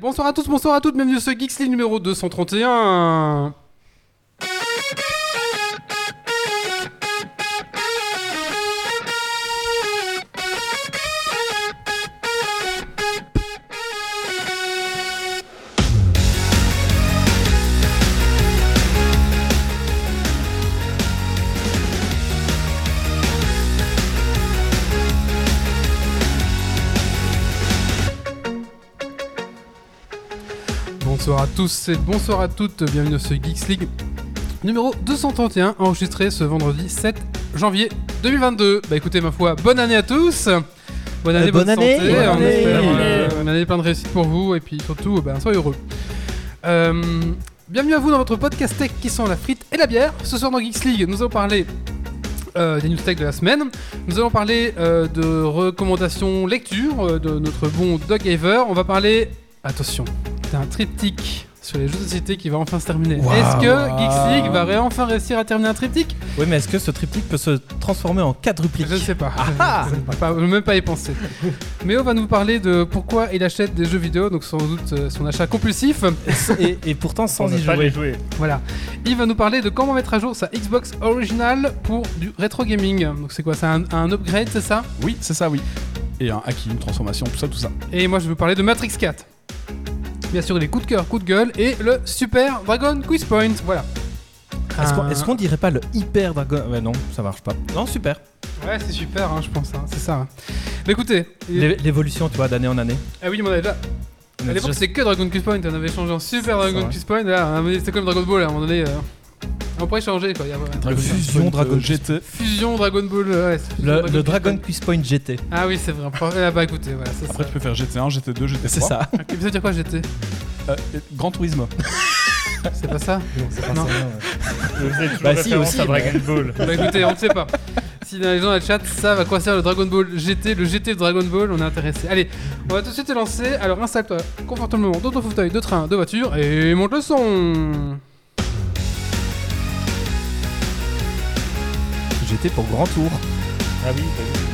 Bonsoir à tous, bonsoir à toutes, bienvenue sur ce Geeks League numéro 231. Tous et bonsoir à toutes, bienvenue sur ce Geeks League numéro 231, enregistré ce vendredi 7 janvier 2022. Bah écoutez, ma foi, bonne année à tous Bonne année, Euh, bonne année, santé, bonne on année. espère, euh, une année plein de réussite pour vous et puis surtout, ben, soyez heureux. Euh, bienvenue à vous dans votre podcast tech qui sont la frite et la bière. Ce soir dans Geeks League, nous allons parler euh, des news tech de la semaine. Nous allons parler euh, de recommandations lecture euh, de notre bon Doug Haver. On va parler, attention, d'un triptyque sur les jeux de société qui va enfin se terminer. Est-ce que Geeks League va enfin réussir à terminer un triptyque? Oui, mais est-ce que ce triptyque peut se transformer en quadruplique? Je ne sais pas. Ah Je ne sais pas, je ne veux même pas y penser. On va nous parler de pourquoi il achète des jeux vidéo, donc sans doute euh, son achat compulsif. et, et pourtant sans On y jouer. les jouer. Voilà. Il va nous parler de comment mettre à jour sa Xbox originale pour du rétro gaming. Donc c'est quoi C'est un, un upgrade, c'est ça? Oui, c'est ça, oui. Et un hacking, une transformation, tout ça, tout ça. Et moi je vais vous parler de Matrix 4. Bien sûr, les coups de cœur, coups de gueule et le Super Dragon Quiz Point. Voilà. Est-ce qu'on Un- est-ce qu'on dirait pas le hyper dragon Ouais, non, ça marche pas. Non, super. Ouais, c'est super, hein, je pense. hein, c'est ça. hein. Mais écoutez. L'é- L'évolution, tu vois, d'année en année. Ah oui, mais on avait déjà. On À l'époque, déjà- c'était que Dragon Quest Point, on avait changé en Super C'est Dragon. Quest Point, là, c'était comme Dragon Ball à un moment donné. euh, On pourrait changer quoi. il y a- Dragon Fusion, Point, Dragon euh, GT. Fusion Dragon Ball. ouais, c'est Fusion Le, Dragon. Quiz Point GT. Ah oui, c'est vrai. Ah bah écoutez, voilà, c'est Après, ça. tu peux faire GT1, GT2, GT3. C'est ça. Ah, Ça veut dire quoi j'étais Euh, et Grand Turismo. C'est pas ça? Non. Vous avez toujours Bah, si, référence aussi, à Dragon Ball. Bah écoutez, on ne sait pas. Si dans les gens dans le chat savent à quoi sert le Dragon Ball GT, le GT de Dragon Ball, on est intéressé. Allez, on va tout de suite te lancer. Alors installe-toi confortablement dans ton fauteuil de train, de voiture et monte le son. GT pour grand tour. Ah bah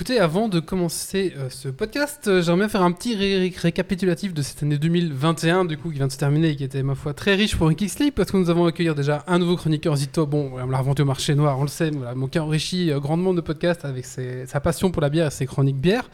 Écoutez, avant de commencer euh, ce podcast, euh, j'aimerais faire un petit ré- ré- récapitulatif de cette année 2021, du coup, qui vient de se terminer et qui était, ma foi, très riche pour Geeks League, parce que nous avons accueilli déjà un nouveau chroniqueur, Zito. Bon, on l'a revendu au marché noir, on le sait, mon qui a enrichi euh, grandement de podcast avec sa passion pour la bière et ses chroniques bières.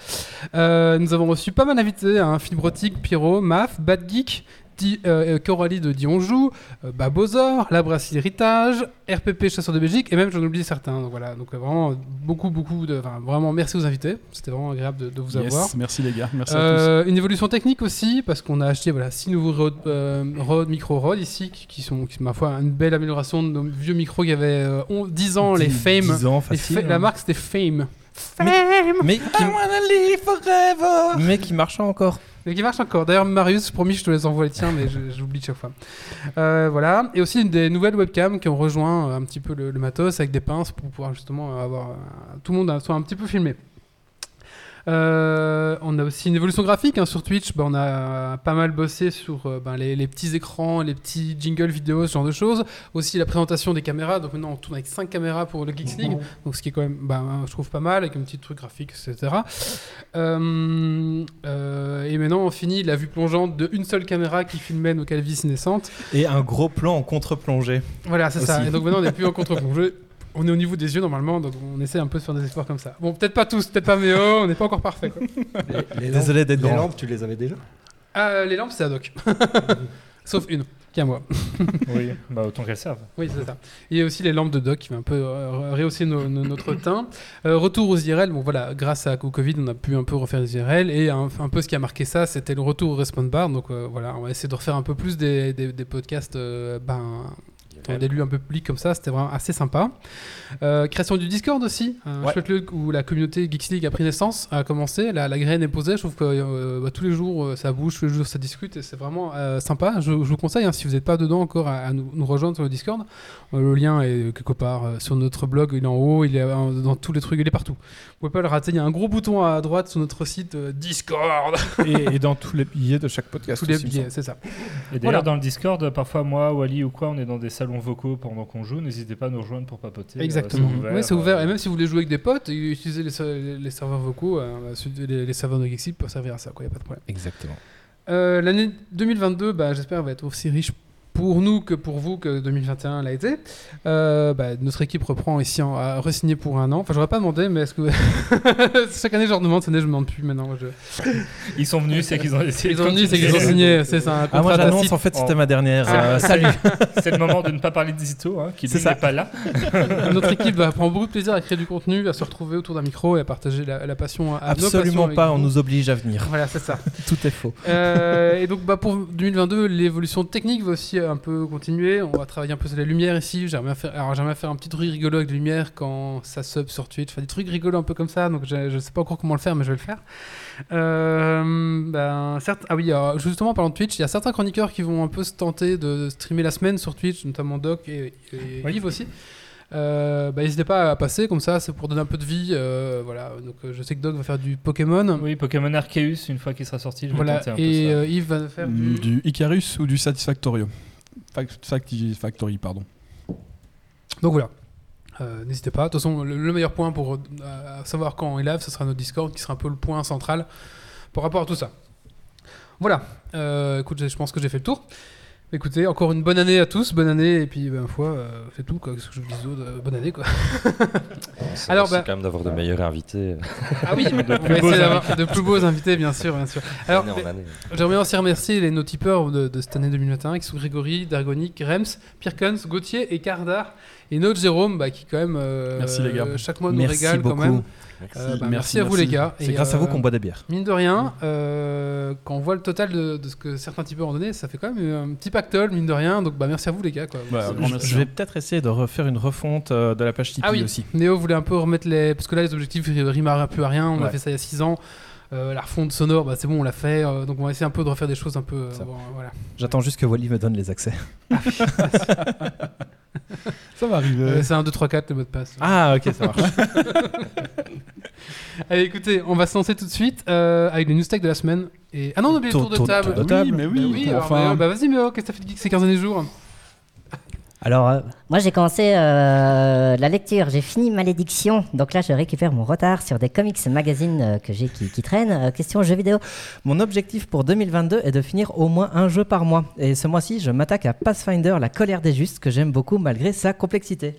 Euh, nous avons reçu pas mal d'invités, hein, Fibrotique, Pyro, Maf, Bad Geek, Di- euh, euh, Coralie de Dionjou, euh, Babozor, La Brasserie Héritage, RPP Chasseur de Belgique, et même j'en oublie certains. Donc voilà, donc euh, vraiment beaucoup, beaucoup de. Enfin, vraiment merci aux invités, c'était vraiment agréable de, de vous avoir. Merci les gars, merci à Euh, une évolution technique aussi parce qu'on a acheté voilà six nouveaux euh, Rode micro Rode ici qui, qui sont qui, ma foi une belle amélioration de nos vieux micros qui avaient euh, on- 10 ans les 10 Fame 10 ans, Les facile. Fa- la marque c'était Fame Fame Mais qui, live forever mais qui marche encore. Mais qui marche encore. D'ailleurs, Marius, promis, je te les envoie les tiens, mais j'oublie chaque fois. Euh, voilà. Et aussi des nouvelles webcams qui ont rejoint euh, un petit peu le, le matos avec des pinces pour pouvoir justement avoir euh, tout le monde soit un petit peu filmé. Euh, on a aussi une évolution graphique hein, sur Twitch. Bah, on a pas mal bossé sur euh, ben, les, les petits écrans, les petits jingles vidéo, ce genre de choses. Aussi la présentation des caméras. Donc maintenant on tourne avec 5 caméras pour le Geeks League. Donc ce qui est quand même, bah, je trouve pas mal avec un petit truc graphique, etc. Euh, et maintenant on finit la vue plongeante de une seule caméra qui filmait nos calvities naissantes. Et un gros plan en contre-plongée. Voilà, c'est ça. Et donc maintenant on n'est plus en contre-plongée. On est au niveau des yeux normalement, donc on essaie un peu de faire des efforts comme ça. Bon, peut-être pas tous, peut-être pas Méo, on n'est pas encore parfait. Quoi. Les, les Désolé d'être Les lampes, tu les avais déjà? Ah, les lampes, c'est ad hoc. Sauf une, qui est à moi. Oui, bah autant qu'elles servent. Oui, c'est ça. Il y a aussi les lampes de doc qui va un peu euh, rehausser nos- nos- notre teint. Euh, retour aux IRL, bon voilà, grâce à au Covid, on a pu un peu refaire les IRL et un, un peu ce qui a marqué ça, c'était le retour au Respawn Bar. Donc euh, voilà, on va essayer de refaire un peu plus des, des- des podcasts euh, ben, des lieux un peu publics comme ça, c'était vraiment assez sympa. Euh, création du Discord aussi, un Ouais. chouette lieu où la communauté Geeks League a pris naissance, a commencé, la, la graine est posée, je trouve que euh, bah, tous les jours euh, ça bouge, tous les jours ça discute et c'est vraiment euh, sympa. Je, je vous conseille, hein, si vous n'êtes pas dedans encore, à, à nous, nous rejoindre sur le Discord. Euh, le lien est quelque part euh, sur notre blog, il est en haut, il est euh, dans tous les trucs, il est partout. Vous pouvez pas le rater, il y a un gros bouton à droite sur notre site euh, Discord. et, et dans tous les billets de chaque podcast. Tous les aussi, billets, c'est ça. Et d'ailleurs, Voilà. dans le Discord, parfois moi, Wally ou quoi, on est dans des salons vocaux pendant qu'on joue. N'hésitez pas à nous rejoindre pour papoter. Exactement. Euh, oui, c'est ouvert. euh, Et même si vous voulez jouer avec des potes, et utiliser les, ser- les serveurs vocaux, euh, les, les serveurs de Geeksy peuvent servir à ça, quoi. Y a pas de problème. Exactement. Euh, L'année 2022, bah, j'espère, va être aussi riche pour nous que pour vous que 2021 l'a été. Euh, bah, notre équipe reprend ici en- à re-signer pour un an. Enfin, j'aurais pas demandé, mais est-ce que chaque année je leur demande, cette année je me demande plus maintenant. Je... Ils sont venus, c'est qu'ils ont essayé Ils de ont dit, c'est qu'ils ont signé. C'est ça. Un Ah, moi contrat j'annonce en fait c'était Oh. ma dernière. Ah, euh, salut. C'est le moment de ne pas parler de Zito, hein, qui n'est pas là. Notre équipe bah, prend beaucoup de plaisir à créer du contenu, à se retrouver autour d'un micro et à partager la, la passion. À Absolument pas, vous. on nous oblige à venir. Voilà, c'est ça. Tout est faux. Euh, et donc bah, pour 2022, l'évolution technique va aussi un peu continuer. On va travailler un peu sur les lumières ici. J'aimerais bien faire, alors j'aimerais bien faire un petit truc rigolo avec des lumières quand ça sub sur Twitch. Enfin des trucs rigolos un peu comme ça. Donc je, je sais pas encore comment le faire, mais je vais le faire. Euh, ben, certes, ah oui, alors, justement en parlant de Twitch, il y a certains chroniqueurs qui vont un peu se tenter de streamer la semaine sur Twitch, notamment Doc et, et Oui. Yves aussi. Euh, bah, n'hésitez pas à passer comme ça, c'est pour donner un peu de vie. euh, voilà, donc euh, je sais que Doc va faire du Pokémon. Oui, Pokémon Arceus, une fois qu'il sera sorti, je vais Voilà, tenter un peu et ça. euh, Yves va faire du. Du Icarus ou du Satisfactorio? Fac- Satisfactory, pardon. Donc voilà. Euh, N'hésitez pas. De toute façon, le, le meilleur point pour euh, savoir quand on est live, ce sera notre Discord qui sera un peu le point central par rapport à tout ça. Voilà. Euh, écoute, je pense que j'ai fait le tour. Écoutez, encore une bonne année à tous, bonne année, et puis, ben, ma foi, euh, c'est tout, quoi. Qu'est-ce que je vous dis d'autre Euh, Bonne année, quoi. C'est Alors, bah- quand même d'avoir de meilleurs invités Ah oui, on va essayer d'avoir de plus beaux invités, bien sûr, bien sûr. Alors, d'année en année. J'aimerais aussi remercier les nos tipeurs de, de cette année 2021 qui sont Grégory, Dargonic, Rems, Pirkens, Gauthier et Cardar. Et notre Jérôme bah, qui quand même euh, Merci, les gars. chaque mois nous Merci régale beaucoup. quand même. Merci. Euh, bah, merci, Merci, à vous merci. les gars. C'est Et, grâce à vous euh, qu'on boit des bières. Mine de rien, euh, quand on voit le total de, de ce que certains tipeurs ont donné, ça fait quand même un petit pactole, mine de rien. Donc bah, merci à vous les gars. Quoi. Bah, Je, merci. je vais peut-être essayer de refaire une refonte de la page Tipeee ah oui, aussi. Néo voulait un peu remettre les. Parce que là, les objectifs ils riment un peu à rien. On a fait ça il y a 6 ans. Euh, la refonte sonore, bah, c'est bon, on l'a fait. euh, donc on va essayer un peu de refaire des choses un peu. euh, bon, voilà. J'attends juste que Wally me donne les accès. Ça va arriver. Euh, c'est un 2, 3, 4 le mot de passe. Ah ok, ça marche. Allez, écoutez, on va se lancer tout de suite euh, avec le news tech de la semaine. Et... Ah non, on a oublié le Tour- de table. tour de oui, table. mais oui. oui, enfin, bah, bah, vas-y, Méo, qu'est-ce que t'as fait de geek? Ces 15 derniers jours Alors, euh, moi j'ai commencé euh, la lecture, j'ai fini Malédiction, donc là je récupère mon retard sur des comics magazines euh, que j'ai qui, traînent. Question jeux vidéo. Mon objectif pour 2022 est de finir au moins un jeu par mois. Et ce mois-ci, je m'attaque à Pathfinder, la colère des justes, que j'aime beaucoup malgré sa complexité.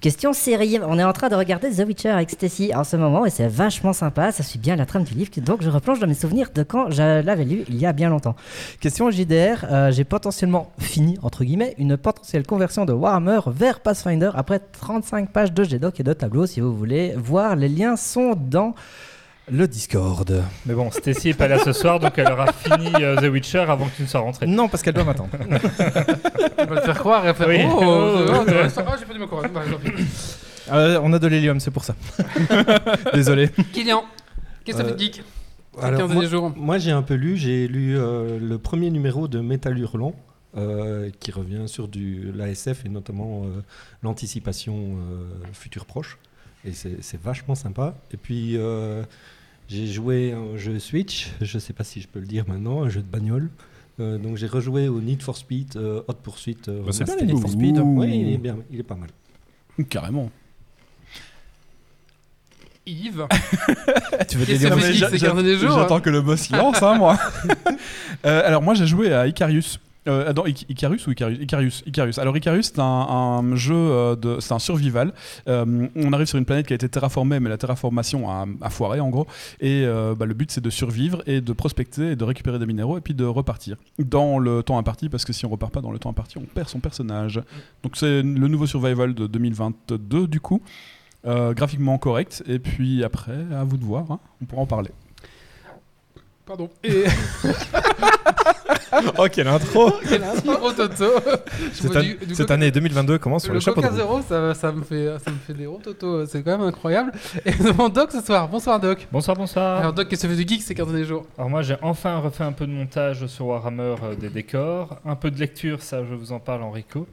Question série, on est en train de regarder The Witcher avec Stacy en ce moment et c'est vachement sympa, ça suit bien la trame du livre, donc je replonge dans mes souvenirs de quand je l'avais lu il y a bien longtemps. Question JDR, euh, j'ai potentiellement fini, entre guillemets, une potentielle conversion de Warhammer vers Pathfinder après 35 pages de GDoc et de tableaux. Si vous voulez voir, les liens sont dans le Discord. Mais bon, Stacy est pas là ce soir, donc elle aura fini euh, The Witcher avant que tu ne sois rentré. Non, parce qu'elle doit m'attendre. On va te faire croire et faire Oui. Oh, Oh, c'est- oh, intéressant. Ah, j'ai pas dit ma couronne. Bah, tant pis. Euh, on a de l'hélium, c'est pour ça. Désolé. Kylian, qu'est-ce que t'as fait de Euh, geek Alors, 15 moi, jours moi, j'ai un peu lu, j'ai lu euh, le premier numéro de Métal Hurlant, euh, qui revient sur du l'ASF et notamment euh, l'anticipation euh, futur proche. Et c'est c'est vachement sympa. Et puis, euh, j'ai joué à un jeu Switch, je ne sais pas si je peux le dire maintenant, un jeu de bagnole. Euh, donc j'ai rejoué au Need for Speed, euh, Hot Pursuit. euh, Bah, c'est bien, Need for Speed. Oui, il est bien, il est pas mal. Carrément. Yves, tu veux que dire mais j'a- j'a- 15 derniers jours J'attends que le boss lance, hein, moi. Euh, alors, moi, j'ai joué à Icarus. Euh, Icarus Icarus? Icarus. Alors, Icarus, c'est un, jeu euh, survival. Euh, on arrive sur une planète qui a été terraformée, mais la terraformation a, foiré, en gros. Et bah, le but, c'est de survivre et de prospecter et de récupérer des minéraux et puis de repartir dans le temps imparti, parce que si on repart pas dans le temps imparti, on perd son personnage. Donc, c'est le nouveau survival de 2022, du coup. Graphiquement correct. Et puis après, à vous de voir. hein. On pourra en parler. Pardon. Et... Oh, quelle intro Quel intro, Toto Je Cette vois an- du- du Cette coca- année 2022 commence sur Le le chapeau de Coca roue. Zéro, ça, ça me fait, ça me fait des rototos, c'est quand même incroyable. Et nous avons Doc ce soir. Bonsoir Doc. Bonsoir, bonsoir. Alors Doc, qu'est-ce que fait du geek ces 15 derniers jours? Alors moi j'ai enfin refait un peu de montage sur Warhammer euh, des décors, un peu de lecture, ça je vous en parle en Rico,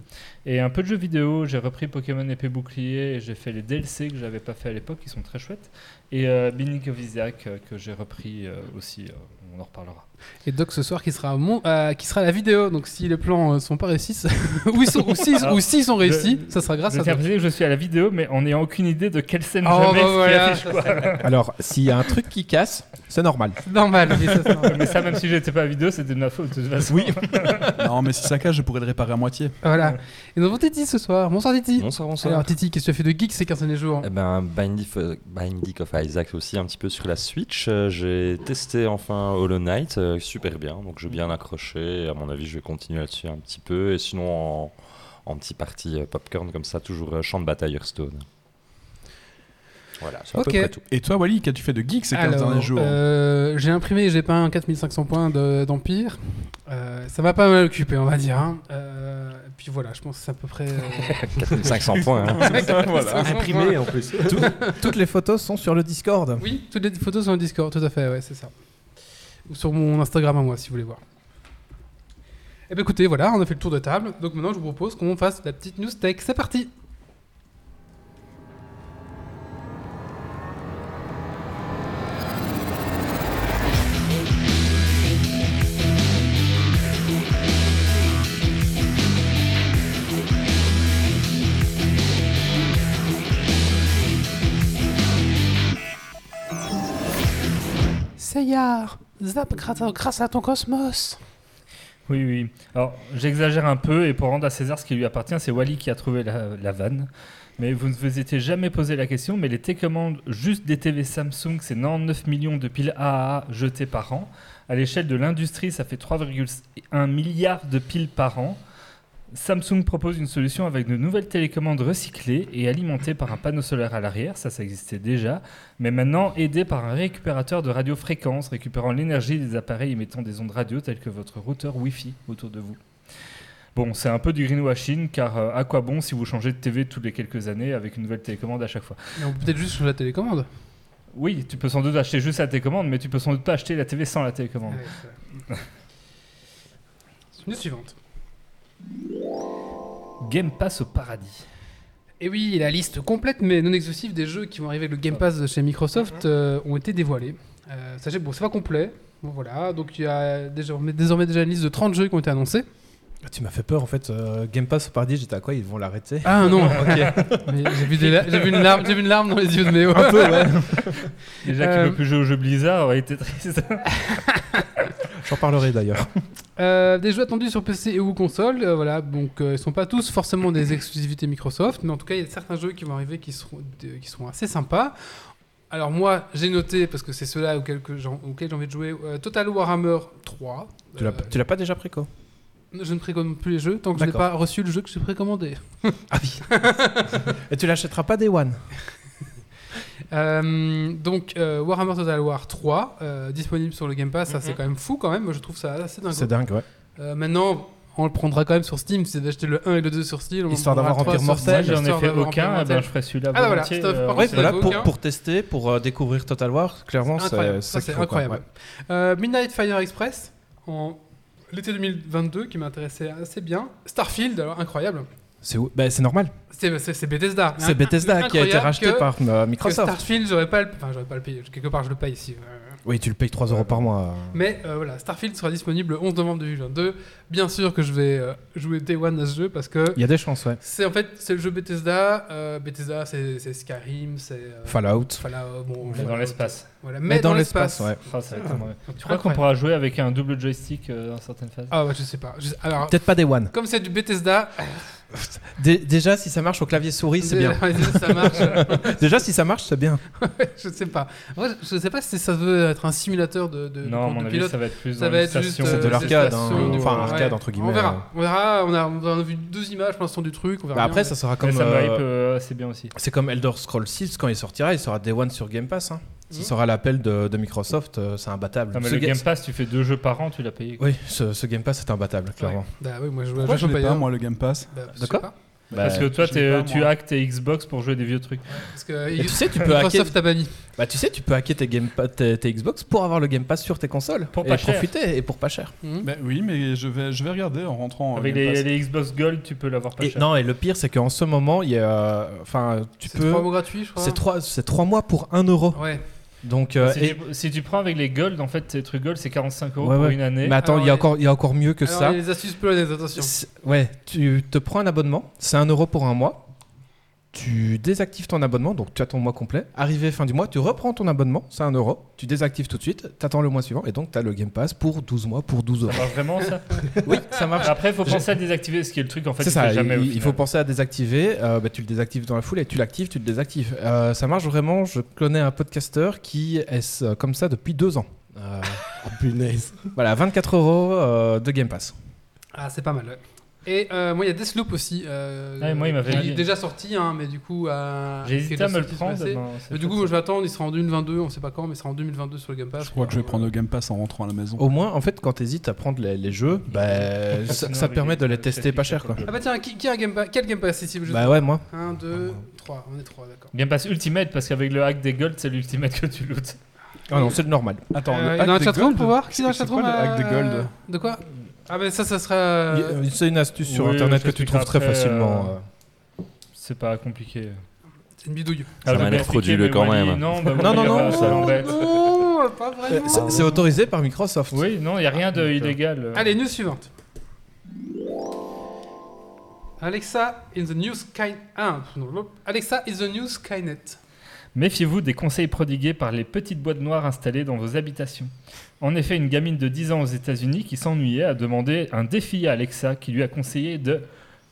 et un peu de jeux vidéo, j'ai repris Pokémon épée bouclier et j'ai fait les DLC que j'avais pas fait à l'époque qui sont très chouettes, et euh, Binding of Isaac euh, que j'ai repris euh, aussi, euh, on en reparlera. Et Doc ce soir qui sera, mon- euh, qui sera à la vidéo, donc si les plans euh, sont pas réussis, ou ils sont, ou s'ils Alors, ou s'ils sont réussis, je- ça sera grâce je à que je suis à la vidéo mais en n'ayant aucune idée de quelle scène Oh, je mets bah voilà, affiche quoi. Alors, s'il y a un truc qui casse, c'est normal. Normal, oui, ça, c'est normal. mais ça même si j'étais pas à la vidéo c'était de ma faute de toute façon. Oui. Non, mais si ça cache, je pourrais le réparer à moitié. Voilà. Et nous avons Titi ce soir. Bonsoir Titi. Bonsoir, bonsoir. Alors Titi, qu'est-ce que tu as fait de geek ces 15 derniers jours Eh ben, Binding of, Binding of Isaac aussi un petit peu sur la Switch. Euh, J'ai testé enfin Hollow Knight, euh, super bien, donc j'ai bien accroché. À mon avis, je vais continuer là-dessus un petit peu. Et sinon, en, en petit partie euh, popcorn comme ça, toujours euh, champ de bataille Hearthstone. Voilà, c'est à Ok. peu près tout. Et toi, Wally, qu'as-tu fait de geek ces 15 Alors, derniers jours euh, j'ai imprimé et j'ai peint un 4500 points de- d'Empire. Euh, ça m'a pas mal occupé, on va dire. hein. Euh, et puis voilà, je pense que c'est à peu près. euh, 4500 points. hein. Voilà. Imprimé en plus. Toutes les photos sont sur le Discord. Oui, toutes les photos sont au Discord, tout à fait, ouais, c'est ça. Ou sur mon Instagram à moi, si vous voulez voir. Eh bien écoutez, voilà, on a fait le tour de table. Donc maintenant, je vous propose qu'on fasse la petite news tech. C'est parti Seyar, zap grâce à- ton cosmos. Oui, oui. Alors, j'exagère un peu, et pour rendre à César ce qui lui appartient, c'est Wally qui a trouvé la, la vanne. Mais vous ne vous étiez jamais posé la question, mais les télécommandes juste des TV Samsung, c'est 99 millions de piles AAA jetées par an. À l'échelle de l'industrie, ça fait 3,1 milliards de piles par an. Samsung propose une solution avec de nouvelles télécommandes recyclées et alimentées par un panneau solaire à l'arrière, ça ça existait déjà, mais maintenant aidé par un récupérateur de radiofréquence récupérant l'énergie des appareils émettant des ondes radio telles que votre routeur Wi-Fi autour de vous. Bon, c'est un peu du greenwashing car euh, à quoi bon si vous changez de TV toutes les quelques années avec une nouvelle télécommande à chaque fois? Mais on peut peut-être juste changer la télécommande. Oui, tu peux sans doute acheter juste la télécommande, mais tu peux sans doute pas acheter la TV sans la télécommande. C'est vrai. News suivante. Game Pass au paradis. Et oui, la liste complète mais non exhaustive des jeux qui vont arriver avec le Game Pass de chez Microsoft euh, ont été dévoilés. Euh, sachez que bon, c'est pas complet. Bon, voilà, donc il y a désormais, désormais déjà une liste de 30 jeux qui ont été annoncés. Tu m'as fait peur en fait. euh, Game Pass au paradis, j'étais à quoi? Ils vont l'arrêter? Ah non, j'ai vu, des la- j'ai vu une larme, j'ai vu une larme dans les yeux de Méo. Un peu, ouais. Déjà qu'il Euh, ne peut plus jouer au jeu Blizzard aurait été triste. J'en parlerai d'ailleurs. Euh, des jeux attendus sur PC et ou console, euh, voilà, donc euh, ils sont pas tous forcément des exclusivités Microsoft, mais en tout cas il y a certains jeux qui vont arriver qui seront, de- qui seront assez sympas. Alors moi j'ai noté, parce que c'est ceux-là auxquels, que j'ai- auxquels j'ai envie de jouer, euh, Total Warhammer 3. Tu l'as tu l'as pas déjà pris quoi je ne précommande plus les jeux tant que je n'ai pas reçu le jeu que j'ai précommandé. Et tu l'achèteras pas Day One? Euh, donc euh, Warhammer Total War 3, euh, disponible sur le Game Pass, ça c'est Mhm. quand même fou quand même, moi je trouve ça assez dingue. C'est dingue, ouais. Euh, maintenant, on le prendra quand même sur Steam, vous achetez le 1 et le 2 sur Steam. on Histoire d'avoir le 3 Empire Mortel, j'en ai fait aucun, eh ben, je ferai celui-là Ah, voilà, euh, Ouais, voilà, c'est pour, tester, pour euh, découvrir Total War, clairement, c'est Incroyable, c'est ça c'est ouais. Euh, Midnight Fire Express, en l'été 2022, qui m'intéressait assez bien. Starfield, alors incroyable. C'est où? Bah, c'est normal. C'est Bethesda. C'est Bethesda qui a été racheté que- par euh, que Microsoft. Starfield, j'aurais pas, le... enfin, j'aurais pas le payer. Quelque part, je le paye ici. Euh, Oui, tu le payes 3 euros par mois. Mais euh, voilà, Starfield sera disponible le 11 novembre 2022. Bien sûr que je vais euh, jouer Day One à ce jeu parce que Il y a des chances, ouais. c'est en fait c'est le jeu Bethesda. Euh, Bethesda, c'est Skyrim, c'est euh, Fallout. Fallout, bon, Mais Fallout, dans l'espace. Voilà, Mais dans l'espace, ouais. Ah, ça. Tu crois qu'on pourra jouer avec un double joystick euh, dans certaines phases Ah ouais, je sais pas. Je- Alors, Peut-être pas Day One. comme c'est du Bethesda, Dé- déjà, si ça marche au clavier souris, c'est bien. ça marche. déjà, si ça marche, c'est bien. je sais pas. Vrai, je sais pas si ça veut être un simulateur de, de, Non, de mon avis, pilote. ça va être plus Ça dans va être juste station. C'est de euh, l'arcade, des hein. Enfin, ouais. arcade, entre guillemets, On verra. euh. On verra. On a, on a vu deux images pour l'instant du truc. On verra Bah, bien, après, mais- ça sera Mais comme. ça euh, hype euh, assez bien aussi. C'est comme Elder Scrolls 6, quand il sortira, il sera Day One sur Game Pass. hein. Si ça aura l'appel de, de Microsoft, euh, c'est imbattable. Non, mais Ce le ga- Game Pass, tu fais deux jeux par an, tu l'as payé. quoi. Oui, ce, ce Game Pass est imbattable, clairement. Ouais. Bah oui, moi je Pourquoi je l'ai pas, moi, le Game Pass Bah, quoi pas. Parce que toi, je l'ai t'es- pas, tu moi. hackes tes Xbox pour jouer des vieux trucs. Parce que Et tu sais, tu peux hacker, Microsoft a banni. bah, tu sais, tu peux hacker tes, Game Pa- tes, tes Xbox pour avoir le Game Pass sur tes consoles. Pour et pas cher. profiter, et pour pas cher. Mhm. Bah oui, mais je vais, je vais regarder en rentrant. euh, Avec Game les, Pass. les Xbox Gold, tu peux l'avoir pas Et, cher. non, et le pire, c'est qu'en ce moment, il y a. Enfin, tu C'est peux. trois mois gratuits, je crois. C'est trois, c'est trois mois pour 1 euro. Ouais. Donc, euh, si, et- tu, si tu prends avec les Gold, en fait, tes trucs Gold, c'est 45 euros Ouais, pour ouais. une année. Mais attends, Alors, il y, a les- encore, il y a encore mieux que Alors, ça. il y a les astuces polonaises, attention. Ouais, tu te prends un abonnement, c'est 1 euro pour un mois. Tu désactives ton abonnement, donc tu as ton mois complet. Arrivé fin du mois, tu reprends ton abonnement, c'est 1 euro. Tu désactives tout de suite, tu attends le mois suivant, et donc tu as le Game Pass pour 12 mois, pour 12 euros. Ça marche vraiment, ça? Oui, ça marche. Après, il faut penser à désactiver, ce qui est le truc, en fait, C'est tu ça, jamais il, faut penser à désactiver. euh, bah, tu le désactives dans la foule et tu l'actives, tu le désactives. Euh, ça marche vraiment. Je connais un podcaster qui est euh, comme ça depuis deux ans. Euh, Ah, punaise. voilà, 24 euros euh, de Game Pass. Ah, c'est pas mal, ouais. Et euh, moi, il y a Deathloop aussi. Euh, Ah, moi, il m'avait qui est déjà sorti, hein, mais du coup. euh, J'ai est hésité à me le prendre. ben, Mais du coup, je vais attendre, il sera en 2022, on sait pas quand, mais il sera en 2022 sur le Game Pass. Je crois que je vais prendre le Game Pass en rentrant à la maison. Au moins, en fait, quand tu hésites à prendre les, les jeux, bah, ça, ça permet de les le tester pas cher. Quoi. Ah bah tiens, qui, qui a un Game Pass Quel Game Pass ici Bah ouais, moi. 1, 2, 3, on est 3, d'accord. Game Pass Ultimate, parce qu'avec le hack des Gold, c'est l'Ultimate que tu lootes. Ah non, c'est le normal. Attends, Euh, le il y a un hack des chatroom pour voir Qui C'est dans le chatroom hack des Gold? De quoi? Ah bah ça, ça sera... euh, C'est une astuce sur oui, internet que tu trouves très facilement. euh, euh. C'est pas compliqué. C'est une bidouille. Ça je m'a l'air frauduleux mais quand Wally, même. Non, bah, Non, non, ça l'embête. Vraiment. c'est- autorisé par Microsoft. Oui, non, il n'y a rien de Donc, euh, illégal. euh. Allez, news suivante. Alexa in the new Sky... Ah, Alexa is the new Skynet. Méfiez-vous des conseils prodigués par les petites boîtes noires installées dans vos habitations. En effet, une gamine de 10 ans aux États-Unis qui s'ennuyait a demandé un défi à Alexa qui lui a conseillé de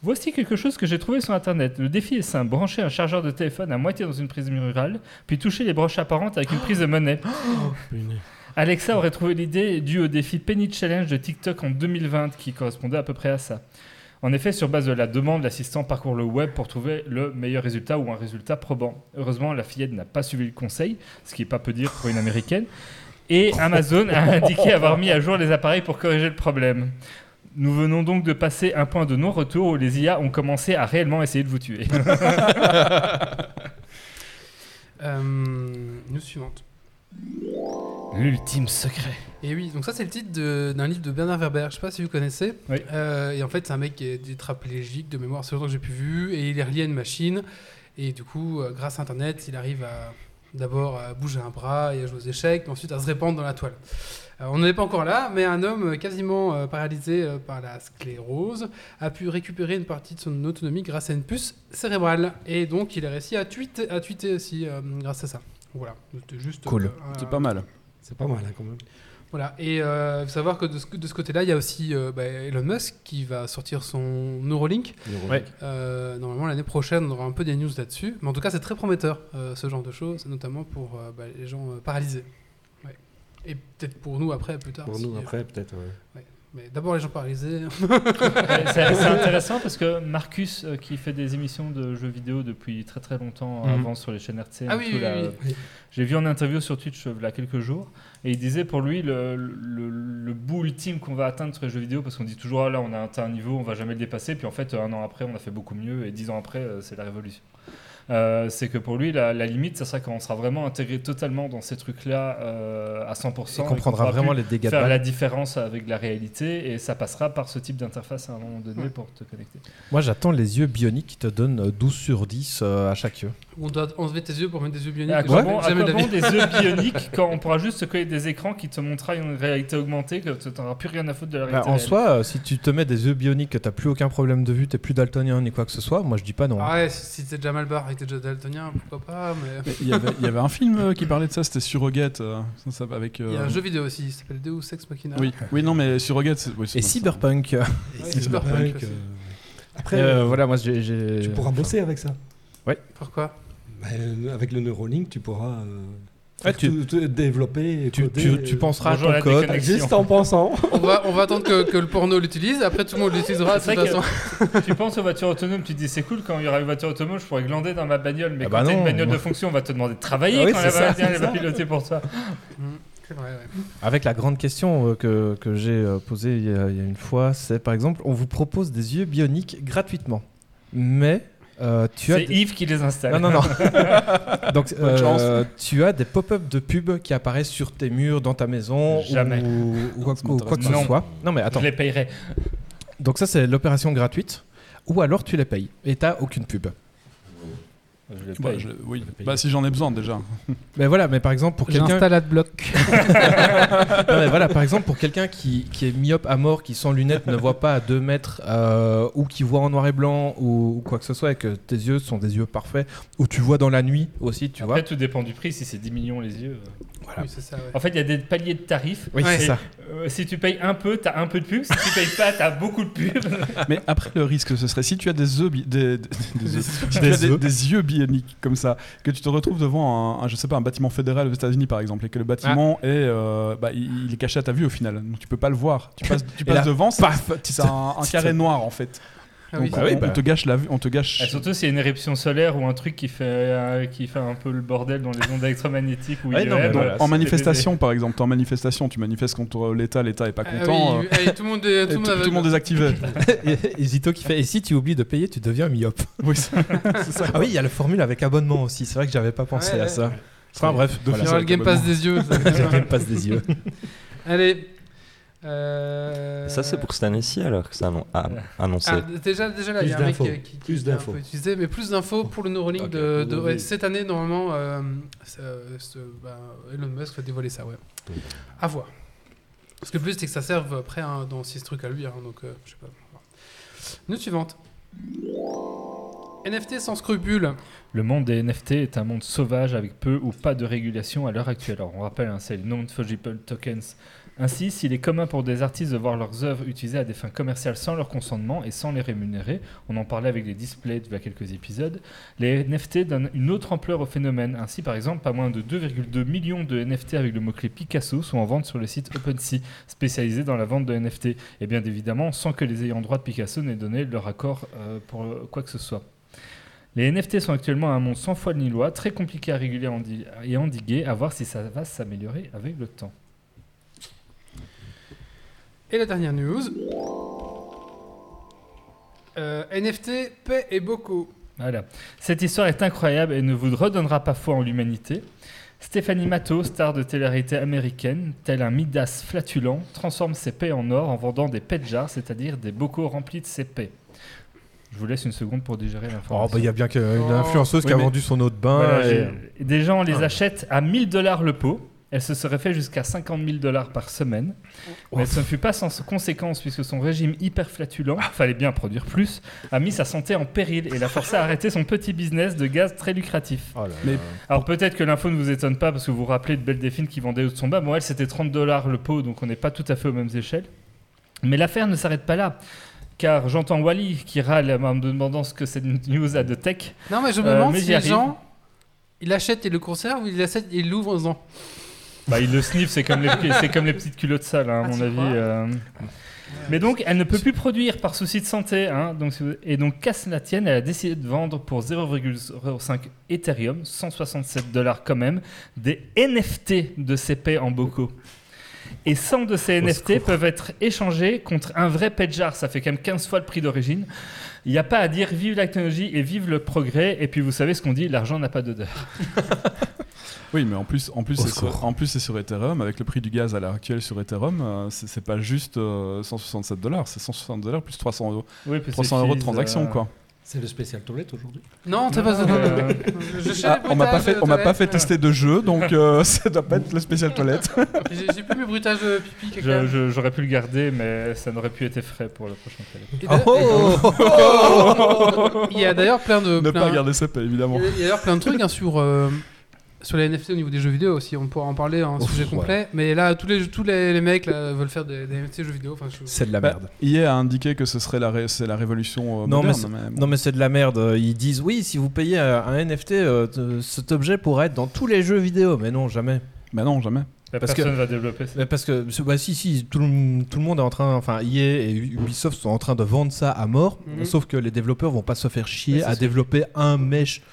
Voici quelque chose que j'ai trouvé sur internet. Le défi est simple brancher un chargeur de téléphone à moitié dans une prise rurale, puis toucher les broches apparentes avec une prise de monnaie. Punaise. Alexa aurait trouvé l'idée due au défi Penny Challenge de TikTok en 2020 qui correspondait à peu près à ça. En effet, sur base de la demande, l'assistant parcourt le web pour trouver le meilleur résultat ou un résultat probant. Heureusement, la fillette n'a pas suivi le conseil, ce qui est pas peu dire pour une américaine, et Amazon a indiqué avoir mis à jour les appareils pour corriger le problème. Nous venons donc de passer un point de non-retour où les IA ont commencé à réellement essayer de vous tuer. Euh, news suivante. L'ultime secret. Et oui, donc ça c'est le titre de- d'un livre de Bernard Werber, je sais pas si vous connaissez. Oui. Euh, et en fait c'est un mec qui est tétraplégique de mémoire, c'est longtemps que j'ai pu vu, et il est relié à une machine. Et du coup, euh, grâce à Internet, il arrive à d'abord à bouger un bras et à jouer aux échecs, mais ensuite à se répandre dans la toile. Euh, on n'en est pas encore là, mais un homme quasiment euh, paralysé euh, par la sclérose a pu récupérer une partie de son autonomie grâce à une puce cérébrale. Et donc il a réussi à tweeter, à tweeter aussi euh, grâce à ça. Voilà, c'était juste... Cool. euh, C'est pas mal. C'est pas mal hein, quand même. Voilà, et euh, faut savoir que de ce, de ce côté-là, il y a aussi euh, bah, Elon Musk qui va sortir son Neuralink. Euh, normalement, l'année prochaine, on aura un peu des news là-dessus. Mais en tout cas, c'est très prometteur, euh, ce genre de choses, notamment pour euh, bah, les gens euh, paralysés. Ouais. Et peut-être pour nous après, plus tard. Pour si- nous après peut-être. ouais. Mais d'abord les gens paralysés. C'est c'est intéressant parce que Marcus, euh, qui fait des émissions de jeux vidéo depuis très très longtemps Mhm. avant sur les chaînes RTC, Ah oui, oui, oui, oui. j'ai vu en interview sur Twitch il y a quelques jours, et il disait pour lui le, le, le bout ultime qu'on va atteindre sur les jeux vidéo, parce qu'on dit toujours ah, là on a atteint un niveau, on va jamais le dépasser, puis en fait un an après on a fait beaucoup mieux, et dix ans après euh, c'est la révolution. Euh, c'est que pour lui, la, la limite, ça sera quand on sera vraiment intégré totalement dans ces trucs-là euh, à 100%. Et qu'on comprendra pourra vraiment les dégâts de faire la différence avec la réalité et ça passera par ce type d'interface à un moment donné Ouais. pour te connecter. Moi, j'attends les yeux bioniques qui te donnent euh, 12 sur 10 euh, à chaque yeux. On doit enlever tes yeux pour mettre des yeux bioniques. À quoi jamais- bon, à quoi bon des œufs bioniques quand on pourra juste se coller des écrans qui te montrera une réalité augmentée que tu n'auras plus rien à foutre de la Bah, réalité en soi, euh, si tu te mets des yeux bioniques, que t'as plus aucun problème de vue, t'es plus daltonien ni quoi que ce soit, moi je dis pas non. hein. Ah ouais, si, si t'es déjà mal barre et que t'es déjà daltonien, pourquoi pas, mais... Mais Il y, avait, il y avait un film euh, qui parlait de ça, c'était Surrogate, euh, ça, ça, avec. euh, Il y a un jeu vidéo aussi, il s'appelle Deus Ex Machina. Oui, oui, non, mais Surrogate, oui, Et. Cyberpunk. C'est Cyberpunk Après, euh, voilà, moi j'ai- tu pourras bosser avec ça. Pourquoi? Bah, euh, avec le Neuralink, tu pourras euh, Ouais, tu, Tout- tout développer, tu, coder, tu, tu euh, penseras à ton la code. Juste en pensant. On va, on va attendre que, que le porno l'utilise, après tout le monde l'utilisera de toute façon. tu penses aux voitures autonomes, tu te dis c'est cool quand il y aura une voiture autonome, je pourrais glander dans ma bagnole, mais Ah quand bah t'as une bagnole de fonction, on va te demander de travailler Ah oui, quand c'est la ça, bagnole va piloter pour toi. Vrai, ouais. Avec la grande question que, que j'ai posée il y, a, il y a une fois, c'est par exemple, on vous propose des yeux bioniques gratuitement. Mais euh, tu as. C'est des- Yves qui les installe. Non, non, non. Donc, Bonne chance. euh, tu as des pop-up de pub qui apparaissent sur tes murs, dans ta maison, Jamais. ou, ou quoi, Ça ou quoi que ce soit. Non, mais attends. Je les payerai. Donc, ça, c'est l'opération gratuite. Ou alors, tu les payes et t'as aucune pub. Je Bah, je- oui. Je payer. Bah, si j'en ai besoin déjà. Mais voilà, mais par exemple, pour quelqu'un. J'installe AdBlock. Non, mais voilà, par exemple, pour quelqu'un qui, qui est myope à mort, qui sans lunettes ne voit pas à 2 mètres, euh, ou qui voit en noir et blanc, ou, ou quoi que ce soit, et que tes yeux sont des yeux parfaits, ou tu vois dans la nuit aussi, tu Après, vois. tout dépend du prix. Si c'est 10 millions les yeux. euh. Oui, c'est ça, ouais. En fait, il y a des paliers de tarifs. Oui, Ouais. c'est ça. Euh, si tu payes un peu, t'as un peu de pub. Si tu payes pas, t'as beaucoup de pub. Mais après, le risque, ce serait si tu as des œufs. des yeux comme ça, que tu te retrouves devant un, un, je sais pas, un bâtiment fédéral aux États-Unis par exemple, et que le bâtiment est, euh, bah, il, il est caché à ta vue au final, donc tu peux pas le voir. Tu passes, tu passes là, devant, c'est Paf c'est un, un carré noir en fait. Ah oui, Donc, bah on, oui, on bah. te gâche la vue, on te gâche. Et surtout s'il y a une éruption solaire ou un truc qui fait, euh, qui fait un peu le bordel dans les ondes électromagnétiques ou Ouais, non, mais IEM, voilà, euh, en manifestation, par exemple, en manifestation, tu manifestes contre l'État, l'État est pas Ah content. oui, euh, tout le monde et tout le monde tout, aveugle. tout le monde est activé. et, et Zito qui fait Et si tu oublies de payer, tu deviens myope. oui, Ah oui, il y a la formule avec abonnement aussi. C'est vrai que j'avais pas pensé Ouais, à ça. Enfin bref, Il y voilà. aura le Game Pass des yeux. ça va être J'ai bien. me passe des yeux. Allez. Euh, Ça, c'est pour cette année-ci alors que ça annon- a annoncé. Ah, déjà, déjà là, il y a Plus un mec qui, qui, qui- Plus a un d'infos. peu utilisé, mais plus d'infos pour le Neuralink Ok. de, ouais, cette année normalement. euh, bah, Elon Musk va dévoiler ça, ouais. À voir. Parce que le but c'est que ça serve après hein, dans six trucs à lui, hein, donc euh, je sais pas. News suivante. NFT sans scrupules. Le monde des NFT est un monde sauvage avec peu ou pas de régulation à l'heure actuelle. Alors, on rappelle, hein, c'est le non-fungible tokens. Ainsi, s'il est commun pour des artistes de voir leurs œuvres utilisées à des fins commerciales sans leur consentement et sans les rémunérer, on en parlait avec les displays il y a quelques épisodes, les NFT donnent une autre ampleur au phénomène. Ainsi, par exemple, pas moins de 2,2 millions de NFT avec le mot-clé Picasso sont en vente sur le site OpenSea, spécialisé dans la vente de NFT. Et bien évidemment, sans que les ayants droit de Picasso n'aient donné leur accord euh, pour quoi que ce soit. Les NFT sont actuellement un monde sans foi ni loi, très compliqué à réguler et endiguer, à voir si ça va s'améliorer avec le temps. Et la dernière news. Euh, NFT, paix et beaucoup. Voilà. Cette histoire est incroyable et ne vous redonnera pas foi en l'humanité. Stéphanie Matto, star de télé-réalité américaine, tel un Midas flatulent, transforme ses paix en or en vendant des pet jars, c'est-à-dire des bocaux remplis de ses paix. Je vous laisse une seconde pour digérer Oh, l'information. bah, il y a bien qu'une Oh. influenceuse Oui, qui a vendu son eau de bain. Voilà, et- des gens les Ah. achètent à 1000 dollars le pot. Elle se serait fait jusqu'à 50 000 dollars par semaine. Mais ce ne fut pas sans conséquence puisque son régime hyper flatulent, fallait bien produire plus, a mis sa santé en péril et l'a forcé à arrêter son petit business de gaz très lucratif. Oh là là. Mais- Alors peut-être que l'info ne vous étonne pas parce que vous vous rappelez de Belle Delphine qui vendait au-dessus de son bas. Bon, elle c'était 30 dollars le pot donc on n'est pas tout à fait aux mêmes échelles. Mais l'affaire ne s'arrête pas là. Car j'entends Wally qui râle en me demandant ce que cette news a de tech. Non, mais je me Euh, demande si les gens. Il achète et le conserve ou il l'achète et il l'ouvre en disant Bah, il le sniff, c'est comme, les, c'est comme les petites culottes sales, hein, à Ah, mon avis. euh. Mais donc, elle ne peut plus produire par souci de santé. hein, donc, et donc, qu'à cela tienne, elle a décidé de vendre pour 0,05 Ethereum, 167 dollars quand même, des NFT de ses paix en bocaux. Et 100 de ces NFT peuvent être échangés contre un vrai pet jar. Ça fait quand même 15 fois le prix d'origine. Il n'y a pas à dire vive la technologie et vive le progrès. Et puis, vous savez ce qu'on dit, l'argent n'a pas d'odeur. Oui, mais en plus, en plus, c'est sur, en plus, c'est sur Ethereum. Avec le prix du gaz à l'heure actuelle sur Ethereum, euh, c'est c'est pas juste euh, 167 dollars, c'est 160 dollars plus 300 euros, Oui, parce que 300 euros de transaction, euh, quoi. C'est le spécial toilette aujourd'hui Non, t'as pas ça. Euh, Je Ah, on m'a pas fait, on m'a pas toilette. fait tester de jeu, donc euh, ça doit pas être le spécial toilette. J'ai j'ai plus mes bruitages de pipi, Je- je- J'aurais pu le garder, mais ça n'aurait pu être frais pour le prochain. Et d'ailleurs- Il y a d'ailleurs plein de. ne plein- pas garder ça, évidemment. Il y a il y a d'ailleurs plein de trucs hein, sur. euh, sur les NFT au niveau des jeux vidéo aussi. On pourra en parler en Ouf, sujet ouais. complet. Mais là, tous les, tous les, les mecs là, veulent faire des, des NFT jeux vidéo. Enfin, je- C'est de la Bah, merde. EA a indiqué que ce serait la, ré- c'est la révolution euh, Non, mais moderne. c'est- mais bon. Non mais c'est de la merde. Ils disent oui, si vous payez un NFT, euh, cet objet pourra être dans tous les jeux vidéo. Mais non, jamais. Bah non, jamais. Parce personne va développer ça. Mais parce que bah si si tout le, tout le monde est en train enfin EA et Ubisoft sont en train de vendre ça à mort Mhm. sauf que les développeurs vont pas se faire chier à développer un mesh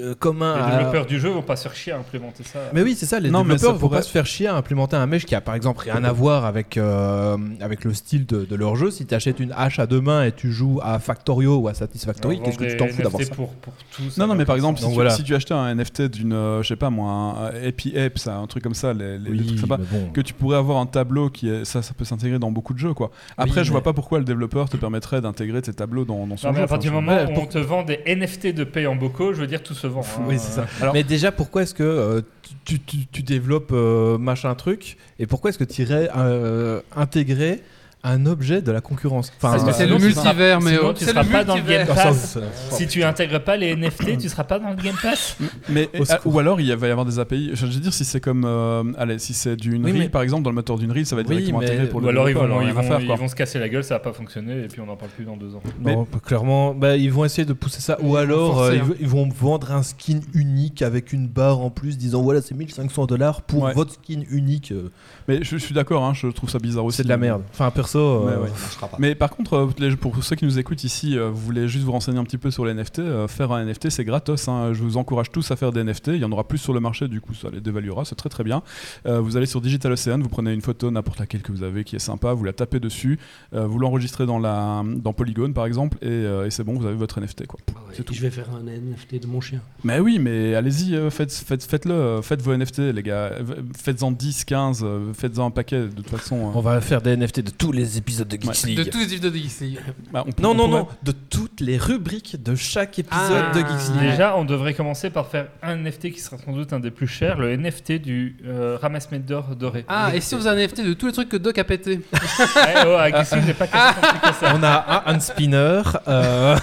euh, commun Les à- développeurs du jeu vont pas se faire chier à implémenter ça. mais oui c'est ça les Non, mais développeurs vont pourrait- pas se faire chier à implémenter un mesh qui a par exemple rien à voir avec euh, avec le style de, de leur jeu si tu achètes une hache à deux mains et tu joues à Factorio ou à Satisfactory qu'est-ce que tu t'en fous d'avoir ça pour, pour tout, ça Non, non, mais par exemple, si, Donc tu, voilà. si tu achetais un NFT d'une, euh, je sais pas moi, un Ape, ça, un truc comme ça, les, les- les trucs sympas, mais bon. que tu pourrais avoir un tableau qui est, ça, ça peut s'intégrer dans beaucoup de jeux, quoi. Après, Oui, je vois mais- pas pourquoi le développeur te permettrait d'intégrer tes tableaux dans, dans son Non, mais jeu. à partir du moment où on te vend des NFT de paye en bocaux, je veux dire, tout hein. Oui, c'est ça. Alors- Mais déjà, pourquoi est-ce que euh, tu, tu- tu développes euh, machin truc et pourquoi est-ce que tu irais euh, intégrer un objet de la concurrence Parce que Mais c'est le tu seras- multivers, mais sinon, oh, tu c'est seras pas dans le. Game Ah, Pass. Si tu intègres pas les NFT, tu seras pas dans le Game Pass. Mais, euh, ou alors il va y avoir des API. Je veux dire, si c'est comme, euh, allez, si c'est d'une Oui, reel, mais- par exemple, dans le moteur d'une reel, ça va être Oui, directement mais- intégré pour le Ou alors ils développeur, vont, alors ils, vont, faire, quoi. ils vont se casser la gueule, ça va pas fonctionner et puis on n'en parle plus dans deux ans. Non, clairement, bah, ils vont essayer de pousser ça. Ils Ou alors, euh, ils, hein. ils vont vendre un skin unique avec une barre en plus, disant voilà, c'est 1500 dollars pour votre skin unique. euh, Mais je, suis d'accord, hein, je trouve ça bizarre aussi. C'est de la merde. Enfin, perso. euh, ouais. Mais par contre, euh, pour ceux qui nous écoutent ici, euh, vous voulez juste vous renseigner un petit peu sur les NFT, faire un NFT c'est gratos. hein. Je vous encourage tous à faire des NFT. Il y en aura plus sur le marché, du coup ça les dévaluera, c'est très très bien. Vous allez sur Digital Ocean, vous prenez une photo, n'importe laquelle que vous avez qui est sympa, vous la tapez dessus, vous l'enregistrez dans, la, dans Polygon par exemple, et, et c'est bon, vous avez votre NFT. Quoi. Ah ouais, Je vais faire un NFT de mon chien. Mais oui, mais allez-y, faites, faites, faites-le, faites vos NFT les gars, faites-en 10, 15, euh, faites-en un paquet de toute façon. euh. On va faire des NFT de tous les épisodes de Geeks Ouais. League. De tous les épisodes de Geeks League. Bah, on peut- Non, on non, pourrait- non, de toutes les rubriques de chaque épisode Ah. de Geeks League. Déjà, on devrait commencer par faire un NFT qui sera sans doute un des plus chers, le NFT du euh, ramasse-mètre d'or doré. Ah, et si on faisait un NFT de tous les trucs que Doc a pété? Eh, oh, à Geeks League, j'ai pas cassé tant que ça. On a un, un spinner. euh,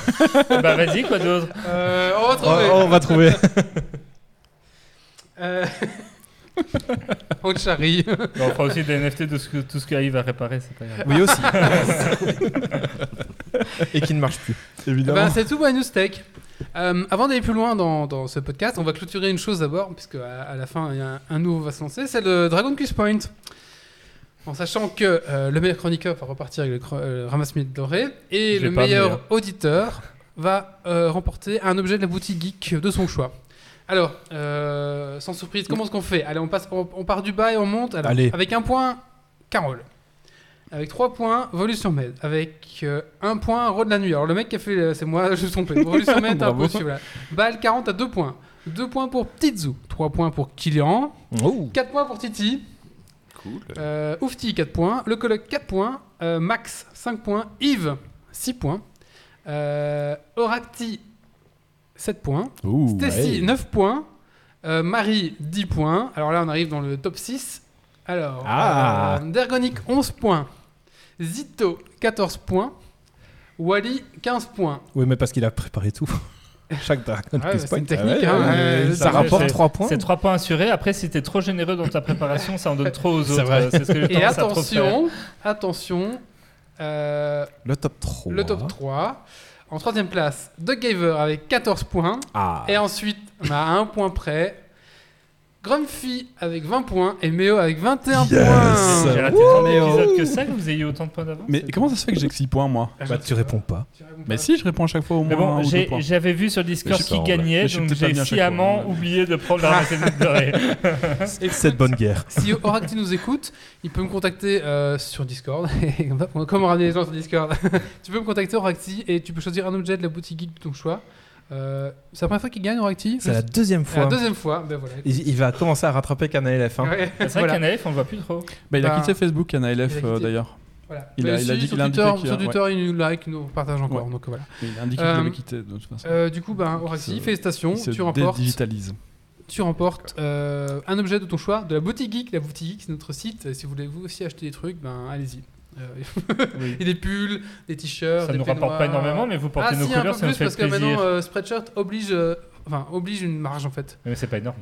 Bah vas-y, quoi d'autre? Euh, On va oh, trouver. on va trouver. Euh, on charrie. On fera aussi des NFT de ce que, tout ce qu'Aïe va réparer, c'est pas grave. Oui, aussi. Et qui ne marche plus. Eh Évidemment. ben, c'est tout pour la news tech. Euh, avant d'aller plus loin dans, dans ce podcast, on va clôturer une chose d'abord, puisque à, à la fin, il y a un, un nouveau va se lancer, c'est le Dragon Quiz Point. En sachant que euh, le meilleur chroniqueur va repartir avec le euh, doré, et le meilleur auditeur va euh, remporter un objet de la boutique geek de son choix. Alors, euh, sans surprise, comment est-ce qu'on fait? Allez, on, passe, on, on part du bas et on monte. Alors, Allez. Avec un point, Carole. Avec 3 points, Volution Med. Avec euh, un point, Rod de la nuit. Alors le mec qui a fait, euh, c'est moi, je me suis trompé. Volution Med, voilà. Bal 40 à 2 points. 2 points pour Petitzu. 3 points pour Kilian. Oh. 4 points pour Titi. Cool. Euh, Oufti 4 points. Le coloc 4 points. Max 5 points. Yves 6 points. Oracti 7 points. Ouh, Stacy ouais. 9 points. Euh, Marie 10 points. Alors là on arrive dans le top 6. Alors, Ah. euh, Dergonic 11 points. Zito 14 points. Wally 15 points. Oui, mais parce qu'il a préparé tout. Chaque Dragon Ah ouais, c'est une technique, Ah ouais, hein, ça c'est- rapporte c'est- 3 points. C'est 3 points assurés. Après, si t'es trop généreux dans ta préparation, ça en donne trop aux autres. vrai. C'est ce que Et attention, attention, euh, Le top 3. le top 3. En troisième place, Doug Gaver avec 14 points. Ah. Et ensuite, on a un point près. Grumpy avec 20 points et Méo avec 21 Yes. points. J'ai raté tant d'épisodes que ça que vous ayez autant de points d'avance. Mais comment ça se fait que j'ai que 6 points moi Bah, tu réponds pas. Mais si, je réponds à chaque fois au Mais moins bon, j'ai- j'avais vu sur Discord qui gagnait, donc j'ai sciemment oublié de prendre la recette dorée. Cette bonne guerre. Si Oracti nous écoute, il peut me contacter euh, sur Discord. Comment ramener les gens sur Discord Tu peux me contacter Oracti et tu peux choisir un objet de la boutique geek de ton choix. Euh, c'est la première fois qu'il gagne Oracti C'est la deuxième C'est la fois. deuxième fois. Ben voilà. Il, il va commencer à rattraper Canal F1. Ouais, C'est vrai voilà. qu'Anaef, on le voit plus trop. Bah, il a Bah, quitté Facebook, Canal il a F quitté. euh, d'ailleurs. Voilà. Il a- il a si, dit- sur il a indiqué Twitter, qu'il sur a- Twitter, il nous like, nous partage encore. Ouais. Donc voilà. Mais il a indiqué Euh, qu'il avait quitté de toute façon. Euh, du coup, ben, Oracti, félicitations. Tu remportes, dédigitalise. tu remportes euh, un objet de ton choix de la boutique geek. La boutique geek, c'est notre site. Si vous voulez vous aussi acheter des trucs, ben allez-y. Euh, Oui. et des pulls, des t-shirts, Ça des nous rapporte pas énormément, mais vous portez ah, nos si, un couleurs, peu ça nous fait parce que plaisir. maintenant euh, Spreadshirt oblige, euh, enfin, oblige une marge en fait. Mais c'est pas énorme.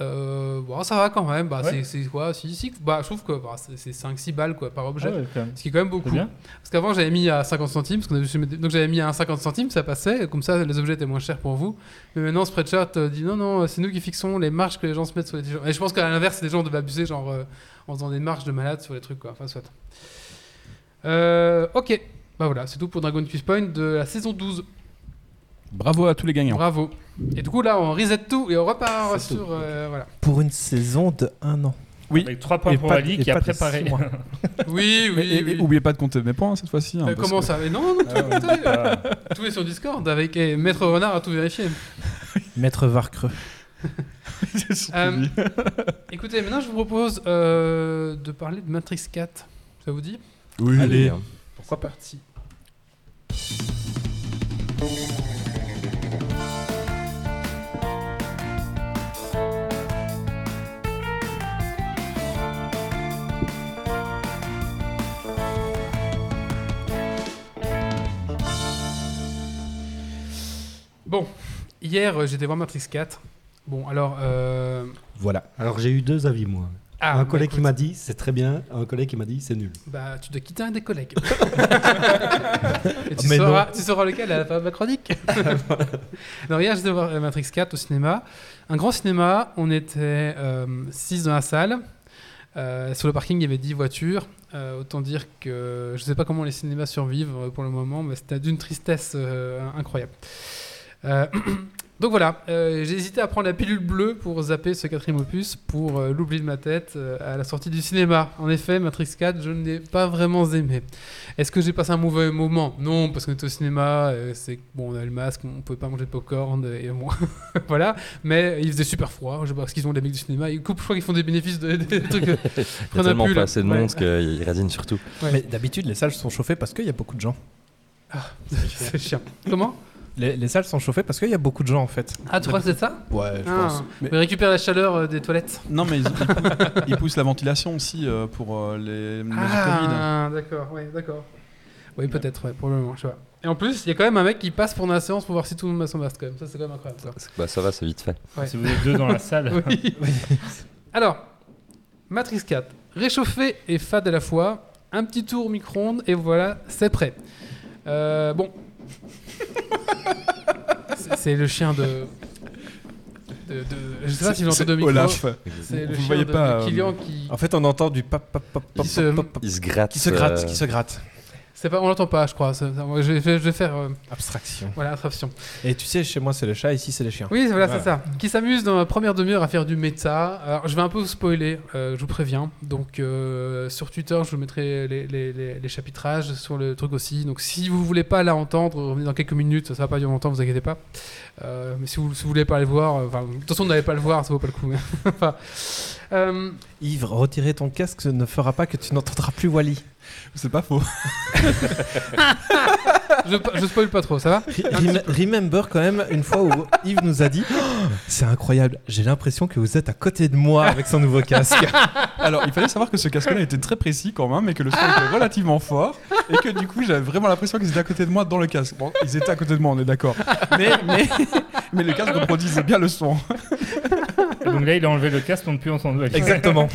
Euh, bon, ça va quand même. Bah, Ouais. c'est- quoi si, si, bah, Je trouve que bah, c'est- c'est 5-6 balles quoi, par objet. Ah ouais, quand même. Ce qui est quand même beaucoup. Parce qu'avant, j'avais mis à 50 centimes. Parce avait donc j'avais mis à 50 centimes, ça passait. Comme ça, les objets étaient moins chers pour vous. Mais maintenant, Spreadshirt euh, dit non, non, c'est nous qui fixons les marges que les gens se mettent sur les t-shirts. Et je pense qu'à l'inverse, les gens devaient abuser, genre euh, en faisant des marges de malade sur les trucs. Quoi. Enfin, soit. Euh, ok. Bah voilà, c'est tout pour Dragon Quest Point de la saison 12. Bravo à tous les gagnants. Bravo. Et du coup, là, on reset tout et on repart C'est sur. euh, voilà. Pour une saison de un an. Oui. Avec 3 points Et pour pas- Ali et qui a de préparé. six mois. Oui, oui. Mais- et, oui. et oubliez pas de compter mes points cette fois-ci. hein, Euh, parce comment que- ça Mais non, non, tout, tout- Ah, tout est sur Discord avec et Maître Renard a tout vérifié. Maître Varcreux. C'est Euh. Écoutez, maintenant je vous propose euh, de parler de Matrix 4. Ça vous dit? Oui. Allez. Bien. Pourquoi parti Bon, hier euh, j'étais voir Matrix 4. Bon, alors. Euh... Voilà. Alors j'ai eu deux avis moi. Ah, un bah, collègue qui m'a dit c'est très bien, un collègue qui m'a dit c'est nul. Bah, tu dois quitter un des collègues. Et tu, Mais sauras, non. tu sauras lequel à la fin de ma chronique. Alors, hier, j'étais voir euh, Matrix 4 au cinéma. Un grand cinéma, on était 6 dans la salle. Euh, sur le parking, il y avait 10 voitures. Euh, autant dire que je ne sais pas comment les cinémas survivent euh, pour le moment, mais c'était d'une tristesse euh, incroyable. Donc voilà, euh, j'ai hésité à prendre la pilule bleue pour zapper ce quatrième opus pour euh, l'oubli de ma tête euh, à la sortie du cinéma. En effet, Matrix 4, je ne l'ai pas vraiment aimé. Est-ce que j'ai passé un mauvais moment? Non, parce qu'on était au cinéma, c'est bon, on a le masque, on pouvait pas manger de popcorn et bon, voilà. Mais il faisait super froid, je sais pas parce qu'ils ont les mecs du cinéma, ils coupent, je crois qu'ils font des bénéfices de, des trucs. Il y a tellement pas assez de Ouais. monde qu'il radine surtout. Ouais. Mais d'habitude, les salles sont chauffées parce qu'il y a beaucoup de gens. c'est chiant. Comment? Les, les salles sont chauffées parce qu'il y a beaucoup de gens en fait. Ah, tu crois que c'est ça? Ouais, je ah, pense. mais récupère la chaleur euh, des toilettes. Non, mais ils, ils pou- ils poussent la ventilation aussi euh, pour euh, les. Ah, d'accord, ouais, d'accord. Oui, peut-être, ouais, probablement, je sais pas. Et en plus, il y a quand même un mec qui passe pendant la séance pour voir si tout le monde a son masque quand même. Ça, c'est quand même incroyable. quoi. Bah, ça va, c'est vite fait. Ouais. Si vous êtes deux dans la salle. Oui. Alors, Matrix 4, réchauffé et fade à la fois, un petit tour au micro-ondes et voilà, c'est prêt. Euh, bon. C'est- le chien de. de, de- je sais pas si vous micro. Olaf. C'est Vous le chien voyez de, pas, de euh, Kylian qui. En fait, on entend du Qui se- pop, pop, pop, Il se gratte. qui se gratte, euh, qui se gratte. Pas, on l'entend pas, je crois. ça- ça- je, vais, je vais faire. euh, Abstraction. voilà, attraction. Et tu sais, chez moi c'est le chat, ici c'est les chiens. Oui, voilà, Voilà. c'est ça. Qui s'amuse dans la première demi-heure à faire du méta. Alors, je vais un peu vous spoiler, euh, je vous préviens. Donc, euh, sur Twitter, je vous mettrai les, les- les- les chapitrages sur le truc aussi. Donc, si vous voulez pas la entendre, revenez dans quelques minutes. Ça va pas durer longtemps, vous inquiétez pas. Mais si vous, si vous voulez pas le voir, de toute façon, vous n'allez pas le voir, ça vaut pas le coup. Enfin, euh, Yves, retirer ton casque ne fera pas que tu n'entendras plus Wally. C'est pas faux. je, je spoil pas trop, ça va Rem- remember quand même une fois où Yves nous a dit Oh, C'est incroyable, j'ai l'impression que vous êtes à côté de moi avec son nouveau casque. Alors, il fallait savoir que ce casque-là était très précis quand même, et que le son était relativement fort, et que du coup, j'avais vraiment l'impression qu'ils étaient à côté de moi dans le casque. Bon, ils étaient à côté de moi, on est d'accord. Mais, mais, mais le casque reproduisait bien le son, donc là, il a enlevé le casque, on ne peut plus entendre. Exactement.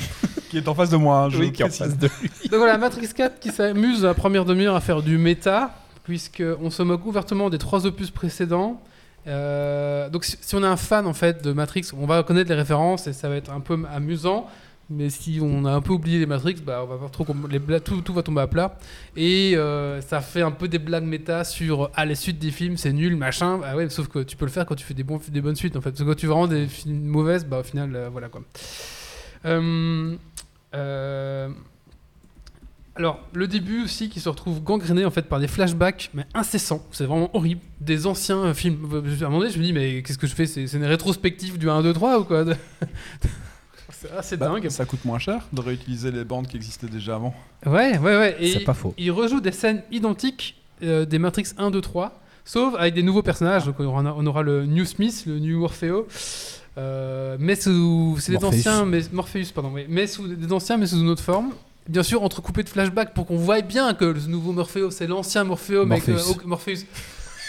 qui est en face de moi. hein, je Oui, qui est en face de lui. Donc voilà, Matrix 4 qui s'amuse à la première demi-heure à faire du méta, puisqu'on se moque ouvertement des trois opus précédents. Euh, donc si, on est un fan en fait de Matrix, on va connaître les références et ça va être un peu amusant. Mais si on a un peu oublié les Matrix, bah, on va voir trop les tout, tout va tomber à plat. Et euh, ça fait un peu des blagues méta sur ah les suites des films c'est nul machin. Ah ouais, sauf que tu peux le faire quand tu fais des, bons, des bonnes suites en fait. Parce que quand tu rends des films mauvaises, bah au final euh, voilà quoi. Euh, euh, alors, le début aussi qui se retrouve gangréné en fait par des flashbacks, mais incessants. C'est vraiment horrible. Des anciens euh, films. À un moment donné, je me dis, mais qu'est-ce que je fais? C'est une rétrospective du 1, 2, 3 ou quoi? C'est assez Bah, dingue. Ça coûte moins cher de réutiliser les bandes qui existaient déjà avant. Ouais, ouais, ouais. Et C'est pas faux. il rejoue des scènes identiques euh, des Matrix 1, 2, 3, sauf avec des nouveaux personnages. Donc on aura, on aura le New Smith, le New Orfeo. Euh, mais sous, c'est des anciens, mais Morpheus, pardon, oui. mais sous des anciens, mais sous une autre forme. Bien sûr, entrecoupé de flashbacks pour qu'on voie bien que le nouveau Morpheus, c'est l'ancien Morpheus, mais que- Morpheus. oh, Morpheus.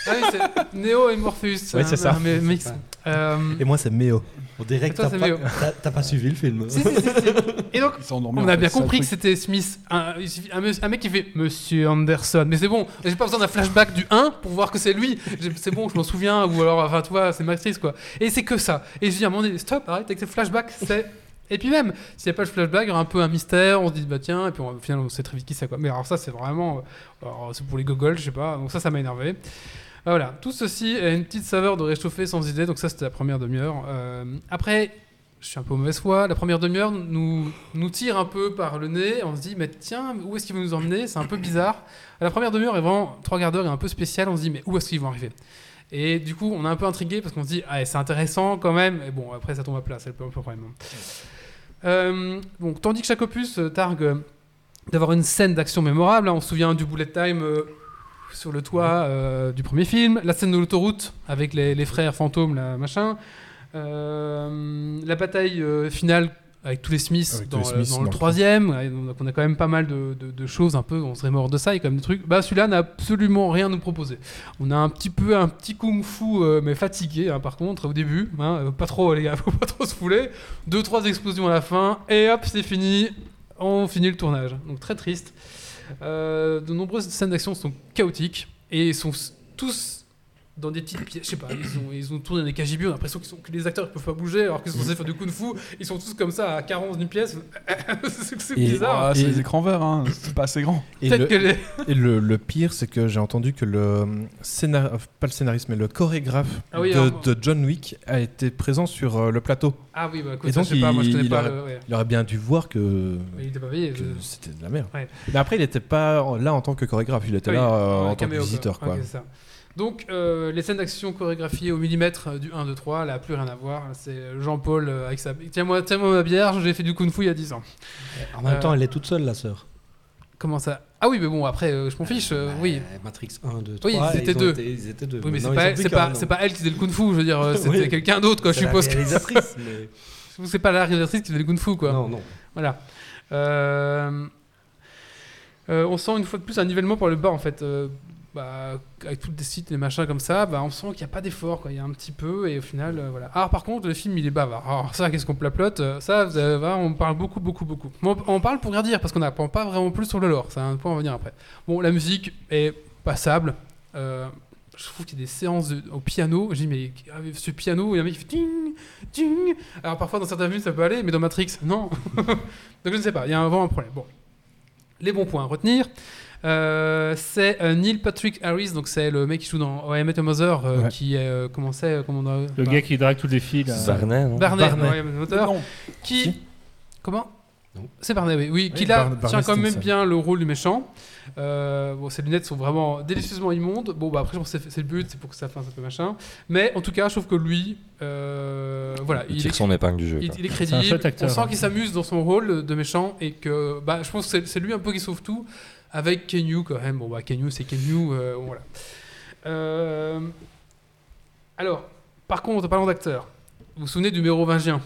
Ah oui, c'est Neo et Morpheus. Ouais, c'est ça. mé- mix. Euh, Et moi, c'est Méo. On dirait que toi, t'as c'est pas, Méo. t'as- pas suivi le film. si, si, si, si. Et donc, on a fait, bien ça, compris que c'était Smith, un, mec- un mec qui fait Monsieur Anderson. Mais c'est bon, j'ai pas besoin d'un flashback du 1 pour voir que c'est lui. C'est bon, je m'en souviens. Ou alors, enfin, tu vois, c'est Matrix quoi. Et c'est que ça. Et je dis à un moment donné, stop, arrête avec ces flashbacks. C'est. Et puis même, s'il n'y a pas le flashback, il un peu un mystère, on se dit bah tiens, et puis on- au final on sait très vite qui c'est quoi. Mais alors ça c'est vraiment, euh, c'est pour les gogoles, je sais pas, donc ça ça m'a énervé. Ah, Voilà, tout ceci a une petite saveur de réchauffé sans idée, donc ça c'était la première demi-heure. Euh, après, je suis un peu mauvaise foi, la première demi-heure nous, tire un peu par le nez, on se dit mais tiens, où est-ce qu'ils vont nous emmener? C'est un peu bizarre. La première demi-heure est vraiment, trois quarts d'heure est un peu spéciale, on se dit mais où est-ce qu'ils vont arriver? Et du coup on est un peu intrigué parce qu'on se dit ah, c'est intéressant quand même, et bon après ça tombe à plat, c'est le problème. Euh, donc, tandis que chaque opus euh, targue euh, d'avoir une scène d'action mémorable, hein, on se souvient du bullet time sur le toit du premier film, la scène de l'autoroute avec les, les frères fantômes, là, machin, la bataille finale avec tous les Smiths Avec dans, les le- Smiths dans dans le le troisième, donc on a quand même pas mal de, de- de choses un peu, on serait mort de ça, il y a quand même des trucs. Bah celui-là n'a absolument rien à nous proposer. On a un petit peu un petit kung-fu, euh, mais fatigué hein, par contre au début, hein, euh, pas trop les gars, faut pas trop se fouler. Deux trois explosions à la fin et hop c'est fini, on finit le tournage. Donc très triste. Euh, de nombreuses scènes d'action sont chaotiques et sont tous dans des petites pièces. Je sais pas, ils ont, ils ont tourné dans des KGB, on a l'impression que les acteurs ne peuvent pas bouger alors qu'ils sont censés faire du kung fu. Ils sont tous comme ça à 40 d'une pièce. c'est bizarre. Ah, c'est les écrans verts, hein. c'est pas assez grand. Et, Peut-être le, que les. et le- le pire, c'est que j'ai entendu que le scénar... pas le scénariste, mais le chorégraphe Ah oui, de, alors- de John Wick a été présent sur euh, le plateau. Ah oui, bah écoute, Et ça, donc, je sais pas, moi je il- connais il pas aurait- le. ouais. Il aurait bien dû voir que, il c'était de la merde. Ouais. Mais après, il n'était pas là en tant que chorégraphe, il était Oui, là euh, en tant que visiteur. Quoi. Donc, euh, les scènes d'action chorégraphiées au millimètre euh, du 1, 2, 3, là, plus rien à voir. C'est Jean-Paul euh, avec sa. Tiens-moi tiens ma bière, j'ai fait du kung fu il y a 10 ans. En même temps, elle est toute seule, la sœur. Comment ça? Ah oui, mais bon, après, euh, je m'en fiche, euh, oui. Matrix 1, 2, 3. Oui, ils étaient deux. été- ils étaient deux. Oui, mais c'est pas, pas, pas elle qui faisait le kung fu, je veux dire, c'était Oui. quelqu'un d'autre, quoi, je C'est la suppose. que- réalisatrice, mais- C'est pas la réalisatrice qui faisait le kung fu, quoi. Non, non. Voilà. Euh, on sent une fois de plus un nivellement par le bas en fait. Euh, bah, avec tous les sites, les machins comme ça, bah, on sent qu'il n'y a pas d'effort, il y a un petit peu, et au final, euh, voilà. Alors par contre, le film il est bavard. Alors ça, qu'est-ce qu'on plaplote Euh, Ça, vous voir, on parle beaucoup, beaucoup, beaucoup. Mais on, parle pour rien dire, parce qu'on n'apprend pas vraiment plus sur le lore, c'est un point à revenir après. Bon, la musique est passable. Euh, je trouve qu'il y a des séances au piano. Je dis, mais avec ce piano, il y a un mec qui fait ting, ting. Alors parfois, dans certains films, ça peut aller, mais dans Matrix, non. Donc je ne sais pas, il y a vraiment un problème. Bon. Les bons points à retenir. Euh, c'est euh, Neil Patrick Harris, donc c'est le mec qui joue dans I Met Your Mother, euh, Ouais. qui est, euh, comment c'est, euh, comment on a- Le bah, gars qui drague tous les filles. là. Barney, non Mother, Non. qui, comment. C'est Barney, oui, oui, qui là tient quand même bien le rôle du méchant. Euh, bon, ses lunettes sont vraiment délicieusement immondes. Bon, bah après, je pense que c'est le but, c'est pour que ça fasse un peu machin. Mais en tout cas, je trouve que lui, euh, voilà, Il il tire est, son épingle du jeu. il, est crédible. acteur, on sent hein. qu'il s'amuse dans son rôle de méchant et que, bah, je pense que c'est lui un peu qui sauve tout avec Kenyu quand même. Bon, bah, Kenyu, c'est Kenyu, euh, voilà. Euh, alors, par contre, parlons d'acteur. Vous vous souvenez du mérovingien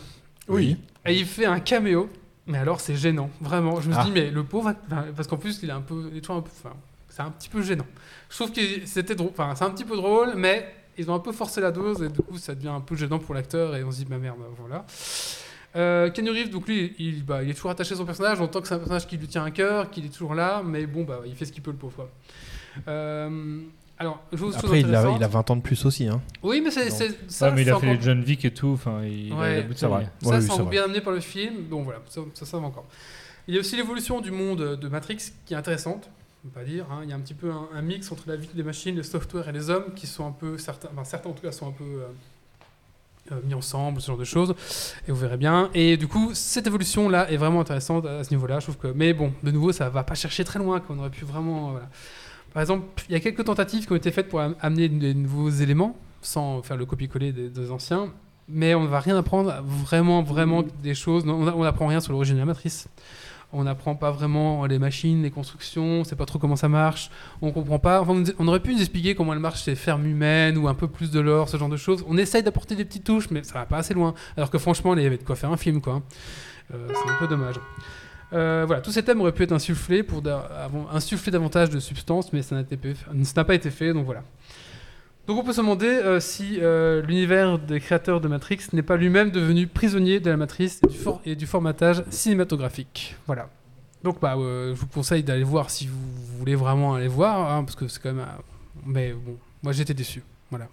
Oui. Et il fait un caméo. Mais alors, c'est gênant, vraiment. Je me suis Ah. dit, mais le pauvre, parce qu'en plus, il est un peu, il est toujours un peu, enfin, c'est un petit peu gênant. Je trouve que c'était drôle, enfin, c'est un petit peu drôle, mais ils ont un peu forcé la dose et du coup, ça devient un peu gênant pour l'acteur et on se dit, bah merde, voilà. Euh, Reeves, donc lui, il, bah, il est toujours attaché à son personnage, on entend que c'est un personnage qui lui tient à cœur, qu'il est toujours là, mais bon, bah, il fait ce qu'il peut, le pauvre. Euh, alors, chose Après, il a, intéressante- il a 20 ans de plus aussi. Hein. Oui, mais c'est ça. Mais il a fait encore- les John Wick et tout. Enfin, il a Ouais, la bout de ça, Ouais, oui, encore vrai. bien amené par le film. Bon, voilà, ça, ça, ça va encore. Il y a aussi l'évolution du monde de Matrix qui est intéressante, on peut pas dire. hein. Il y a un petit peu un, un mix entre la vie des machines, le software et les hommes qui sont un peu, certains, enfin, certains en tout cas, sont un peu euh, mis ensemble, ce genre de choses. Et vous verrez bien. Et du coup, cette évolution-là est vraiment intéressante à ce niveau-là. Je trouve que, mais bon, de nouveau, ça va pas chercher très loin. qu'on aurait pu vraiment. euh, voilà. Par exemple, il y a quelques tentatives qui ont été faites pour am- amener des nouveaux éléments sans faire le copier-coller des, des anciens. Mais on ne va rien apprendre vraiment, vraiment des choses. On n'apprend rien sur l'origine de la matrice. On n'apprend pas vraiment les machines, les constructions, on sait pas trop comment ça marche. On comprend pas. Enfin, on aurait pu nous expliquer comment elle marche ces fermes humaines ou un peu plus de l'or, ce genre de choses. On essaye d'apporter des petites touches, mais ça va pas assez loin. Alors que franchement, il y avait de quoi faire un film, quoi. Euh, c'est un peu dommage. Euh, voilà, tous ces thèmes auraient pu être insufflés pour insuffler davantage de substance, mais ça n'a pas été fait, donc voilà. Donc on peut se demander euh, si euh, l'univers des créateurs de Matrix n'est pas lui-même devenu prisonnier de la matrice et du, for- et du formatage cinématographique. Voilà. Donc bah, euh, je vous conseille d'aller voir si vous voulez vraiment aller voir, hein, parce que c'est quand même... mais bon, moi j'étais déçu. Voilà.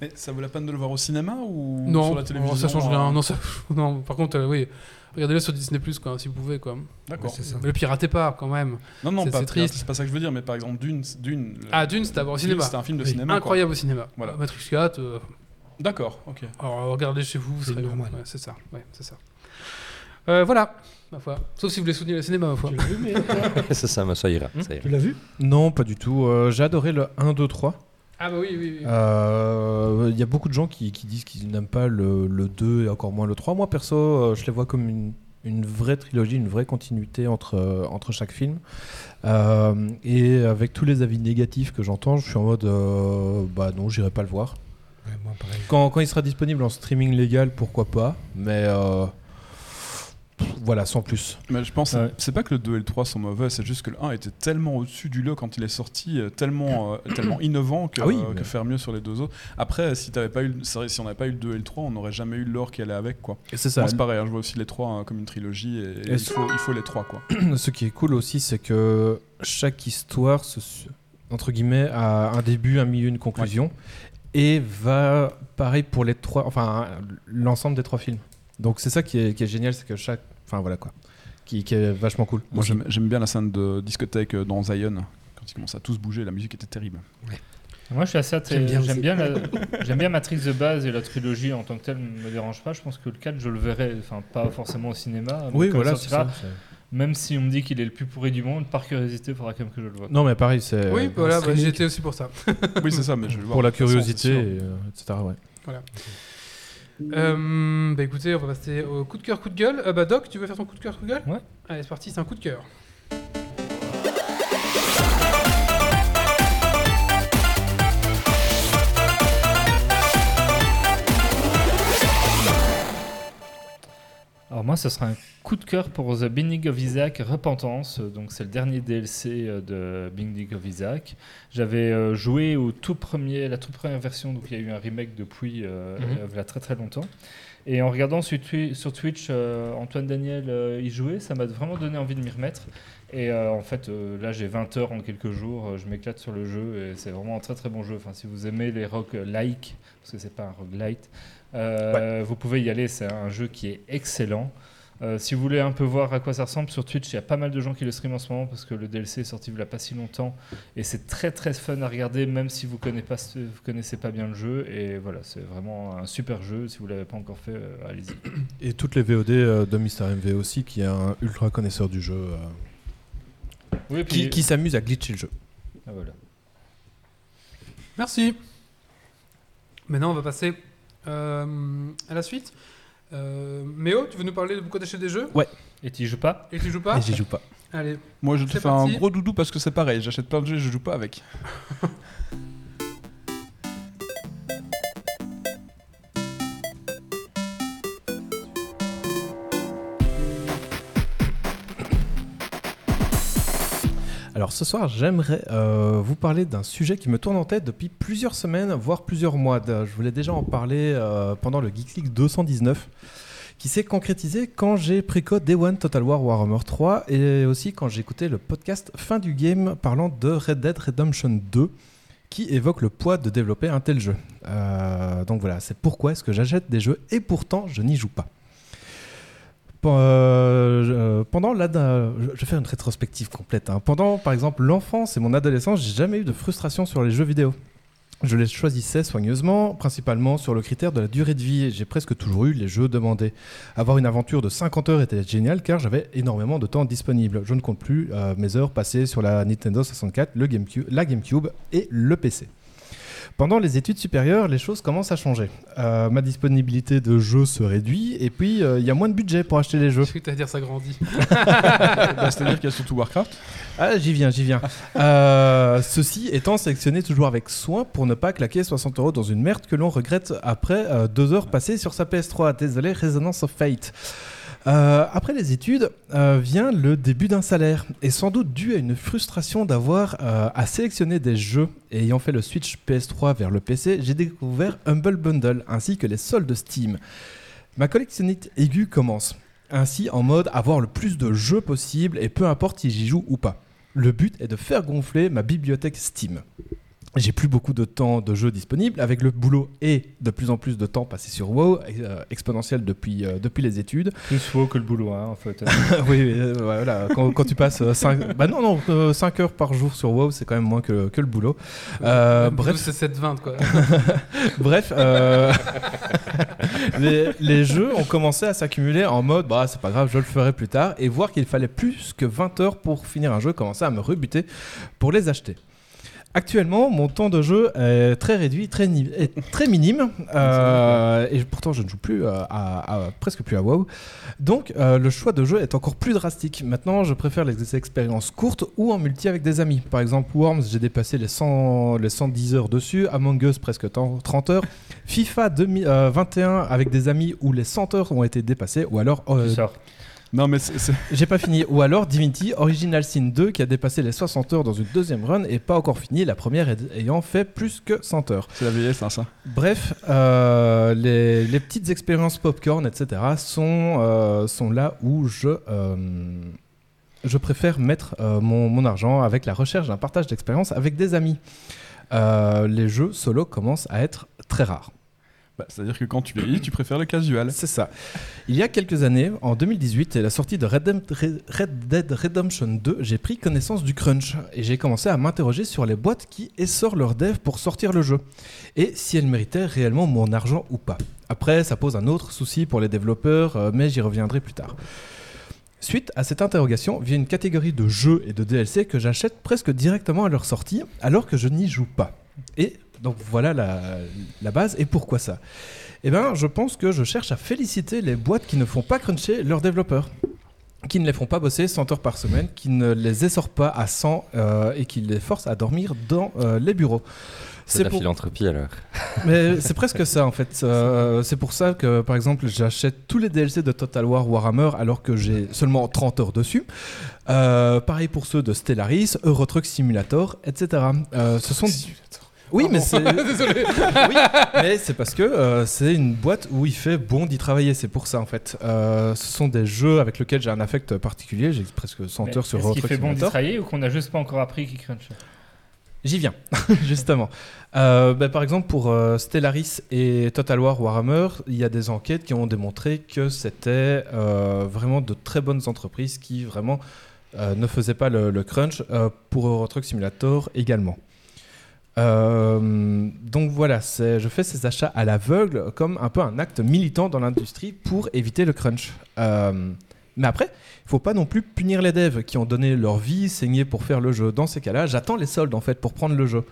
Mais ça vaut la peine de le voir au cinéma ou Non, sur la télévision ça change rien. Non, ça- non, par contre, oui, regardez-le sur Disney Plus, quoi, si vous pouvez, quoi. D'accord. c'est ça. Mais le piratez pas, quand même. Non, non, C'est- triste. C'est pas ça que je veux dire, mais par exemple, Dune. Dune le- Ah, Dune, c'était d'abord au cinéma. C'était un film de Oui. cinéma. quoi. Incroyable au cinéma. Voilà. Matrix 4, euh, D'accord, ok. alors regardez chez vous, vous C'est serez normal. Ouais, c'est ça. Ouais, c'est ça. Euh, voilà, ma foi. Sauf si vous voulez soutenir le cinéma, ma foi. Mais- c'est ça, mais ça ira. Hmm ça ira. Tu l'as vu? Non, pas du tout. Euh, J'ai adoré le 1, 2, 3. Ah bah oui, oui, oui. Euh, Il y a beaucoup de gens qui, qui disent qu'ils n'aiment pas le, le 2 et encore moins le 3. Moi, perso, euh, je les vois comme une, une vraie trilogie, une vraie continuité entre, euh, entre chaque film. Euh, et avec tous les avis négatifs que j'entends, je suis en mode euh, bah non, j'irai pas le voir. Ouais, moi, pareil. Quand, quand il sera disponible en streaming légal, pourquoi pas. Mais euh, voilà, sans plus. Mais je pense, Ouais. c'est pas que le 2 et le 3 sont mauvais, c'est juste que le 1 était tellement au-dessus du lot quand il est sorti, euh, tellement, euh, tellement innovant que, Ah oui, euh, que faire mieux sur les deux autres. Après, si, t'avais pas eu, si on n'avait pas eu le 2 et le 3, on n'aurait jamais eu l'or qui allait avec. Quoi. C'est ça. Moi, c'est pareil, hein, je vois aussi les 3 comme une trilogie et, Et il, ce- faut, il faut les 3. Quoi. Ce qui est cool aussi, c'est que chaque histoire, se entre guillemets, a un début, un milieu, une conclusion, et va pareil pour les trois, enfin l'ensemble des trois films. Donc c'est ça qui est, qui est génial, c'est que chaque, enfin voilà quoi, qui, qui est vachement cool. Moi, j'aime bien la scène de discothèque euh, dans Zion. Quand ils commencent à tous bouger, la musique était terrible. Moi, je suis assez J'aime bien bien, la- bien Matrix de base et la trilogie en tant que telle ne me dérange pas. Je pense que le 4, je le verrai, enfin pas forcément au cinéma. mais Oui, voilà, c'est ça. Même si on me dit qu'il est le plus pourri du monde, par curiosité, il faudra quand même que je le vois. Non mais pareil, c'est oui, voilà, bah, j'étais aussi pour ça. oui, c'est ça, mais je vais le voir pour la façon, curiosité, et, euh, etc. Ouais. Euh, bah écoutez, on va passer au coup de cœur, coup de gueule. Euh, bah Doc, tu veux faire ton coup de cœur, coup de gueule? Ouais. Allez, c'est parti, c'est un coup de cœur. Alors moi, ce sera un coup de cœur pour The Binding of Isaac Repentance. Donc c'est le dernier DLC euh, de Binding of Isaac. J'avais euh, joué au tout premier, la toute première version, donc il y a eu un remake depuis euh, Mhm. euh, il y a très très longtemps. Et en regardant sur, Twi- sur Twitch euh, Antoine Daniel y jouer, ça m'a vraiment donné envie de m'y remettre. Et en fait, là j'ai 20 heures en quelques jours, je m'éclate sur le jeu et c'est vraiment un très très bon jeu. Enfin, si vous aimez les rock like, parce que c'est pas un roguelite, euh, vous pouvez y aller, c'est un jeu qui est excellent. Euh, si vous voulez un peu voir à quoi ça ressemble sur Twitch, il y a pas mal de gens qui le streament en ce moment parce que le DLC est sorti il n'y a pas si longtemps et c'est très très fun à regarder même si vous connaissez pas, ce- vous connaissez pas bien le jeu et voilà c'est vraiment un super jeu si vous l'avez pas encore fait euh, allez-y. Et toutes les VOD euh, de Mister MV aussi, qui est un ultra connaisseur du jeu, euh, Oui, qui, qui s'amuse à glitcher le jeu. Ah, voilà. Merci. Maintenant, on va passer à la suite. Euh, Méo, tu veux nous parler de pourquoi t'achètes des jeux Et tu joues pas? Et tu joues pas? Et j'y joue pas. Allez. Moi, je te fais un gros doudou parce que c'est pareil. J'achète plein de jeux et je joue pas avec. Alors ce soir, j'aimerais euh, vous parler d'un sujet qui me tourne en tête depuis plusieurs semaines, voire plusieurs mois. Je voulais déjà en parler euh, pendant le Geek League 219, qui s'est concrétisé quand j'ai précode Day One Total War Warhammer 3 et aussi quand j'ai écouté le podcast Fin du Game parlant de Red Dead Redemption 2 qui évoque le poids de développer un tel jeu. Euh, donc voilà, c'est pourquoi est-ce que j'achète des jeux et pourtant je n'y joue pas. Pen- euh, je- euh, pendant l'ada, je je faire une rétrospective complète. hein. Pendant, par exemple, l'enfance et mon adolescence, j'ai jamais eu de frustration sur les jeux vidéo. Je les choisissais soigneusement, principalement sur le critère de la durée de vie. J'ai presque toujours eu les jeux demandés. Avoir une aventure de 50 heures était génial car j'avais énormément de temps disponible. Je ne compte plus euh, mes heures passées sur la Nintendo 64, le GameCube, la GameCube et le PC. Pendant les études supérieures, les choses commencent à changer. Euh, ma disponibilité de jeux se réduit et puis euh, il y a moins de budget pour acheter les jeux. Je que t'allais dire ça grandit. Bah, C'est-à-dire qu'il y a surtout Warcraft. Ah, j'y viens, j'y viens. Euh, ceci étant sélectionné toujours avec soin pour ne pas claquer 60 euros dans une merde que l'on regrette après euh, deux heures passées sur sa PS3. Désolé, Resonance of Fate. Euh, après les études euh, vient le début d'un salaire, et sans doute dû à une frustration d'avoir euh, à sélectionner des jeux. Et ayant fait le switch PS3 vers le PC, j'ai découvert Humble Bundle ainsi que les soldes Steam. Ma collectionnite aiguë commence. Ainsi, en mode avoir le plus de jeux possible et peu importe si j'y joue ou pas. Le but est de faire gonfler ma bibliothèque Steam. J'ai plus beaucoup de temps de jeu disponible avec le boulot et de plus en plus de temps passé sur WoW, euh, exponentiel depuis, euh, depuis les études. Plus faux que le boulot, hein, en fait. oui, euh, voilà. Quand, quand tu passes 5 bah non, non, 5 heures par jour sur WoW, c'est quand même moins que, que le boulot. Bref, c'est 7-20 quoi. bref les, les jeux ont commencé à s'accumuler en mode bah c'est pas grave, je le ferai plus tard et voir qu'il fallait plus que 20 heures pour finir un jeu commençait à me rebuter pour les acheter. Actuellement, mon temps de jeu est très réduit, très, ni- est très minime, euh, et pourtant je ne joue plus euh, à, à- presque plus à WoW. Donc euh, le choix de jeu est encore plus drastique. Maintenant, je préfère les expériences courtes ou en multi avec des amis. Par exemple, Worms, j'ai dépassé les, 100, les 110 heures dessus, Among Us presque 30 heures, FIFA 2021 avec des amis où les 100 heures ont été dépassées, ou alors euh. Non, mais c'est- j'ai pas fini. Ou alors Divinity Original Sin 2 qui a dépassé les 60 heures dans une deuxième run et pas encore fini, la première ayant fait plus que 100 heures. c'est la vieillesse, hein, ça. Bref, euh, les, les petites expériences popcorn, etc. sont, euh, sont là où je, euh, je préfère mettre mon, mon argent avec la recherche d'un partage d'expérience avec des amis. Les jeux solo commencent à être très rares. Bah, C'est-à-dire que quand tu vieillis, tu préfères le casual. C'est ça. Il y a quelques années, en 2018, et la sortie de Red Dead Redemption 2, j'ai pris connaissance du crunch et j'ai commencé à m'interroger sur les boîtes qui essorent leurs devs pour sortir le jeu et si elles méritaient réellement mon argent ou pas. Après, ça pose un autre souci pour les développeurs, euh, mais j'y reviendrai plus tard. Suite à cette interrogation, vient une catégorie de jeux et de DLC que j'achète presque directement à leur sortie, alors que je n'y joue pas. Et donc voilà la, la base. Et pourquoi ça Eh bien, je pense que je cherche à féliciter les boîtes qui ne font pas cruncher leurs développeurs, qui ne les font pas bosser 100 heures par semaine, qui ne les essorent pas à 100 euh, et qui les forcent à dormir dans euh, les bureaux. C'est la pour- philanthropie alors. mais c'est presque ça en fait. Euh, c'est pour ça que par exemple j'achète tous les DLC de Total War Warhammer alors que j'ai seulement 30 heures dessus. Euh, pareil pour ceux de Stellaris, Euro Truck Simulator, etc. Euh, ce sont oui, mais c'est Désolé. oui, mais c'est parce que euh, c'est une boîte où il fait bon d'y travailler. C'est pour ça en fait. Euh, ce sont des jeux avec lesquels j'ai un affect particulier. J'ai presque 100 Mais heures sur Est-ce qu'il fait bon d'y travailler ou qu'on a juste pas encore appris qu'il crunch? J'y viens, justement. Euh, bah, par exemple, pour euh, Stellaris et Total War Warhammer, il y a des enquêtes qui ont démontré que c'était euh, vraiment de très bonnes entreprises qui vraiment ne faisaient pas le, le crunch. pour Euro Truck Simulator également. Euh, donc voilà, je fais ces achats à l'aveugle comme un peu un acte militant dans l'industrie pour éviter le crunch. Euh, mais après, il faut pas non plus punir les devs qui ont donné leur vie, saigné pour faire le jeu. Dans ces cas-là, j'attends les soldes en fait pour prendre le jeu.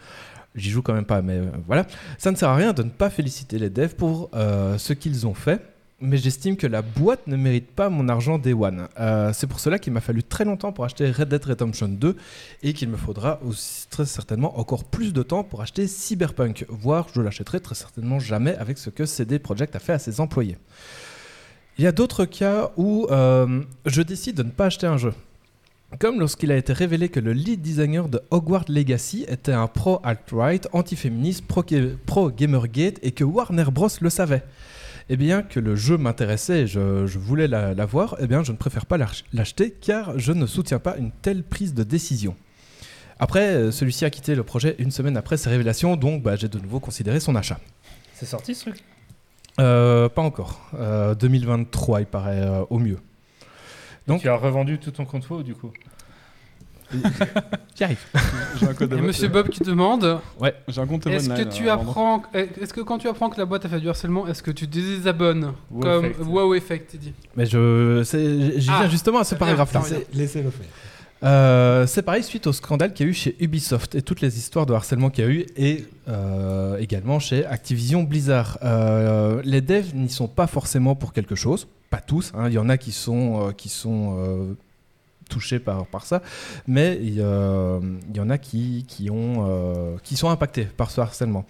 J'y joue quand même pas, mais euh, voilà. Ça ne sert à rien de ne pas féliciter les devs pour ce qu'ils ont fait. Mais j'estime que la boîte ne mérite pas mon argent Day One. Euh, c'est pour cela qu'il m'a fallu très longtemps pour acheter Red Dead Redemption 2 et qu'il me faudra aussi très certainement encore plus de temps pour acheter Cyberpunk, voire je l'achèterai très certainement jamais avec ce que CD Projekt a fait à ses employés. Il y a d'autres cas où euh, je décide de ne pas acheter un jeu. Comme lorsqu'il a été révélé que le lead designer de Hogwarts Legacy était un pro alt-right, antiféministe, pro- pro-Gamergate et que Warner Bros le savait. Et bien que le jeu m'intéressait et je, je voulais la- l'avoir, eh bien je ne préfère pas l'ach- l'acheter car je ne soutiens pas une telle prise de décision. Après, euh, celui-ci a quitté le projet une semaine après ses révélations, donc bah, j'ai de nouveau considéré son achat. C'est sorti ce truc? Euh, pas encore. Euh, 2023, il paraît, euh, au mieux. Donc- Tu as revendu tout ton compte du coup? J'y arrive. J'ai un code Et Monsieur Bob qui demande J'ai un compte est-ce que tu apprends est-ce que quand tu apprends que la boîte a fait du harcèlement est-ce que tu désabonnes Wow comme effect. wow effect dit Mais je, j'y Ah, viens justement à ce paragraphe-là. Laissez-le faire. Euh, c'est pareil suite au scandale qu'il y a eu chez Ubisoft et toutes les histoires de harcèlement qu'il y a eu et euh, également chez Activision Blizzard. Euh, les devs n'y sont pas forcément pour quelque chose, pas tous. hein. Il y en a qui sont, euh, qui sont euh, touchés par, par ça, mais il y, en a qui, qui, ont, euh, qui sont impactés par ce harcèlement.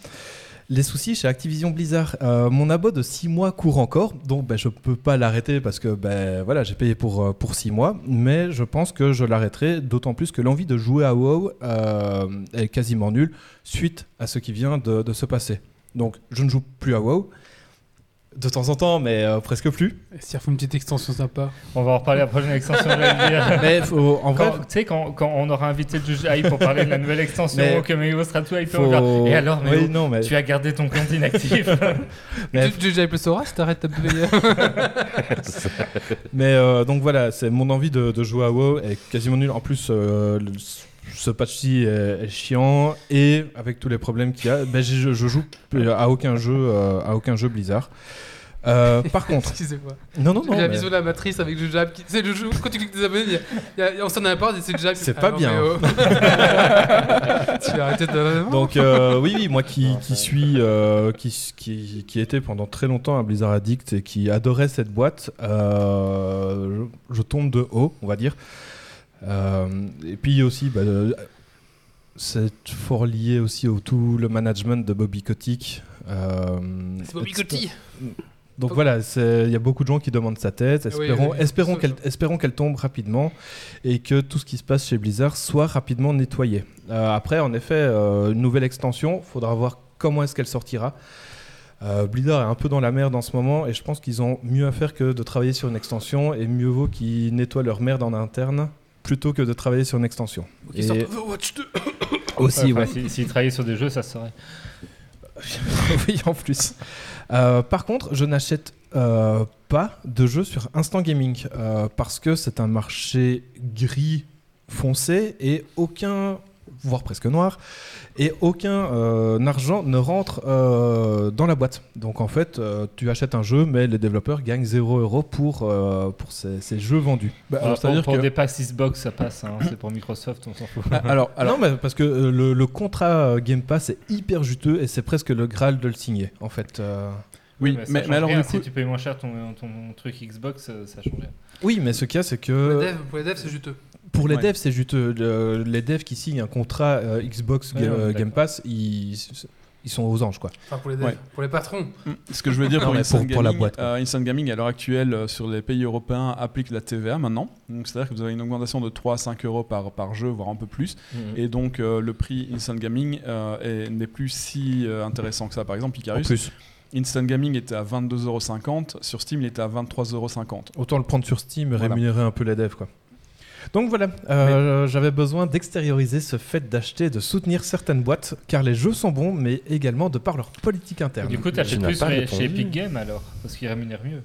Les soucis chez Activision Blizzard, euh, mon abo de 6 mois court encore, donc ben, je peux pas l'arrêter parce que ben, voilà, j'ai payé pour, euh, pour 6 mois, mais je pense que je l'arrêterai, d'autant plus que l'envie de jouer à WoW euh, est quasiment nulle suite à ce qui vient de se passer. Donc je ne joue plus à WoW, de temps en temps, mais euh, presque plus. Et S'il faut une petite extension sympa. On va en reparler à la prochaine extension. le. Mais faut- en vrai, Tu sais, quand, quand on aura invité le juge pour parler de la nouvelle extension, Mais- que Méo sera tout faut... Et alors, Méo, Oui, non, mais... tu as gardé ton compte inactif Mais- Tu tu- déjà plus Sora si t'arrêtes ta payer. Mais euh, donc voilà, c'est mon envie de, de jouer à WoW est quasiment nulle. En plus, euh, le- ce patch-ci est, est chiant et avec tous les problèmes qu'il y a, ben, je, je joue à aucun jeu, euh, à aucun jeu Blizzard. Euh, par contre, Excusez-moi. non non non, la mais- vision de la matrice avec le jab qui. C'est le jeu. Quand tu cliques des abonnés, y a- y a- il y a- on s'en a pas, c'est le jab. qui- C'est Ah pas non, bien. oh. tu vas arrêter de. donc euh, oui oui moi qui, qui suis euh, qui, qui qui était pendant très longtemps un Blizzard addict et qui adorait cette boîte, euh, je, je tombe de haut, on va dire. Euh, et puis aussi, bah, c'est fort lié aussi au tout le management de Bobby Kotick. Euh, C'est Bobby. Kotick. Donc voilà, il y a beaucoup de gens qui demandent sa tête. Espérons, oui, oui. espérons Ça, qu'elle, ça. espérons qu'elle tombe rapidement et que tout ce qui se passe chez Blizzard soit rapidement nettoyé. Euh, après, en effet, euh, une nouvelle extension, faudra voir comment est-ce qu'elle sortira. Euh, Blizzard est un peu dans la merde en ce moment et je pense qu'ils ont mieux à faire que de travailler sur une extension et mieux vaut qu'ils nettoient leur merde en interne plutôt que de travailler sur une extension. Qui Et sort Overwatch 2. aussi, Enfin, ouais. si- S'ils travaillaient sur des jeux, ça se saurait. oui, en plus. Euh, par contre, je n'achète euh, pas de jeux sur Instant Gaming euh, parce que c'est un marché gris foncé et aucun, voire presque noir, et aucun euh, argent ne rentre euh, dans la boîte. Donc en fait, euh, tu achètes un jeu, mais les développeurs gagnent 0 euros pour, euh, pour ces, ces jeux vendus. Bah, Alors, pour pour que- des packs Xbox, ça passe. hein, C'est pour Microsoft, on s'en fout. Ah, alors, alors, non, mais parce que euh, le, le contrat Game Pass est hyper juteux et c'est presque le Graal de le signer, en fait. euh. oui, mais, change mais alors rien. du coup, Si tu payes moins cher ton, ton truc Xbox, ça change rien. Oui, mais ce qu'il y a, c'est Pour les que devs, pour les devs, c'est juteux. Pour les Ouais. devs, c'est juteux. Le- les devs qui signent un contrat euh, Xbox Ouais, euh. Game Pass, ils, ils sont aux anges, quoi. Enfin, pour les devs. Ouais. Pour les patrons. Mm. Ce que je veux dire pour, Instant pour- pour la Gaming, boîte, euh, Instant Gaming à l'heure actuelle euh, sur les pays européens applique la TVA maintenant. Donc c'est-à-dire que vous avez une augmentation de 3 à 5 euros par, par jeu, voire un peu plus. Et donc euh, le prix Instant Gaming euh, est- n'est plus si euh, intéressant que ça. Par exemple, En Icarus, plus, Instant Gaming était à 22,50€, sur Steam il était à 23,50€. autant le prendre sur Steam et Voilà. rémunérer un peu les devs, quoi. Donc voilà, euh, j'avais besoin d'extérioriser ce fait d'acheter, de soutenir certaines boîtes, car les jeux sont bons, mais également de par leur politique interne. Du coup, Tu t'achètes n'as plus chez Epic Games alors Parce qu'ils rémunèrent mieux.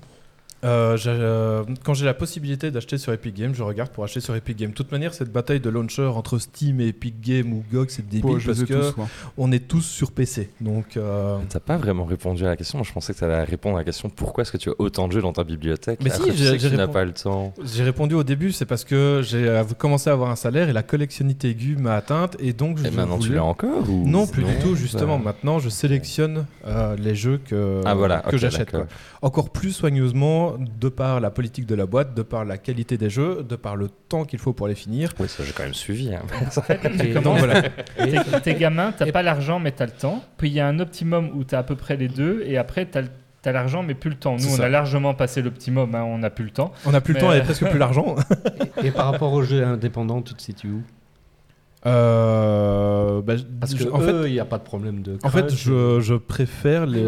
Euh, euh, quand j'ai la possibilité d'acheter sur Epic Games, je regarde pour acheter sur Epic Games. De toute manière, cette bataille de launcher entre Steam et Epic Games ou GOG, c'est débile parce que tous, quoi. on est tous sur PC. Donc, euh, T'as pas vraiment répondu à la question. Moi, je pensais que tu allais répondre à la question pourquoi est-ce que tu as autant de jeux dans ta bibliothèque? Mais Après, si, j'ai- que tu n'as pas le temps. j'ai répondu au début, c'est parce que j'ai euh, commencé à avoir un salaire et la collectionnité aiguë m'a atteinte et donc je Et maintenant, tu l'as encore ou... Non, plus du tout. ça- Justement, maintenant, je sélectionne euh, les jeux que, Ah voilà, que j'achète. Encore plus soigneusement, de par la politique de la boîte, de par la qualité des jeux, de par le temps qu'il faut pour les finir. Oui, ça j'ai quand même suivi. hein. En fait, voilà. T'es t'es gamin, t'as pas l'argent, mais t'as le temps. Puis il y a un optimum où t'as à peu près les deux, et après t'as le- t'as l'argent, mais plus le temps. Nous, on ça. a largement passé l'optimum, hein, on n'a plus le temps. On n'a plus le temps et presque plus l'argent. Et par rapport aux jeux indépendants, tu te situes où? Euh, bah, Parce que je- en fait, il n'y a pas de problème de. En fait, je, je préfère les.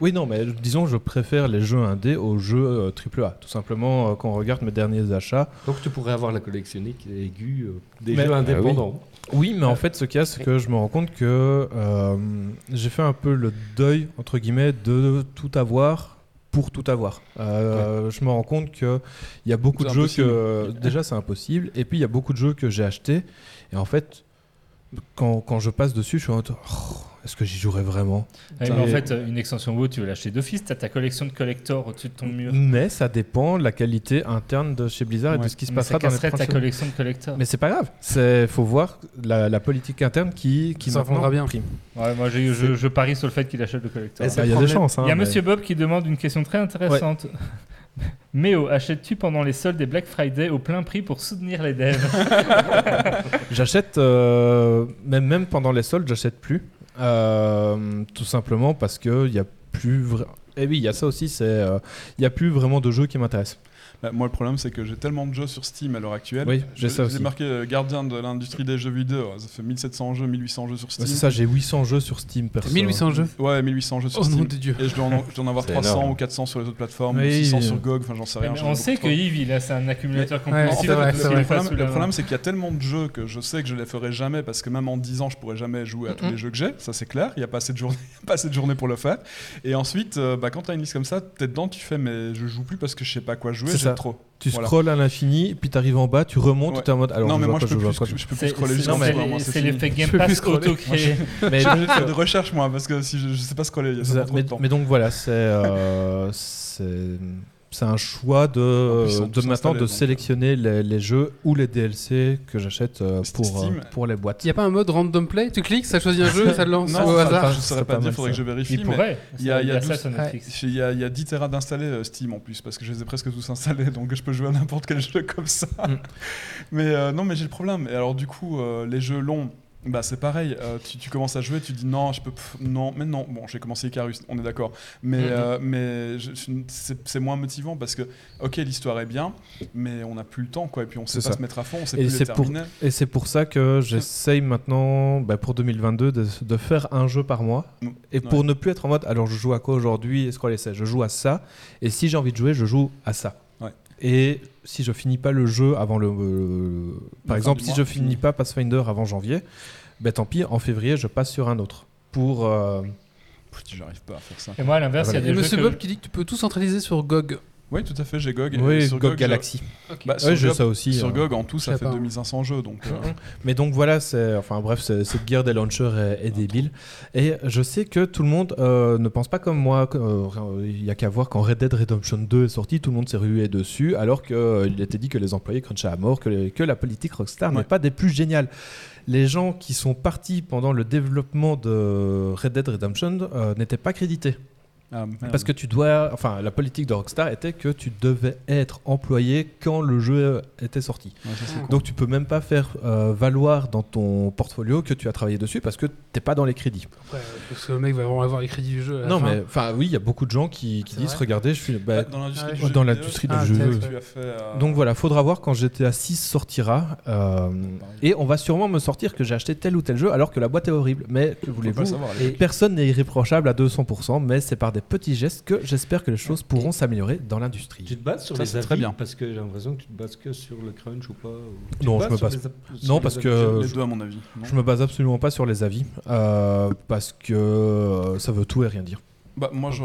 Oui, non, mais disons, je préfère les jeux indés aux jeux euh, AAA. Tout simplement, euh, quand on regarde mes derniers achats. Donc tu pourrais avoir la collectionnique aiguë euh, des Mais- jeux Ah oui. indépendants. Oui, mais en fait, ce qu'il y a, c'est que je me rends compte que euh, j'ai fait un peu le deuil, entre guillemets, de tout avoir pour tout avoir. Euh, Je me rends compte qu'il y a beaucoup de jeux impossible. que. Déjà, c'est impossible. Et puis, il y a beaucoup de jeux que j'ai achetés. Et en fait, quand, quand je passe dessus, je suis en mode. Oh, Est-ce que j'y jouerais vraiment Ouais, mais en fait, une extension WoW, tu veux l'acheter d'office, t'as ta collection de collector au-dessus de ton mur. Mais ça dépend de la qualité interne de chez Blizzard et de ce qui se Mais ça passera dans les casserait ta collection de collector. Mais c'est pas grave. C'est faut voir la, la politique interne qui qui Ça vendra bien. prime. Ouais, moi, j'ai- je, je parie sur le fait qu'il achète le collector. Bah, c'est Il y a des chances. hein, Il y a mais- Monsieur Bob qui demande une question très intéressante. Méo, achètes-tu pendant les soldes des Black Friday au plein prix pour soutenir les devs? J'achète euh, même même pendant les soldes, j'achète plus. Euh, tout simplement parce que il y a plus vra- Et oui, il y a ça aussi, c'est euh, il y a plus vraiment de jeux qui m'intéressent. Bah, moi, le problème, c'est que j'ai tellement de jeux sur Steam à l'heure actuelle. Oui, j'ai ça aussi. marqué euh, gardien de l'industrie des jeux vidéo. Ça fait 1700 jeux, 1800 jeux sur Bah, Steam. c'est ça, j'ai 800 jeux sur Steam perso. 1800 jeux? Ouais, 1800 jeux sur Oh Steam. nom de Dieu. Et je dois, en, je dois en avoir C'est 300 énorme. ou 400 sur les autres plateformes, Oui, 600 oui. sur GOG, enfin j'en sais rien. Mais on sait que Yves, il a c'est un accumulateur compulsif. Le problème, c'est qu'il y a tellement de jeux que je sais que je les ferai jamais parce que même en 10 ans, je pourrai jamais jouer à tous les jeux que j'ai. Ça, c'est clair. Il n'y a pas assez de journées pour le faire. Et ensuite, euh, bah, quand tu as une liste comme ça, t'es dedans, tu fais, mais je joue plus parce que je sais pas quoi jouer, j'ai ça. trop. Tu Voilà. scrolles à l'infini, puis tu arrives en bas, tu remontes, Ouais. tu es en mode. Alors, non, je mais moi, pas, je peux plus, pas. je peux plus scroller c'est- jusqu'en moi, c'est l'effet Je Game peux plus Pass scroller. auto-créé. Mais, Je fais de recherche, moi, parce que si je, je sais pas scroller, il y a C'est ça ça. trop mais, de temps. mais donc voilà, c'est euh, c'est un choix de, de maintenant de sélectionner les, les jeux ou les DLC que j'achète euh, pour, euh, pour les boîtes. Il n'y a pas un mode random play? Tu cliques, ça choisit un jeu, ça le lance Non, au hasard. je saurais c'est pas pas dire, mal, faudrait que je vérifie. Il pourrait. il y a- il y a ça 12 sur Netflix. Il y, a, il y a 10 terras d'installés Steam en plus, parce que je les ai presque tous installés, donc je peux jouer à n'importe quel jeu comme ça. Mm. Mais euh, non, mais j'ai le problème. Et alors, du coup, euh, les jeux longs, bah, c'est pareil. Euh, tu, tu commences à jouer, tu dis non, je peux. pff, non, mais non. Bon, j'ai commencé Icarus, on est d'accord. Mais, Mhm. euh, mais c'est moins motivant parce que, ok, l'histoire est bien, mais on n'a plus le temps, quoi. Et puis on sait pas ça. se mettre à fond, on sait Et plus les c'est pour- terminer. Et c'est pour ça que j'essaye maintenant, bah, pour 2022, de, de faire un jeu par mois. Mm. Et pour ne plus être en mode, alors je joue à quoi aujourd'hui et ce qu'on essaie Je joue à ça. Et si j'ai envie de jouer, je joue à ça. Ouais. Et si je finis pas le jeu avant le. euh, par exemple, si mois, je fini. finis pas Pathfinder avant janvier, ben tant pis, en février, je passe sur un autre. Pour. euh, J'arrive pas à faire ça. Et moi, à l'inverse, il y a des Monsieur que- Bob qui dit que tu peux tout centraliser sur GOG. Oui, tout à fait, j'ai GOG. et oui, sur GOG je- Galaxy. bah, Oui, sur j'ai GOG, ça aussi. Sur euh. GOG, en tout, je ça fait pas. 2500 jeux. Donc, euh. Mais donc voilà, enfin bref, cette guerre des launchers est, est débile. Et je sais que tout le monde euh, ne pense pas comme moi. que, euh, Il y a qu'à voir quand Red Dead Redemption 2 est sorti, tout le monde s'est rué dessus, alors qu'il était dit que les employés crunchaient à mort, que, les- que la politique Rockstar Ouais. n'est pas des plus géniales. Les gens qui sont partis pendant le développement de Red Dead Redemption euh, n'étaient pas crédités. Ah. Parce que tu dois, enfin, la politique de Rockstar était que tu devais être employé quand le jeu était sorti. Ouais, ça, c'est con. Donc tu peux même pas faire euh, valoir dans ton portfolio que tu as travaillé dessus parce que t'es pas dans les crédits. Après, parce que le mec va vraiment avoir les crédits du jeu. à la Non fin. mais enfin oui, il y a beaucoup de gens qui, disent regardez, je suis bah, dans l'industrie ouais. du dans jeu vidéo, l'industrie du Ah, jeu. fait, euh, Donc voilà, faudra voir quand GTA 6 sortira euh, et on va sûrement me sortir que j'ai acheté tel ou tel jeu alors que la boîte est horrible. Mais que voulez-vous Personne n'est irréprochable à 200%, mais c'est par des petits gestes que j'espère que les choses pourront s'améliorer dans l'industrie. Tu te bases sur Ça, les c'est avis très bien. parce que j'ai l'impression que tu te bases que sur le crunch ou pas. ou- Non, je me base- les Non, parce que les je- deux, à mon avis. non Je me base absolument pas sur les avis euh, parce que euh, ça veut tout et rien dire. Bah, moi, je,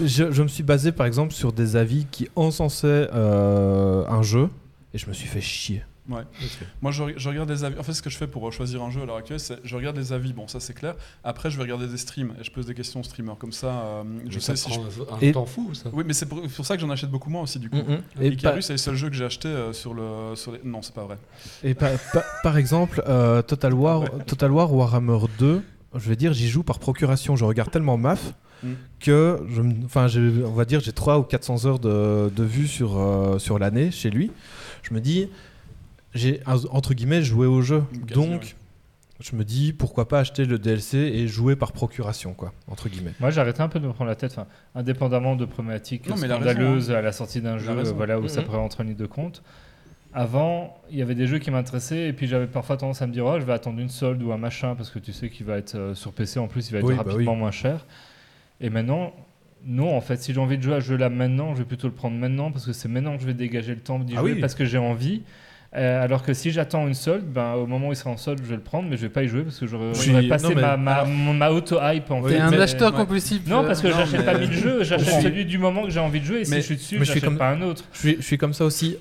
je- Je, je me suis basé par exemple sur des avis qui encensaient euh, un jeu et je me suis fait chier. Ouais. Moi, je, je regarde les avis. En fait, ce que je fais pour euh, choisir un jeu à l'heure actuelle, c'est je regarde les avis. Bon, ça c'est clair. Après, je vais regarder des streams et je pose des questions aux streamers. Comme ça, euh, je Mais ça sais si je. prend un Et- temps fou, ça. Oui, mais c'est pour, pour ça que j'en achète beaucoup moins aussi, du coup. Et, Icarus, c'est le seul jeu que j'ai acheté euh, sur le. Sur les... Non, c'est pas vrai. et par, par- par exemple, euh, Total, War, Total War Warhammer 2, je vais dire, j'y joue par procuration. Je regarde tellement MAF Mm. que, je, enfin, on va dire, j'ai 300 ou 400 heures de, de vue sur, euh, sur l'année chez lui. Je me dis, j'ai entre guillemets joué au jeu. Quasi, Donc, ouais. je me dis, pourquoi pas acheter le DLC et jouer par procuration, quoi, entre guillemets. Moi, j'ai arrêté un peu de me prendre la tête, enfin, indépendamment de problématiques Non, mais il a raison, scandaleuses à la sortie d'un jeu, raison. voilà, où ça Mhm. pourrait rentrer en ligne de compte. Avant, il y avait des jeux qui m'intéressaient et puis j'avais parfois tendance à me dire, oh, je vais attendre une solde ou un machin parce que tu sais qu'il va être euh, sur PC en plus, il va être Oui, bah rapidement oui. moins cher. Et maintenant, non, en fait, si j'ai envie de jouer à ce jeu là maintenant, je vais plutôt le prendre maintenant parce que c'est maintenant que je vais dégager le temps d'y Ah jouer oui. parce que j'ai envie. Euh, alors que si j'attends une solde, ben, au moment où il sera en solde, je vais le prendre, mais je vais pas y jouer parce que j'aurais j'aurais passé non, mais- ma, ma, mon- ma auto-hype en T'es fait. un Mais- acheteur ouais. compulsif. non, euh, parce que non, j'achète mais- pas mille jeux, j'achète celui du moment que j'ai envie de jouer et si Mais- je suis dessus, mais je suis j'achète comme- pas un autre. Je suis, je suis comme ça aussi,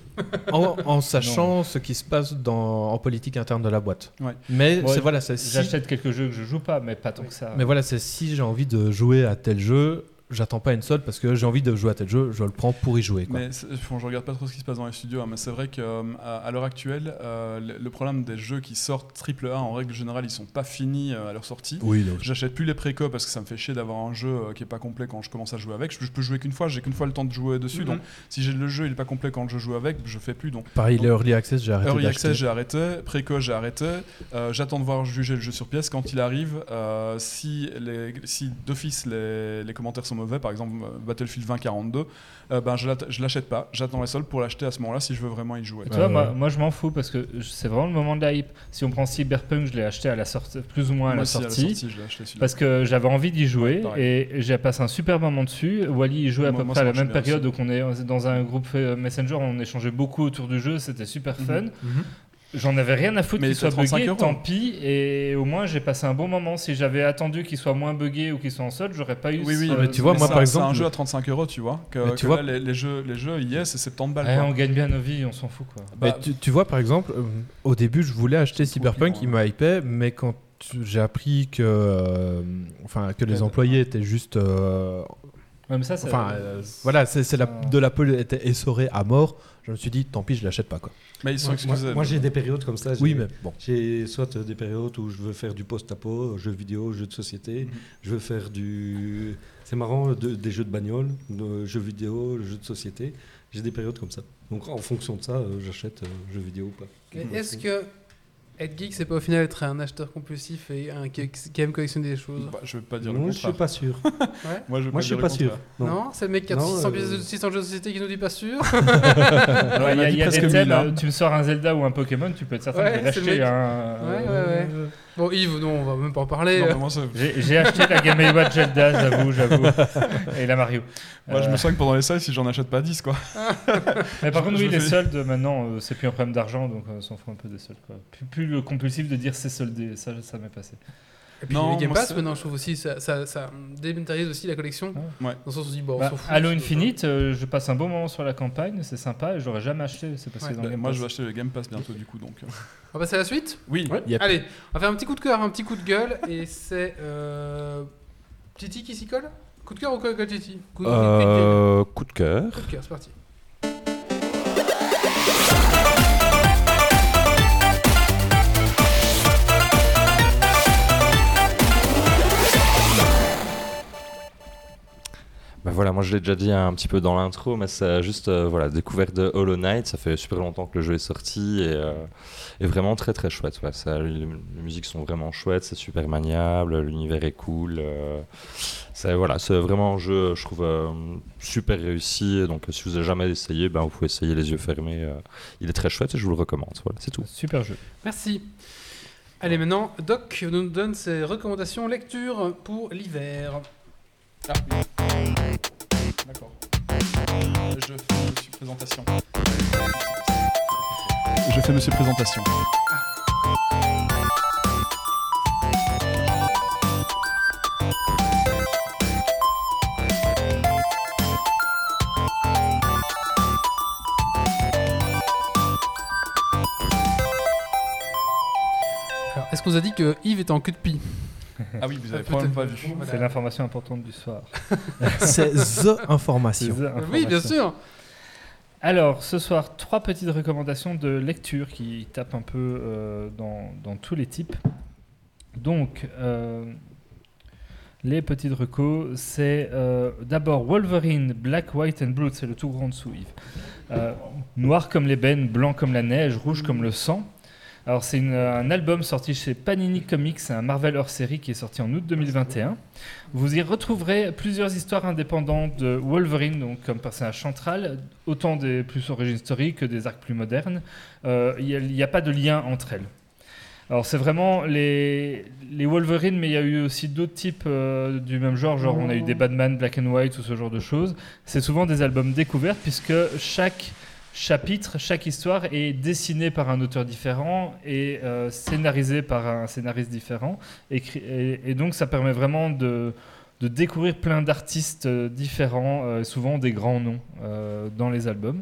en, en sachant ce qui se passe dans, en politique interne de la boîte. Ouais. Mais Ouais, c'est voilà, c'est si, J'achète quelques jeux que je joue pas, mais pas tant que ça. mais voilà, c'est si j'ai envie de jouer à tel jeu, j'attends pas une solde parce que j'ai envie de jouer à tel jeu, je le prends pour y jouer. Quoi. Mais bon, je regarde pas trop ce qui se passe dans les studios, hein, mais c'est vrai qu'à à l'heure actuelle, euh, le, problème des jeux qui sortent triple A, en règle générale, ils sont pas finis euh, à leur sortie. Oui, donc, J'achète plus les préco parce que ça me fait chier d'avoir un jeu euh, qui est pas complet quand je commence à jouer avec. Je, je peux jouer qu'une fois, j'ai qu'une fois le temps de jouer dessus. Mhm. Donc si j'ai le jeu il est pas complet quand je joue avec, je fais plus. Donc pareil, les early access, j'ai arrêté Early. Access j'ai arrêté, préco j'ai arrêté. Euh, J'attends de voir juger le jeu sur pièce quand il arrive. euh, si les, si d'office les, les commentaires sont mauvais, par exemple euh, Battlefield 2042, euh, ben je l'achète pas. J'attends les soldes pour l'acheter à ce moment-là si je veux vraiment y jouer. Et tu vois, Ouais, moi, ouais. moi, je m'en fous parce que c'est vraiment le moment de la hype. Si on prend Cyberpunk, je l'ai acheté à la sortie, plus ou moins à Moi la aussi, sortie. acheté. Parce que j'avais envie d'y jouer Ouais, et j'ai passé un super moment dessus. Wally y jouait à Moi- peu moi, près à la même période, aussi. donc on est dans un groupe euh, Messenger, on échangeait beaucoup autour du jeu, c'était super Mhm. fun. Mhm. J'en avais rien à foutre Mais qu'il soit 35 buggé, euros. tant pis, et au moins j'ai passé un bon moment. Si j'avais attendu qu'il soit moins buggé ou qu'il soit en solde, j'aurais pas eu Oui, oui, ce- mais tu vois, Mais moi, c'est par exemple, un jeu à 35 euros, tu vois. Que, Mais que tu vois- là, les, les jeux, les jeux, yes, c'est 70 balles. Ouais, quoi. on gagne bien nos vies, on s'en fout quoi. Mais Bah, tu, tu vois, par exemple, euh, au début, je voulais acheter Cyberpunk, hein. il me hypait, mais quand j'ai appris que, euh, enfin, que les employés étaient juste. euh, Ouais, mais ça, c'est- enfin, euh, voilà, c'est la, de la pole était essorée à mort. Je me suis dit, tant pis, je l'achète pas. Quoi. mais ils sont Moi, excusés. moi, j'ai des périodes comme ça. Oui, mais bon. J'ai soit des périodes où je veux faire du post-apo, jeux vidéo, jeux de société. Mhm. Je veux faire du. C'est marrant, de- des jeux de bagnole, de jeux vidéo, jeux de société. J'ai des périodes comme ça. Donc en fonction de ça, euh, j'achète euh, jeux vidéo ou pas. Est-ce que être geek, c'est pas au final être un acheteur compulsif et un qui, aime collectionner des choses Bah, je vais pas dire le Non, je contraire. suis pas sûr. Ouais. Moi, je, Moi, je suis pas le sûr. Non, c'est le mec qui a Non, 600, euh, pièces de- 600 jeux de société qui nous dit pas sûr. Ouais, Il y a, des thèmes, hein. euh, tu me sors un Zelda ou un Pokémon, tu peux être certain je le l'acheter. hein. Ouais, ouais, ouais. Bon, Yves, non, on va même pas en parler. Ça- J'ai acheté la Game Watch Zelda, j'avoue, j'avoue. Et la Mario. moi, je Euh, me sens que pendant les sales, si j'en achète pas 10, quoi. Mais par je- contre, je oui, le les fais. soldes, maintenant, euh, c'est plus un problème d'argent, donc euh, on s'en fout un peu des soldes. Quoi. Plus, plus le compulsif de dire c'est soldé, ça, ça m'est passé. Et puis Non, les Game Pass, maintenant, je trouve aussi, ça, ça, ça dématérialise aussi la collection. Ouais. Dans le sens où on se dit, bon, on Bah, s'en fout. Halo Infinite, euh, je passe un bon moment sur la campagne, c'est sympa, et j'aurais jamais acheté, c'est passé Ouais. dans Bah, Game moi, Pass. je vais acheter le Game Pass bientôt, du coup. Donc, euh, On va passer à la suite? Oui. Yep. Allez, on va faire un petit coup de cœur, un petit coup de gueule, et c'est euh, Titi qui s'y colle? Coup de cœur ou coup de gueule, Titi coup Euh, coup de cœur. coup de cœur, c'est parti. Bah voilà, moi je l'ai déjà dit un petit peu dans l'intro, mais c'est juste euh, voilà, découverte de Hollow Knight. Ça fait super longtemps que le jeu est sorti et, euh, et vraiment très très chouette. Ouais. Ça, les, les musiques sont vraiment chouettes, c'est super maniable, l'univers est cool. euh, c'est voilà, c'est vraiment un jeu, je trouve euh, super réussi. Donc si vous n'avez jamais essayé, ben, vous pouvez essayer les yeux fermés. euh, il est très chouette et je vous le recommande. Voilà, c'est tout. Super jeu. Merci. Allez, maintenant, Doc nous donne ses recommandations lecture pour l'hiver. D'accord. Je fais monsieur présentation. Je fais monsieur présentation. Alors, est-ce qu'on vous a dit que Yves était en queue de pie? Ah oui, vous avez Peut-être. pas vu. C'est l'information importante du soir. C'est The Information. Oui, bien sûr. Alors, ce soir, trois petites recommandations de lecture qui tapent un peu euh, dans, dans tous les types. Donc, euh, les petites recos, c'est euh, d'abord Wolverine, Black, White and Blue, c'est le tout grand dessous, Yves. Euh, noir comme l'ébène, blanc comme la neige, rouge comme le sang. Alors, c'est un album sorti chez Panini Comics, un Marvel hors série qui est sorti en août 2021. Vous y retrouverez plusieurs histoires indépendantes de Wolverine, donc comme personnage central, autant des plus origines historiques que des arcs plus modernes. Euh, Il n'y a, pas de lien entre elles. Alors c'est vraiment les, les Wolverine, mais il y a eu aussi d'autres types euh, du même genre, genre on a eu des Batman Black and White ou ce genre de choses. C'est souvent des albums découvertes puisque chaque chapitre, chaque histoire est dessinée par un auteur différent et euh, scénarisée par un scénariste différent. Et, donc ça permet vraiment de, découvrir plein d'artistes euh, différents, euh, souvent des grands noms dans les albums.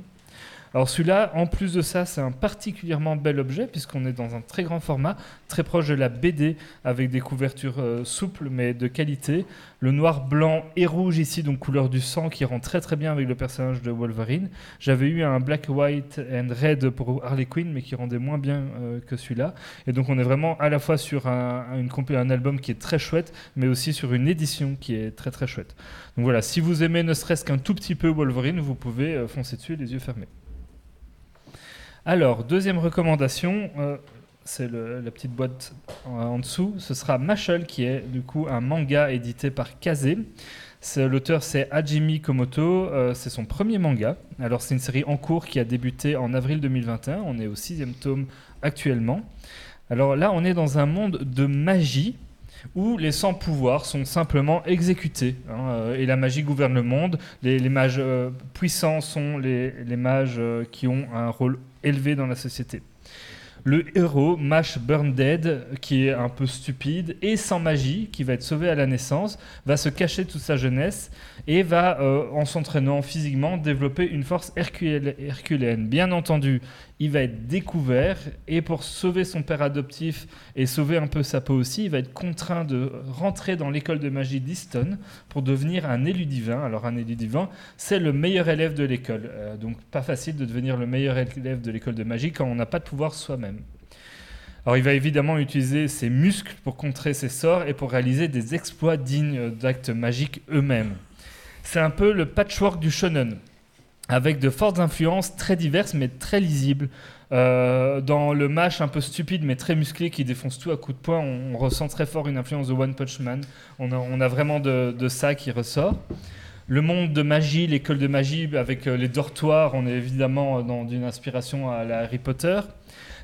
Alors celui-là, en plus de ça, c'est un particulièrement bel objet puisqu'on est dans un très grand format, très proche de la BD, avec des couvertures euh, souples mais de qualité. Le noir, blanc et rouge ici, donc couleur du sang, qui rend très très bien avec le personnage de Wolverine. J'avais eu un black, white and red pour Harley Quinn, mais qui rendait moins bien euh, que celui-là. Et donc on est vraiment à la fois sur un, une un album qui est très chouette, mais aussi sur une édition qui est très très chouette. Donc voilà, si vous aimez ne serait-ce qu'un tout petit peu Wolverine, vous pouvez euh, foncer dessus les yeux fermés. Alors, deuxième recommandation, euh, c'est la petite boîte en, dessous, ce sera Mashal, qui est du coup un manga édité par Kaze. L'auteur c'est Hajime Komoto, euh, c'est son premier manga. Alors c'est une série en cours qui a débuté en avril 2021, on est au sixième tome actuellement. Alors là on est dans un monde de magie où les sans pouvoirs sont simplement exécutés hein, euh, et la magie gouverne le monde. Les, mages puissants sont les, mages qui ont un rôle élevé dans la société. Le héros, Mash Burn Dead, qui est un peu stupide et sans magie, qui va être sauvé à la naissance, va se cacher toute sa jeunesse et va, euh, en s'entraînant physiquement, développer une force herculé- herculéenne. Bien entendu, il va être découvert et pour sauver son père adoptif et sauver un peu sa peau aussi, il va être contraint de rentrer dans l'école de magie d'Easton pour devenir un élu divin. Alors un élu divin, c'est le meilleur élève de l'école. Euh, donc pas facile de devenir le meilleur élève de l'école de magie quand on n'a pas de pouvoir soi-même. Alors il va évidemment utiliser ses muscles pour contrer ses sorts et pour réaliser des exploits dignes d'actes magiques eux-mêmes. C'est un peu le patchwork du shonen, avec de fortes influences très diverses mais très lisibles. Euh, dans le match un peu stupide mais très musclé qui défonce tout à coups de poing, on, on ressent très fort une influence de One Punch Man. On a, on a vraiment de, de ça qui ressort. Le monde de magie, l'école de magie avec euh, les dortoirs, on est évidemment euh, dans une inspiration à la Harry Potter.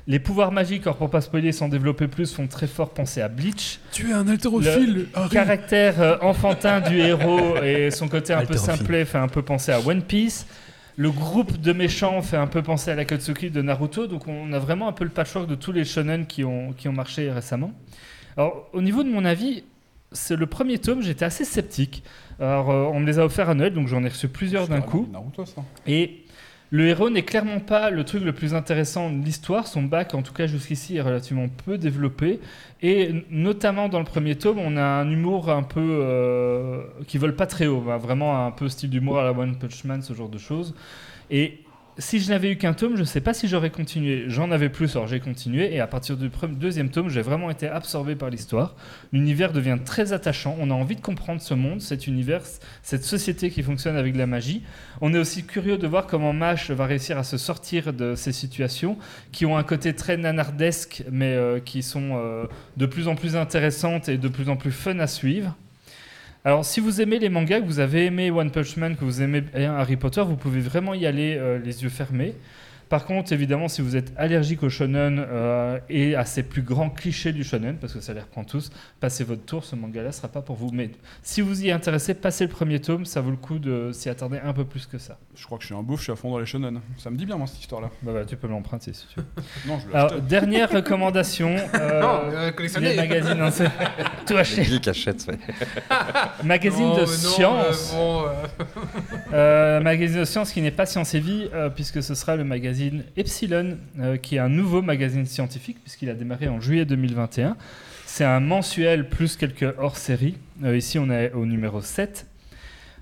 Les pouvoirs magiques, alors pour pas spoiler sans développer plus, font très fort penser à Bleach. Tu es un haltérophile, Harry. Caractère euh, enfantin du héros et son côté un peu simplet fait un peu penser à One Piece. Le groupe de méchants fait un peu penser à la Katsuki de Naruto. Donc on a vraiment un peu le patchwork de tous les shonen qui ont, qui ont marché récemment. Alors au niveau de mon avis, c'est le premier tome, j'étais assez sceptique. Alors euh, on me les a offerts à Noël, donc j'en ai reçu plusieurs d'un coup. Naruto, ça. Et le héros n'est clairement pas le truc le plus intéressant de l'histoire. Son bac, en tout cas jusqu'ici, est relativement peu développé. Et notamment dans le premier tome, on a un humour un peu euh, qui vole pas très haut. hein, Vraiment un peu style d'humour à la One Punch Man, ce genre de choses. Et si je n'avais eu qu'un tome, je ne sais pas si j'aurais continué. J'en avais plus, alors j'ai continué. Et à partir du deuxième tome, j'ai vraiment été absorbé par l'histoire. L'univers devient très attachant. On a envie de comprendre ce monde, cet univers, cette société qui fonctionne avec de la magie. On est aussi curieux de voir comment Mash va réussir à se sortir de ces situations qui ont un côté très nanardesque, mais euh, qui sont euh, de plus en plus intéressantes et de plus en plus fun à suivre. Alors, si vous aimez les mangas, que vous avez aimé One Punch Man, que vous aimez Harry Potter, vous pouvez vraiment y aller euh, les yeux fermés. Par contre, évidemment, si vous êtes allergique au shonen euh, et à ces plus grands clichés du shonen, parce que ça les reprend tous, passez votre tour, ce manga-là ne sera pas pour vous. Mais si vous y êtes intéressé, passez le premier tome, ça vaut le coup de s'y attarder un peu plus que ça. Je crois que je suis un bouffe, je suis à fond dans les shonen. Ça me dit bien, moi, cette histoire-là. Bah, bah, tu peux l'emprunter si tu veux. Non, je Alors, dernière recommandation. euh, Non, euh, collectionner. les magazines, hein, c'est- tout acheté. Geek achète, ouais. Magazine Non, de non, science. euh, bon, euh, Euh, magazine de science qui n'est pas Science et Vie, euh, puisque ce sera le magazine Epsilon, euh, qui est un nouveau magazine scientifique, puisqu'il a démarré en juillet 2021. C'est un mensuel plus quelques hors-séries. Euh, ici, on est au numéro 7.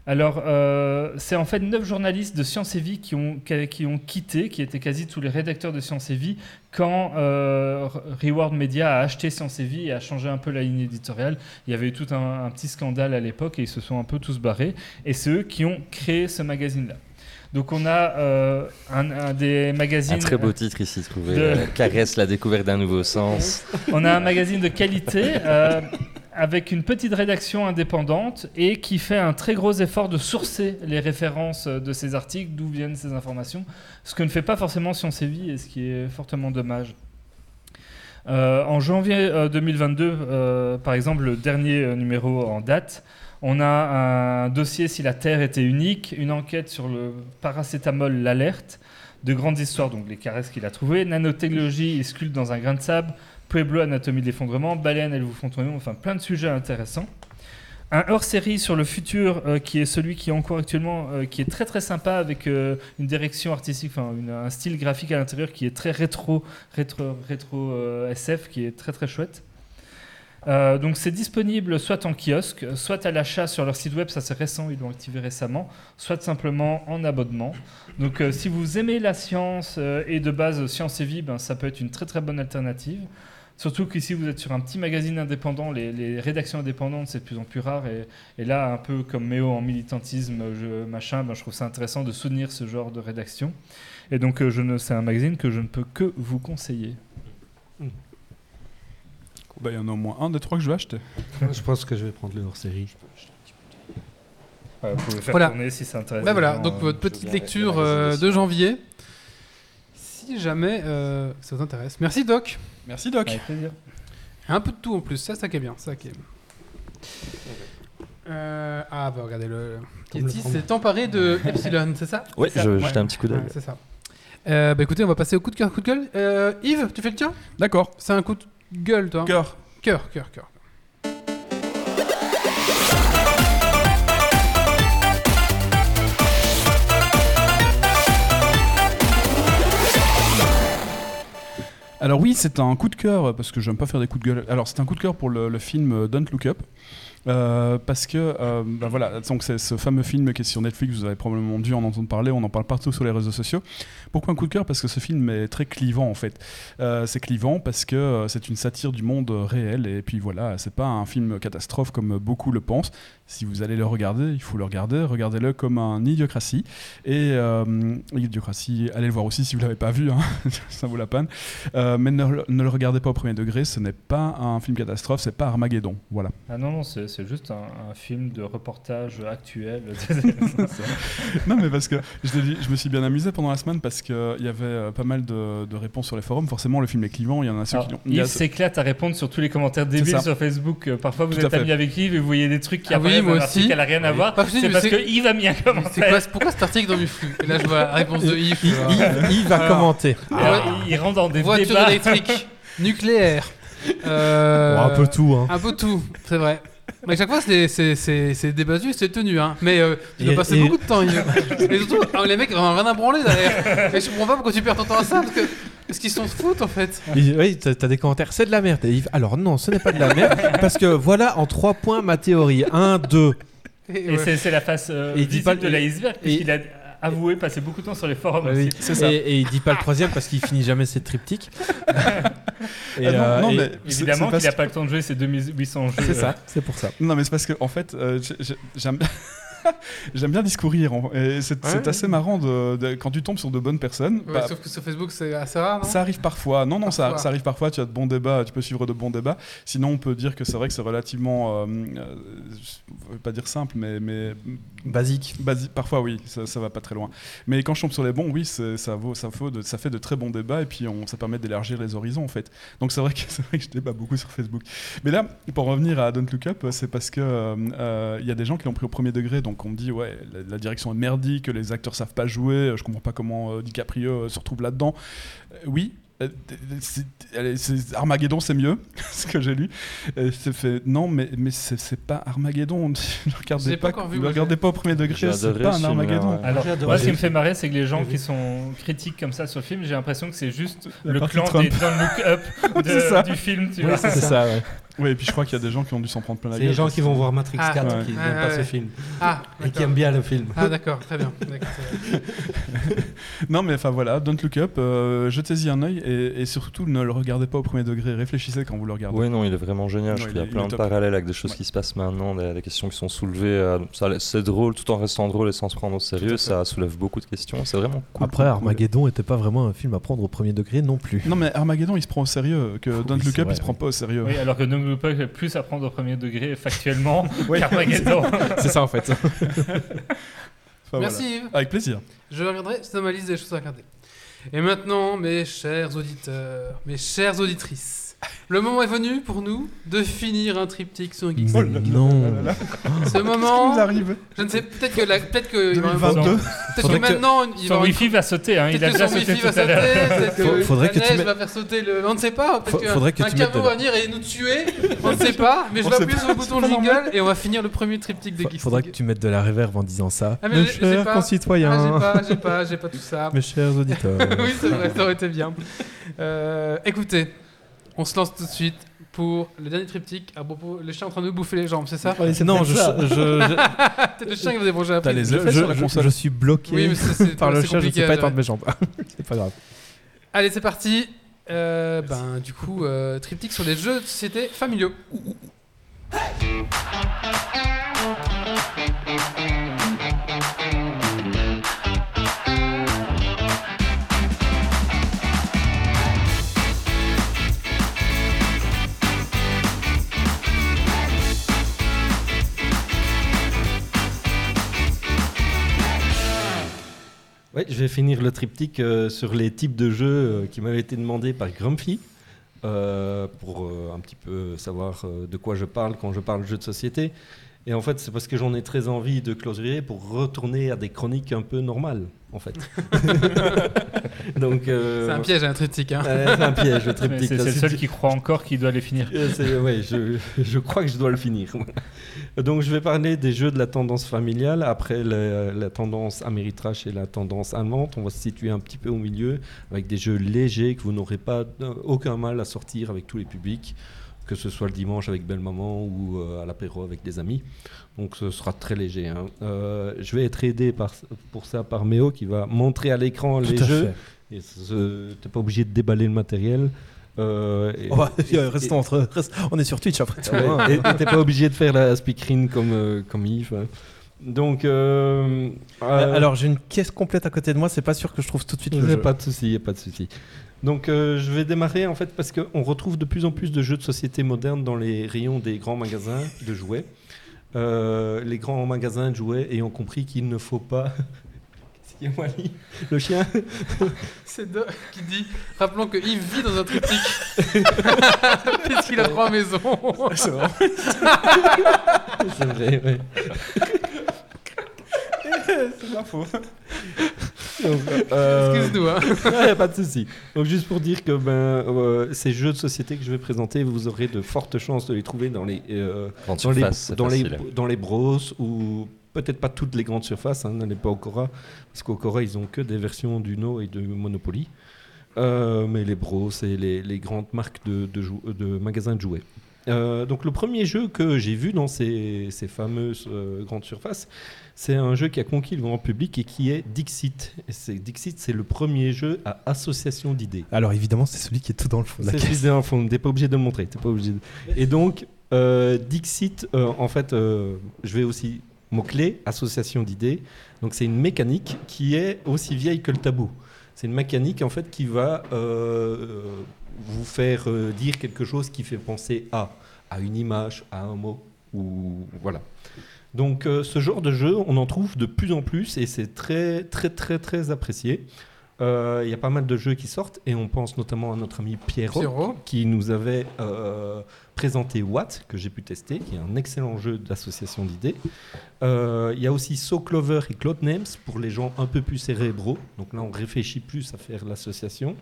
Alors, euh, c'est en fait neuf journalistes de Science et Vie qui ont, qui, qui ont quitté, qui étaient quasi tous les rédacteurs de Science et Vie, quand euh, Reward Media a acheté Science et Vie et a changé un peu la ligne éditoriale. Il y avait eu tout un petit scandale à l'époque et ils se sont un peu tous barrés. Et c'est eux qui ont créé ce magazine-là. Donc on a euh, un, un des magazines... Un très beau titre ici trouvé. de- euh, Caresse la découverte d'un nouveau sens. On a un magazine de qualité euh, avec une petite rédaction indépendante et qui fait un très gros effort de sourcer les références euh, de ces articles, d'où viennent ces informations, ce que ne fait pas forcément Science et Vie et ce qui est fortement dommage. Euh, en janvier euh, 2022, euh, par exemple, le dernier euh, numéro en date, on a un dossier si la Terre était unique, une enquête sur le paracétamol, l'alerte, de grandes histoires, donc les caresses qu'il a trouvées, nanotechnologie, il sculpte dans un grain de sable, Pueblo, anatomie de l'effondrement, baleine, elles vous font tourner, enfin plein de sujets intéressants. Un hors-série sur le futur euh, qui est celui qui est en cours actuellement, euh, qui est très très sympa avec euh, une direction artistique, un style graphique à l'intérieur qui est très rétro, SF, qui est très très chouette. Euh, donc c'est disponible soit en kiosque, soit à l'achat sur leur site web, ça c'est récent, ils l'ont activé récemment, soit simplement en abonnement. Donc euh, si vous aimez la science euh, et de base science et vie, ben, ça peut être une très très bonne alternative. Surtout qu'ici vous êtes sur un petit magazine indépendant, les, rédactions indépendantes c'est de plus en plus rare et, là un peu comme Méo en militantisme, je, machin, ben, je trouve ça intéressant de soutenir ce genre de rédaction. Et donc je ne, c'est un magazine que je ne peux que vous conseiller. Bah, il y en a au moins un des trois que je vais acheter. Je pense que je vais prendre le hors-série. Ouais, vous pouvez faire Voilà. tourner si ça intéresse. Bah voilà, donc euh, votre petite lecture euh, de janvier. Si jamais euh, ça vous intéresse. Merci Doc. Merci Doc. Avec plaisir. Un peu de tout en plus, ça, ça qui est bien. Ça qui est... Euh, ah bah regardez, le Yeti s'est emparé de Epsilon, c'est ça ça je Ouais. jetais un petit coup d'œil. Ouais, c'est ça. Euh, bah écoutez, on va passer au coup de cœur, coup de gueule. Euh, Yves, tu fais le tien? D'accord. C'est un coup de gueule, toi. hein Cœur. Cœur, cœur, cœur. Alors oui, c'est un coup de cœur, parce que j'aime pas faire des coups de gueule. Alors c'est un coup de cœur pour le, le film euh, Don't Look Up. Euh, parce que euh, bah voilà, donc c'est ce fameux film qui est sur Netflix, vous avez probablement dû en entendre parler, on en parle partout sur les réseaux sociaux. Pourquoi un coup de cœur? Parce que ce film est très clivant en fait. Euh, c'est clivant parce que euh, c'est une satire du monde réel et puis voilà, c'est pas un film catastrophe comme beaucoup le pensent. Si vous allez le regarder, il faut le regarder, regardez-le comme un idiocratie. Et euh, idiocratie, allez le voir aussi si vous l'avez pas vu, hein, ça vaut la peine. Euh, mais ne, ne le regardez pas au premier degré, ce n'est pas un film catastrophe, c'est pas Armageddon. Voilà. Ah non, non, c'est juste un, un film de reportage actuel. non, mais parce que je, dit, je me suis bien amusé pendant la semaine parce qu'il y avait euh, pas mal de, de réponses sur les forums. Forcément, le film est clivant, il y en a ceux Alors, qui l'ont. Yves s'éclate à répondre sur tous les commentaires débiles sur Facebook. Euh, Parfois, vous Tout êtes fait. ami avec Yves et vous voyez des trucs qui Ah oui, moi aussi. qui n'a rien à voir. Pas possible, C'est parce que Yves a mis un commentaire. quoi, pourquoi cet article dans mes flux Et là, je vois la réponse de Yves. Yves, Alors, Yves- Yves va Alors, commenter. Il rentre dans des Voiture débats. électrique, nucléaire. euh, Bon, un peu tout, hein. Un peu tout, c'est vrai. Mais chaque fois, c'est- débattu, c'est tenu. Hein. Mais euh, tu dois passer et- beaucoup de temps. Yves. Et surtout, ah, les mecs, ont rien à branler derrière. Et je comprends pas pourquoi tu perds ton temps à ça. Parce que- Parce qu'ils s'en foutent en fait. Et- oui, t'as des commentaires, c'est de la merde. Et Yves, alors non, ce n'est pas de la merde, parce que voilà en trois points ma théorie. Un, deux. Et, Et ouais. c'est la face euh, Et il dit visible pas- de l'iceberg, a avoué passer beaucoup de temps sur les forums oui. aussi. C'est ça. Et, et il dit pas le troisième parce qu'il finit jamais ses triptyques. et, Ah non, euh, non, et- mais Évidemment qu'il n'a pas le temps de jouer ses 2800 jeux. c'est euh, ça, c'est pour ça. Non, mais c'est parce que, en fait, euh, j'ai- j'ai- j'aime. J'aime bien discourir et c'est c'est Ouais. assez marrant de, de- quand tu tombes sur de bonnes personnes. Ouais, bah, sauf que sur Facebook, c'est assez rare, non? Ça arrive parfois. Non, non, ça, Parfois. ça arrive parfois. Tu as de bons débats, tu peux suivre de bons débats. Sinon, on peut dire que c'est vrai que c'est relativement, euh, euh, je veux pas dire simple, mais, mais Basique. basi- parfois oui, ça, ça va pas très loin. Mais quand je tombe sur les bons, oui, c'est- ça vaut, ça vaut de- ça fait de très bons débats et puis on, ça permet d'élargir les horizons en fait. Donc c'est vrai que c'est vrai que je débat beaucoup sur Facebook. Mais là, pour revenir à Don't Look Up, c'est parce que euh, euh, il y a des gens qui l'ont pris au premier degré, donc on me dit ouais, la, la direction est merdique, les acteurs savent pas jouer, je comprends pas comment euh, DiCaprio euh, se retrouve là-dedans. Euh, oui. euh, c'est- allez, c'est- Armageddon c'est mieux ce que j'ai lu Euh, c'est fait non mais mais c'est c'est pas Armageddon ne regardez pas pas, encore vu, ne moi, regardez pas au premier degré c'est pas un Armageddon ouais. Alors, moi, ce qui me fait marrer, c'est que les gens qui sont critiques comme ça sur le film, j'ai l'impression que c'est juste le clan Trump. des Don't Look Up de- C'est ça. du film, tu vois. c'est C'est ça, ouais. Oui, et puis je crois qu'il y a des gens qui ont dû s'en prendre plein la C'est gueule. les gens qui vont voir Matrix Ah, 4 ouais. qui Ouais, n'aiment pas ouais, ce film Ah, et qui aiment bien le film. Ah, d'accord, très bien. C'est. Non, mais enfin voilà, Don't Look Up, euh, jetez-y un œil et, et surtout ne le regardez pas au premier degré, réfléchissez quand vous le regardez. Oui, non, il est vraiment génial. Non, je trouve il qu'il y a il plein de parallèles avec des choses Ouais. qui se passent maintenant, des, des questions qui sont soulevées. euh, ça- c'est drôle tout en restant drôle et sans se prendre au sérieux. Ça soulève beaucoup de questions. C'est vraiment cool. Après, Armageddon n'était pas vraiment un film à prendre au premier degré non plus. Non, mais Armageddon il se prend au sérieux, que Don't Oui, Look c'est Up vrai, il se prend pas au sérieux. Oui, alors que Up est plus à prendre au premier degré factuellement Ouais. qu'Armageddon. c'est ça en fait. Enfin, Merci voilà. Yves. Avec plaisir. Je regarderai, c'est dans ma liste des choses à regarder. Et maintenant, mes chers auditeurs, mes chères auditrices, Le moment est venu pour nous de finir un triptyque sur Geeks. Mais non. Ce moment, nous arrive je ne sais, peut-être que, la- peut-être que, il va- 2022. peut-être que Faudrait que- maintenant, il Son wifi va sauter, hein. il a déjà son sauté wifi tout va à l'heure. que faudrait la que tu neige va faire sauter le... On ne sait pas, faudrait que caveau de va la- venir et nous tuer, on ne sait pas, mais je vais appuyer sur le bouton jingle et on va finir le premier triptyque de Geeks. Faudrait que tu mettes de la réverb en disant ça. Ah, Mes chers concitoyens, Ah, j'ai pas, j'ai pas, j'ai pas tout ça. mes chers auditeurs. oui, c'est vrai, ça aurait été bien. Euh, écoutez, on se lance tout de suite pour le dernier triptyque à propos. Le chien est en train de bouffer les jambes, c'est ça non, je, je, le chien qui vous a mangé après. les je- effets sur la je- console. je suis bloqué Oui, mais c'est- c'est par le chat, je ne sais pas étendre mes jambes. c'est pas grave. Allez, c'est parti. Euh, ben, du coup, euh, triptyque sur les jeux de société familiaux. Je vais finir le triptyque euh, sur les types de jeux euh, qui m'avaient été demandés par Grumpy euh, pour un petit peu savoir de quoi je parle quand je parle jeux de société. Et en fait, c'est parce que j'en ai très envie de clôturer pour retourner à des chroniques un peu normales, en fait. Donc, euh, C'est un piège un triptyque. Hein. c'est un piège, le triptyque. C'est le seul qui croit encore qu'il doit les finir. euh, ouais, je, je crois que je dois le finir. Donc, je vais parler des jeux de la tendance familiale. Après la, la tendance Ameritrash et la tendance allemande, on va se situer un petit peu au milieu avec des jeux légers que vous n'aurez pas euh, aucun mal à sortir avec tous les publics, que ce soit le dimanche avec belle maman ou euh, à l'apéro avec des amis. Donc, ce sera très léger. hein. Euh, je vais être aidé par, pour ça par Méo qui va montrer à l'écran les jeux. fait. Et t'es pas obligé de déballer le matériel. Euh, et- et- restons entre, reste- on est sur Twitch après tout. Ouais, hein. t'es pas obligé de faire la speakerine comme, euh, comme Yves. hein. Donc, euh, Alors j'ai une caisse complète à côté de moi, c'est pas sûr que je trouve tout de suite le jeu. pas de souci, pas de souci. Donc, euh, je vais démarrer en fait parce qu'on retrouve de plus en plus de jeux de société modernes dans les rayons des grands magasins de jouets. Euh, les grands magasins de jouets ayant compris qu'il ne faut pas. Qu'est-ce qu'il y a, Wally Le chien? C'est Doc qui dit Rappelons que Yves vit dans un triptyque. Puisqu'il a trois maisons? C'est vrai. C'est vrai, ouais. C'est ma faute. Euh, Excuse-nous. Hein. Ouais, pas de souci. Donc juste pour dire que ben, euh, ces jeux de société que je vais présenter, vous aurez de fortes chances de les trouver dans les euh, dans les dans les dans les bros ou peut-être pas toutes les grandes surfaces. Hein, N'allez pas au Cora parce qu'au Cora ils ont que des versions d'Uno et de Monopoly. Euh, mais les bros et les, les grandes marques de, de, de magasins de jouets. Euh, donc le premier jeu que j'ai vu dans ces, ces fameuses euh, grandes surfaces, c'est un jeu qui a conquis le grand public et qui est Dixit. Et Dixit, c'est le premier jeu à association d'idées. Alors évidemment c'est celui qui est tout dans le fond C'est celui d'un fond, t'es pas obligé de le montrer. T'es pas obligé de- Et donc, euh, Dixit, euh, en fait, euh, je vais aussi mot-clé, association d'idées. Donc c'est une mécanique qui est aussi vieille que le tabou. C'est une mécanique en fait qui va vous faire dire quelque chose qui fait penser à, à une image, à un mot, ou voilà. Donc euh, ce genre de jeu, on en trouve de plus en plus et c'est très très très très apprécié. Euh, Il y a pas mal de jeux qui sortent et on pense notamment à notre ami Pierrot, Pierrot. qui nous avait euh, présenté Watt, que j'ai pu tester, qui est un excellent jeu d'association d'idées. Il y a aussi So Clover et Cloud Names pour les gens un peu plus cérébraux. Donc là, on réfléchit plus à faire l'association.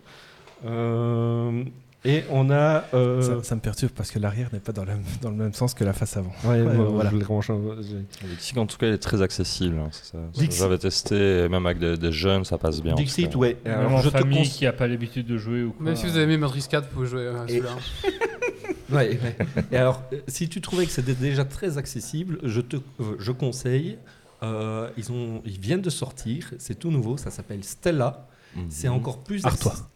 Euh, et on a. euh, Ça, ça me perturbe parce que l'arrière n'est pas dans, la- dans le même sens que la face avant. ouais, Ouais, moi, voilà. je le Dixit, en tout cas, il est très accessible. hein, c'est ça. Dixit- J'avais testé, même avec des, des jeunes, ça passe bien. Dixit, ouais. Alors, je te famille cons- qui n'a pas l'habitude de jouer ou quoi. Même si vous avez mis Matrix 4, vous pouvez jouer à Et- celui-là. Ouais, ouais. Et alors, euh, si tu trouvais que c'était déjà très accessible, je te, euh, je conseille. euh, ils ont, ils viennent de sortir. C'est tout nouveau. Ça s'appelle Stella. Mhm. C'est encore plus.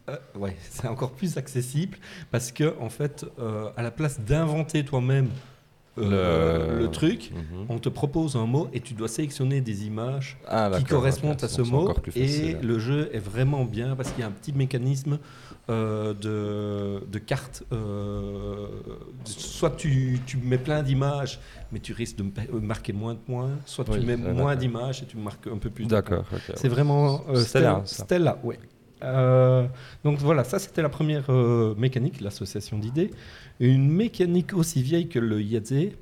Euh, ouais, c'est encore plus accessible parce que en fait, euh, à la place d'inventer toi-même euh, Le- le... truc, Mhm. on te propose un mot et tu dois sélectionner des images Ah, qui correspondent à ce mot. Et le jeu est vraiment bien parce qu'il y a un petit mécanisme euh, de, de cartes. euh, soit tu, tu mets plein d'images, mais tu risques de euh, marquer moins de points. Soit tu mets moins d'images et tu marques un peu plus. D'accord. C'est vraiment euh, Stella, Stella. ouais. Donc voilà, ça c'était la première mécanique, l'association d'idées. Une mécanique aussi vieille que le Yadze,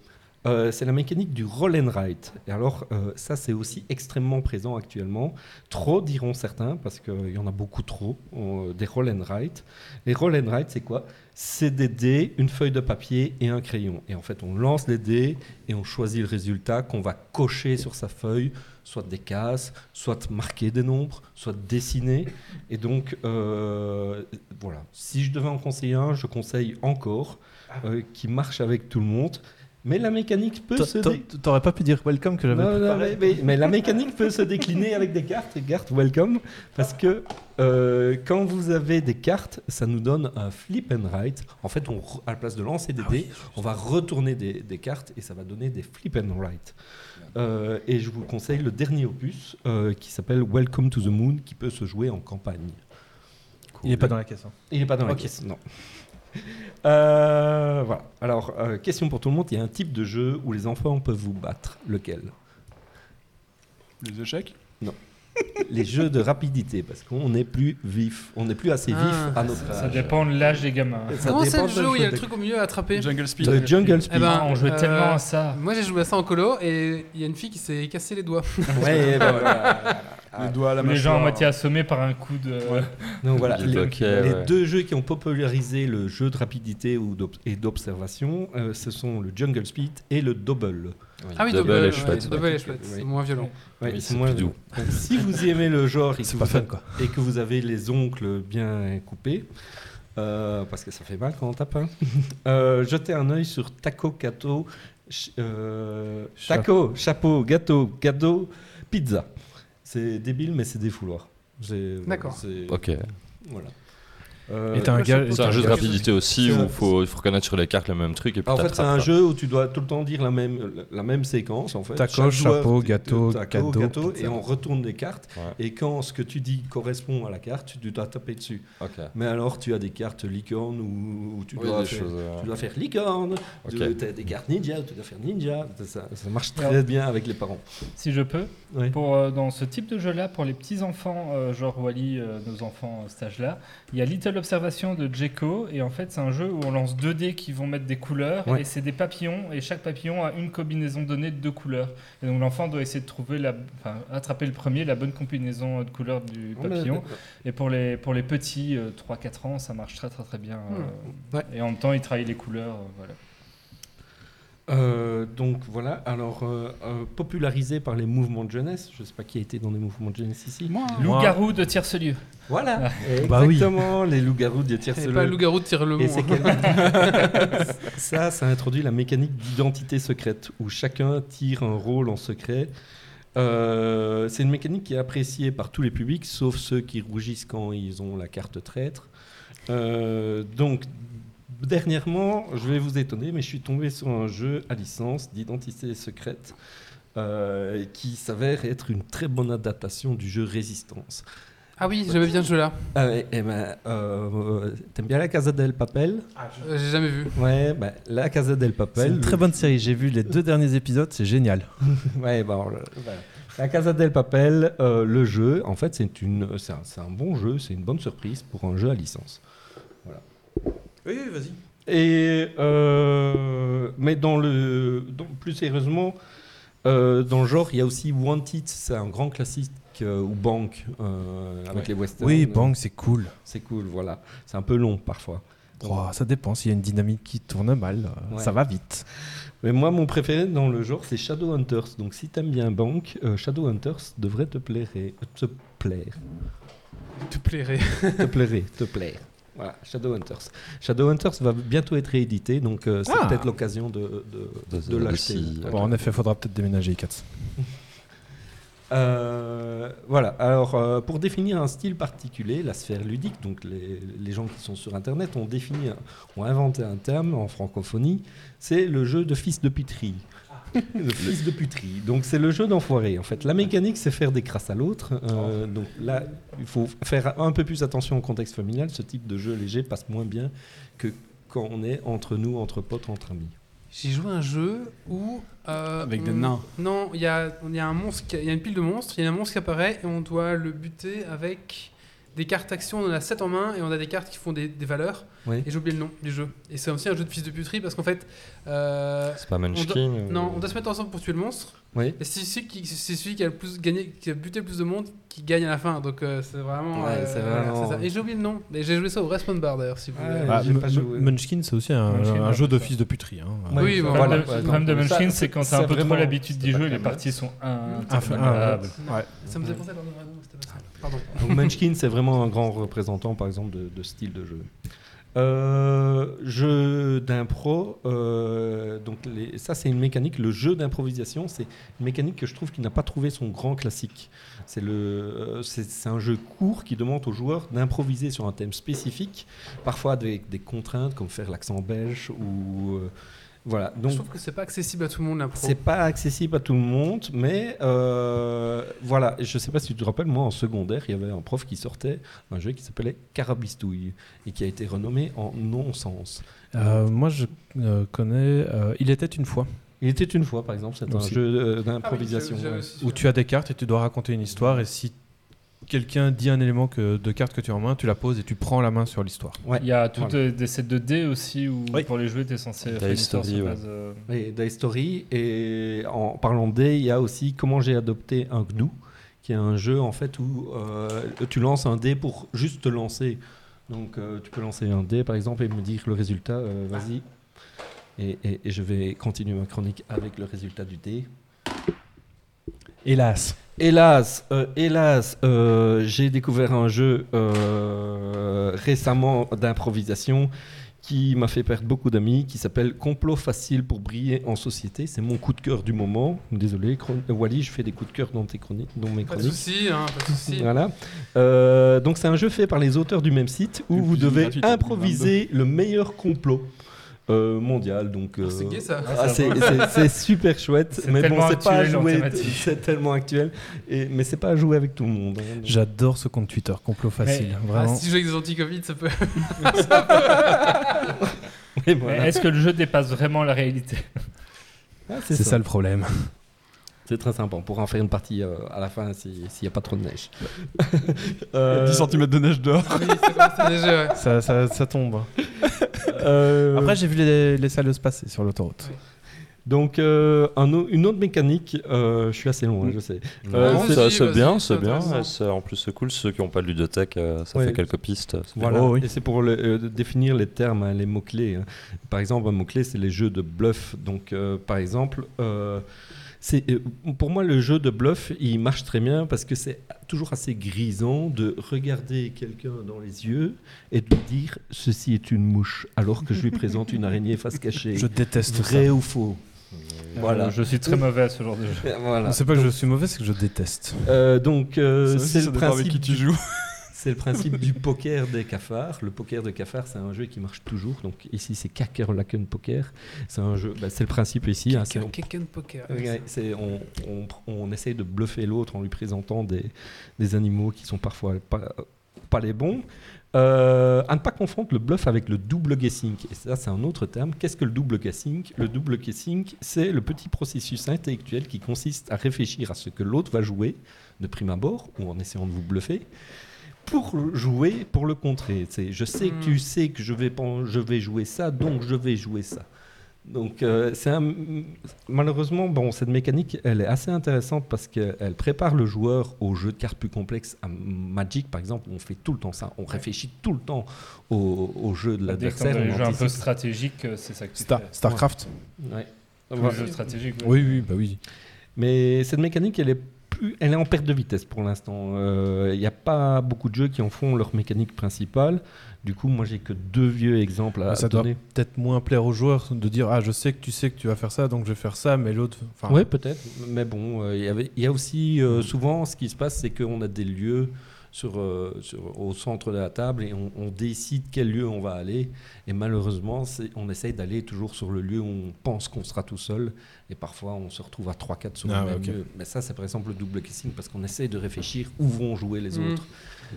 euh, c'est la mécanique du roll and write. Et alors, euh, ça c'est aussi extrêmement présent actuellement. Trop diront certains, parce qu'il y en a beaucoup trop, euh, des roll and write. Les roll and write, c'est quoi? C'est des dés, une feuille de papier et un crayon. Et en fait, on lance les dés et on choisit le résultat qu'on va cocher sur sa feuille, soit des cases, soit marquer des nombres, soit dessiner. Et donc, euh, voilà. Si je devais en conseiller un, je conseille encore, euh, qui marche avec tout le monde. Mais la mécanique peut se... T'aurais pas pu dire welcome que j'avais non, non, mais, mais- mais la mécanique peut se décliner avec des cartes, et cartes welcome, parce que euh, quand vous avez des cartes, ça nous donne un flip and write. En fait, on, à la place de lancer des dés, on va retourner des, des cartes et ça va donner des flip and write. Euh, et je vous conseille le dernier opus euh, qui s'appelle Welcome to the Moon, qui peut se jouer en campagne. Il est pas dans la caisse. hein. Il n'est pas dans la caisse, non. Euh, voilà. Alors, euh, question pour tout le monde. Il y a un type de jeu où les enfants peuvent vous battre. Lequel? Les échecs? Les jeux de rapidité, parce qu'on n'est plus vif. On n'est plus assez vif Ah, à notre Ça âge. dépend de l'âge des gamins. Ça Comment c'est dépend le de jeu où il y a le truc au milieu à attraper? Jungle Speed. Le Jungle Speed. Eh ben, on jouait euh, tellement à ça. Moi j'ai joué à ça en colo et il y a une fille qui s'est cassé les doigts. Ouais, bah, voilà. Les doigts à la Où les gens à moitié assommés par un coup de. Donc voilà, les, hockey, les ouais. deux jeux qui ont popularisé le jeu de rapidité ou et d'observation, euh, ce sont le Jungle Speed et le Double. Ah oui, Double double, est ouais, chouette. double ouais. est chouette, c'est Oui. moins violent. Ouais, Oui, c'est moins doux. Donc, si vous aimez le genre et que, vous, pas fun quoi. et que vous avez les ongles bien coupés, euh, parce que ça fait mal quand on tape, hein, euh, jetez un œil sur Taco euh, Cha- Taco, chapeau, gâteau, cadeau, pizza. C'est débile, mais c'est des fouloirs. D'accord. c'est- Ok. Voilà. Euh, Et t'as un gars. C'est un jeu de rapidité aussi où il faut, faut reconnaître sur les cartes le même truc et puis en fait, c'est un jeu où tu dois tout le temps dire la même, la même séquence. En fait. Taco, chapeau, gâteau, taco, cadeau, gâteau, et on retourne les cartes. Ouais. Et quand ce que tu dis correspond à la carte, tu dois taper dessus. Mais alors, tu as des cartes licorne où, où tu, dois faire, choses, euh, tu dois faire licorne. Tu as des cartes ninja, tu dois faire ninja. Ça, ça marche très bien avec les parents. Si je peux. Pour, euh, dans ce type de jeu-là, pour les petits enfants, euh, genre Wally, euh, nos enfants à cet âge-là, il y a Little Observation de Jeko. Et en fait, c'est un jeu où on lance deux dés qui vont mettre des couleurs. Ouais. Et c'est des papillons. Et chaque papillon a une combinaison donnée de deux couleurs. Et donc l'enfant doit essayer de trouver, la, enfin, attraper le premier, la bonne combinaison de couleurs du papillon. Et pour les, pour les petits, euh, 3-4 ans, ça marche très très très bien. euh, Ouais. Et en même temps, ils travaillent les couleurs. euh, voilà. Euh, donc voilà, alors euh, euh, popularisé par les mouvements de jeunesse. Je ne sais pas qui a été dans les mouvements de jeunesse ici. Moi, Loup-garou de Tierce-Lieu. Voilà, Bah oui. exactement, les loups-garous de c'est tierce pas le loup-garou de tire le Et c'est mont. quel- ça, ça introduit la mécanique d'identité secrète, où chacun tire un rôle en secret. Euh, c'est une mécanique qui est appréciée par tous les publics, sauf ceux qui rougissent quand ils ont la carte traître. Euh, donc, dernièrement, je vais vous étonner, mais je suis tombé sur un jeu à licence d'identité secrète euh, qui s'avère être une très bonne adaptation du jeu Résistance. Ah oui, j'aimais bien ce jeu-là. Ah ouais, eh ben, euh, T'aimes bien la Casa del Papel? Euh, J'ai jamais vu. Ouais, bah, la Casa del C'est Papel. une très bonne série. J'ai vu les deux derniers épisodes, c'est génial. Ouais, bah, voilà. La Casa del Papel, euh, le jeu, en fait, c'est une, c'est un, c'est un bon jeu, c'est une bonne surprise pour un jeu à licence. Oui, vas-y. Et euh, mais dans le, dans- plus sérieusement, euh, dans le genre, il y a aussi Wanted, c'est un grand classique euh, ou Bank euh, avec les westerns. Oui, Bang, c'est cool. C'est cool, voilà. C'est un peu long parfois. Oh, ça dépend. S'il y a une dynamique qui tourne mal, Ouais. ça va vite. Mais moi, mon préféré dans le genre, c'est Shadowhunters. Donc, si t'aimes bien Bank, euh, Shadowhunters devrait te plaire. Te plaire. Te plairait. te plairait. Te plaire. Voilà, Shadowhunters. Shadowhunters va bientôt être réédité, donc euh, c'est Ah. peut-être l'occasion de, de, De- de de- l'acheter. Bon, en effet, faudra peut-être déménager, Katz. Euh, voilà, alors euh, pour définir un style particulier, la sphère ludique, donc les, les gens qui sont sur Internet ont défini, ont inventé un terme en francophonie, c'est le jeu de fils de puterie. Le fils de puterie. Donc c'est le jeu d'enfoiré en fait. La mécanique c'est faire des crasses à l'autre. Euh, donc là il faut faire un peu plus attention au contexte familial. Ce type de jeu léger passe moins bien que quand on est entre nous, entre potes, entre amis. J'ai joué à un jeu où. euh, Avec des nains. Non, il y a, il y a un monstre, qui- il y a une pile de monstres, il y a un monstre qui apparaît et on doit le buter avec des cartes actions, on en a 7 en main et on a des cartes qui font des, des valeurs. Oui. Et j'ai oublié le nom du jeu. Et c'est aussi un jeu de fils de puterie parce qu'en fait. euh, C'est pas on Munchkin ou- Non, on doit se mettre ensemble pour tuer le monstre. Oui. Et c'est celui qui, c'est celui qui a le plus gagné, qui a buté le plus de monde qui gagne à la fin. Donc euh, c'est vraiment. Ouais, euh, c'est voilà, vraiment- c'est ça. Et j'ai oublié le nom. Mais j'ai joué ça au Respawn Bar d'ailleurs, si vous Ouais. voulez. Bah, j'ai M- pas M- joué. Munchkin, c'est aussi un, Munchkin, un ouais, jeu c'est de puterie. hein. Ouais. Oui, bon, Le Voilà. problème, Ouais, le problème de Munchkin, c'est quand t'as un peu trop vraiment, l'habitude d'y jouer, les parties sont ouais. Ça me faisait penser à. Pardon. Donc Munchkin, c'est vraiment un grand représentant, par exemple, de, de style de jeu. Euh, jeu d'impro, euh, donc ça c'est une mécanique. Le jeu d'improvisation, c'est une mécanique que je trouve qui n'a pas trouvé son grand classique. C'est euh, un jeu court qui demande aux joueurs d'improviser sur un thème spécifique, parfois avec des contraintes comme faire l'accent belge ou voilà. je trouve que c'est pas accessible à tout le monde l'impro. c'est pas accessible à tout le monde, mais euh, voilà. Je sais pas si tu te rappelles, moi en secondaire, il y avait un prof qui sortait un jeu qui s'appelait Carabistouille et qui a été renommé en Non-Sens. Euh, moi, je euh, connais. euh, Il était une fois. Il était une fois, par exemple, c'est un Aussi. jeu Ah oui, d'improvisation. Où tu as des cartes et tu dois raconter une histoire. Et si quelqu'un dit un élément que, de carte que tu as en main, tu la poses et tu prends la main sur l'histoire. Ouais. Il y a toutes Voilà. euh, des sets de dés aussi où Oui. pour les jouer, tu es censé faire une histoire Story, sur ouais. base, euh, Et Dice Story. Et en parlant de dés, il y a aussi comment j'ai adopté un GNU, qui est un jeu en fait où euh, tu lances un dé pour juste te lancer. Donc euh, tu peux lancer un dé par exemple et me dire le résultat, euh, vas-y. Et, et- et je vais continuer ma chronique avec le résultat du dé. Hélas. Hélas, euh, hélas, euh, j'ai découvert un jeu euh, récemment d'improvisation qui m'a fait perdre beaucoup d'amis, qui s'appelle Complot facile pour briller en société. C'est mon coup de cœur du moment. Désolé, Wally, je fais des coups de cœur dans, tes chroniques, dans mes Pas de soucis, hein, pas de soucis. Voilà. Euh, donc c'est un jeu fait par les auteurs du même site où vous devez en improviser le meilleur complot euh, mondial. Donc Ah, c'est gay, ça. ah, c'est- c'est c'est super chouette. Mais bon, c'est pas à jouer. C'est tellement actuel. Et, mais c'est pas à jouer avec tout le monde. hein. J'adore ce compte Twitter, complot facile. Ah, Vraiment. si je joue avec des anti-Covid, ça peut. Voilà. Est-ce que le jeu dépasse vraiment la réalité? Ah, C'est ça. le problème. C'est très sympa. On pourra en faire une partie euh, à la fin si- s'il n'y a pas trop de neige. Il y a Euh, 10 cm de neige dehors. oui, ça ouais. Ça, ça, ça tombe. euh, Après, j'ai vu les, les salles passer sur l'autoroute. donc, euh, un une autre mécanique. euh, je suis assez long, hein, je sais. Euh, Non, c'est- bien, c'est bien. En plus, c'est cool. Ceux qui n'ont pas de ludothèque, euh, ça Ouais. fait quelques pistes. Voilà. Oh oui. Et c'est pour le- euh, définir les termes, hein, les mots-clés. hein. Par exemple, un mot-clé, c'est les jeux de bluff. Donc, euh, par exemple, euh, c'est, euh, pour moi, le jeu de bluff, il marche très bien parce que c'est toujours assez grisant de regarder quelqu'un dans les yeux et de lui dire ceci est une mouche, alors que je lui présente une araignée face cachée. Je déteste Vrai ou faux Voilà. Euh, Je suis très mauvais à ce genre de jeu. Voilà. C'est pas que je suis mauvais, c'est que je déteste. Euh, donc, euh, c'est ça le dépend avec principe qui tu joues. C'est le principe du poker des cafards. Le poker des cafards, c'est un jeu qui marche toujours. Donc ici, c'est Kakerlaken Poker. C'est un jeu. bah, c'est le principe ici. hein, de poker. Ouais, on, on, on essaye de bluffer l'autre en lui présentant des, des animaux qui sont parfois pas, pas les bons. Euh, à ne pas confondre le bluff avec le double guessing. Et ça, c'est un autre terme. Qu'est-ce que le double guessing? Le double guessing, c'est le petit processus intellectuel qui consiste à réfléchir à ce que l'autre va jouer de prime abord ou en essayant de vous bluffer pour jouer, pour le contrer. C'est, je sais que tu Hmm. sais que je vais, je vais jouer ça, donc je vais jouer ça. Donc, euh, c'est un- malheureusement, bon, cette mécanique, elle est assez intéressante parce qu'elle prépare le joueur au jeu de cartes plus complexes. À Magic, par exemple, on fait tout le temps ça. On réfléchit tout le temps au, au jeu de l'adversaire. des on jeux un peu anticipe. stratégiques, euh, c'est ça que tu Star- fais. Starcraft Ouais. Voilà. jeux stratégiques. Oui, oui, bah oui. Mais cette mécanique, elle est plus, elle est en perte de vitesse pour l'instant. Euh, Il n'y a pas beaucoup de jeux qui en font leur mécanique principale. Du coup, moi, j'ai que deux vieux exemples à Mais ça doit donner. peut-être moins plaire aux joueurs de dire Ah, je sais que tu sais que tu vas faire ça, donc je vais faire ça, mais l'autre. Oui, peut-être. Mais bon, euh, il y y a aussi euh, souvent ce qui se passe, c'est qu'on a des lieux sur, euh, sur- au centre de la table et on, on décide quel lieu on va aller. Et malheureusement, on essaye d'aller toujours sur le lieu où on pense qu'on sera tout seul. Et parfois, on se retrouve à 3-4 sur Ah le même lieu. Mais ça, c'est par exemple le double guessing parce qu'on essaye de réfléchir où vont jouer les Mm. autres.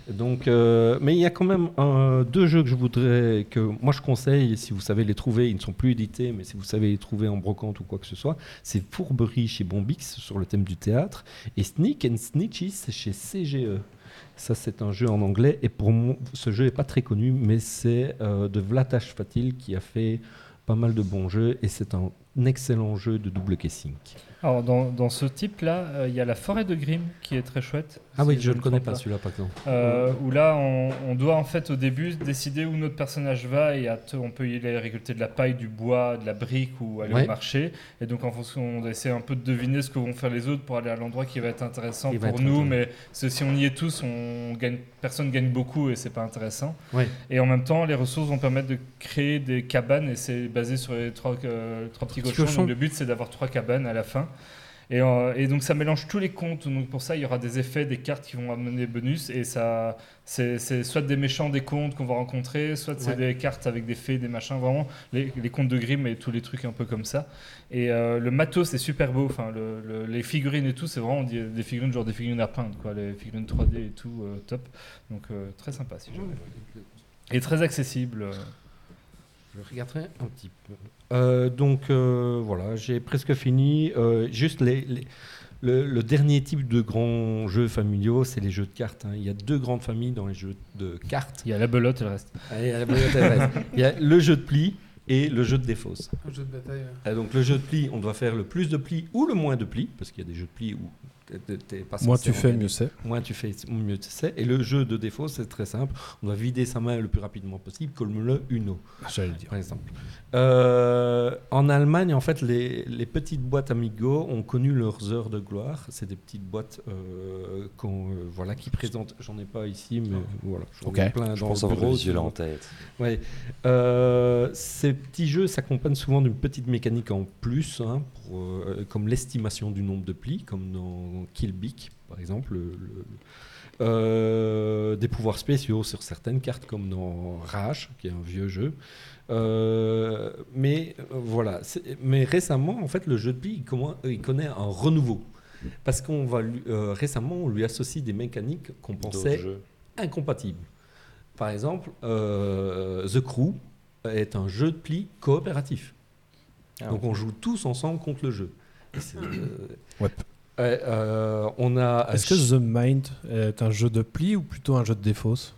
Donc, euh, mais il y a quand même un- deux jeux que je voudrais que moi je conseille, si vous savez les trouver, ils ne sont plus édités, mais si vous savez les trouver en brocante ou quoi que ce soit, c'est Fourberie chez Bombix sur le thème du théâtre et Sneak and Snitches chez CGE. Ça, c'est un jeu en anglais. Et pour moi, ce jeu n'est pas très connu, mais c'est euh, de Vlatash Fatil qui a fait pas mal de bons jeux. Et c'est un excellent jeu de double casing. Alors, dans, ce type-là, euh, il y a la forêt de Grimm qui est très chouette. Ah oui, je ne connais pas celui-là, par exemple. Euh, où là, on, on doit en fait au début décider où notre personnage va et on peut y aller récolter de la paille, du bois, de la brique ou aller Ouais. au marché. Et donc en fonction, on essaie un peu de deviner ce que vont faire les autres pour aller à l'endroit qui va être intéressant pour être nous. Mais si on y est tous, on gagne, personne gagne beaucoup et c'est pas intéressant. Ouais. Et en même temps, les ressources vont permettre de créer des cabanes et c'est basé sur les trois, euh, trois petits cochons. cochons. Donc le but c'est d'avoir trois cabanes à la fin. Et, euh, et donc ça mélange tous les comptes. Donc pour ça, il y aura des effets, des cartes qui vont amener des bonus. Et ça, c'est soit des méchants, des contes qu'on va rencontrer, soit c'est Ouais. des cartes avec des fées, des machins. Vraiment, les, les contes de Grimm et tous les trucs un peu comme ça. Et euh, le matos, c'est super beau. Enfin, le- le- les figurines et tout, c'est vraiment des, des figurines, genre des figurines à peindre, quoi. Les figurines 3D et tout, euh, top. Donc très sympa, si jamais. Et très accessible. Je regarderai un petit peu. Euh, donc euh, voilà, j'ai presque fini. Euh, juste les, les- le, le dernier type de grands jeux familiaux, c'est les jeux de cartes. hein. Il y a deux grandes familles dans les jeux de cartes. Il y a la belote et le reste. Allez, à la bonne adresse. Il y a le jeu de pli et le jeu de défausse. Un jeu de bataille. ouais. Euh, donc le jeu de pli, on doit faire le plus de plis ou le moins de plis, parce qu'il y a des jeux de plis où Moins tu fais, mieux c'est. Moins tu fais, mieux tu sais. Et le jeu de défaut, c'est très simple. On doit vider sa main le plus rapidement possible, comme le Uno, J'allais le dire. par exemple. Euh, en Allemagne, en fait, les, les petites boîtes Amigo ont connu leurs heures de gloire. C'est des petites boîtes euh, euh, voilà, qui présentent. J'en ai pas ici, mais voilà. j'en plein Je dans pense le bureau. en tête. Ouais. Euh, ces petits jeux s'accompagnent souvent d'une petite mécanique en plus, hein, pour, euh, comme l'estimation du nombre de plis, comme dans Kill Bic, par exemple. le- le- euh, des pouvoirs spéciaux sur certaines cartes, comme dans Rage, qui est un vieux jeu. Euh, mais voilà. Mais récemment, en fait, le jeu de plis, il, commen- il connaît un renouveau. Parce qu'on va lui- récemment, on lui associe des mécaniques qu'on pensait incompatibles. Par exemple, The Crew est un jeu de pli coopératif. Ah, Donc on joue tous ensemble contre le jeu. Euh, Ouais. euh, euh, on a Est-ce que The Mind est un jeu de pli ou plutôt un jeu de défausse?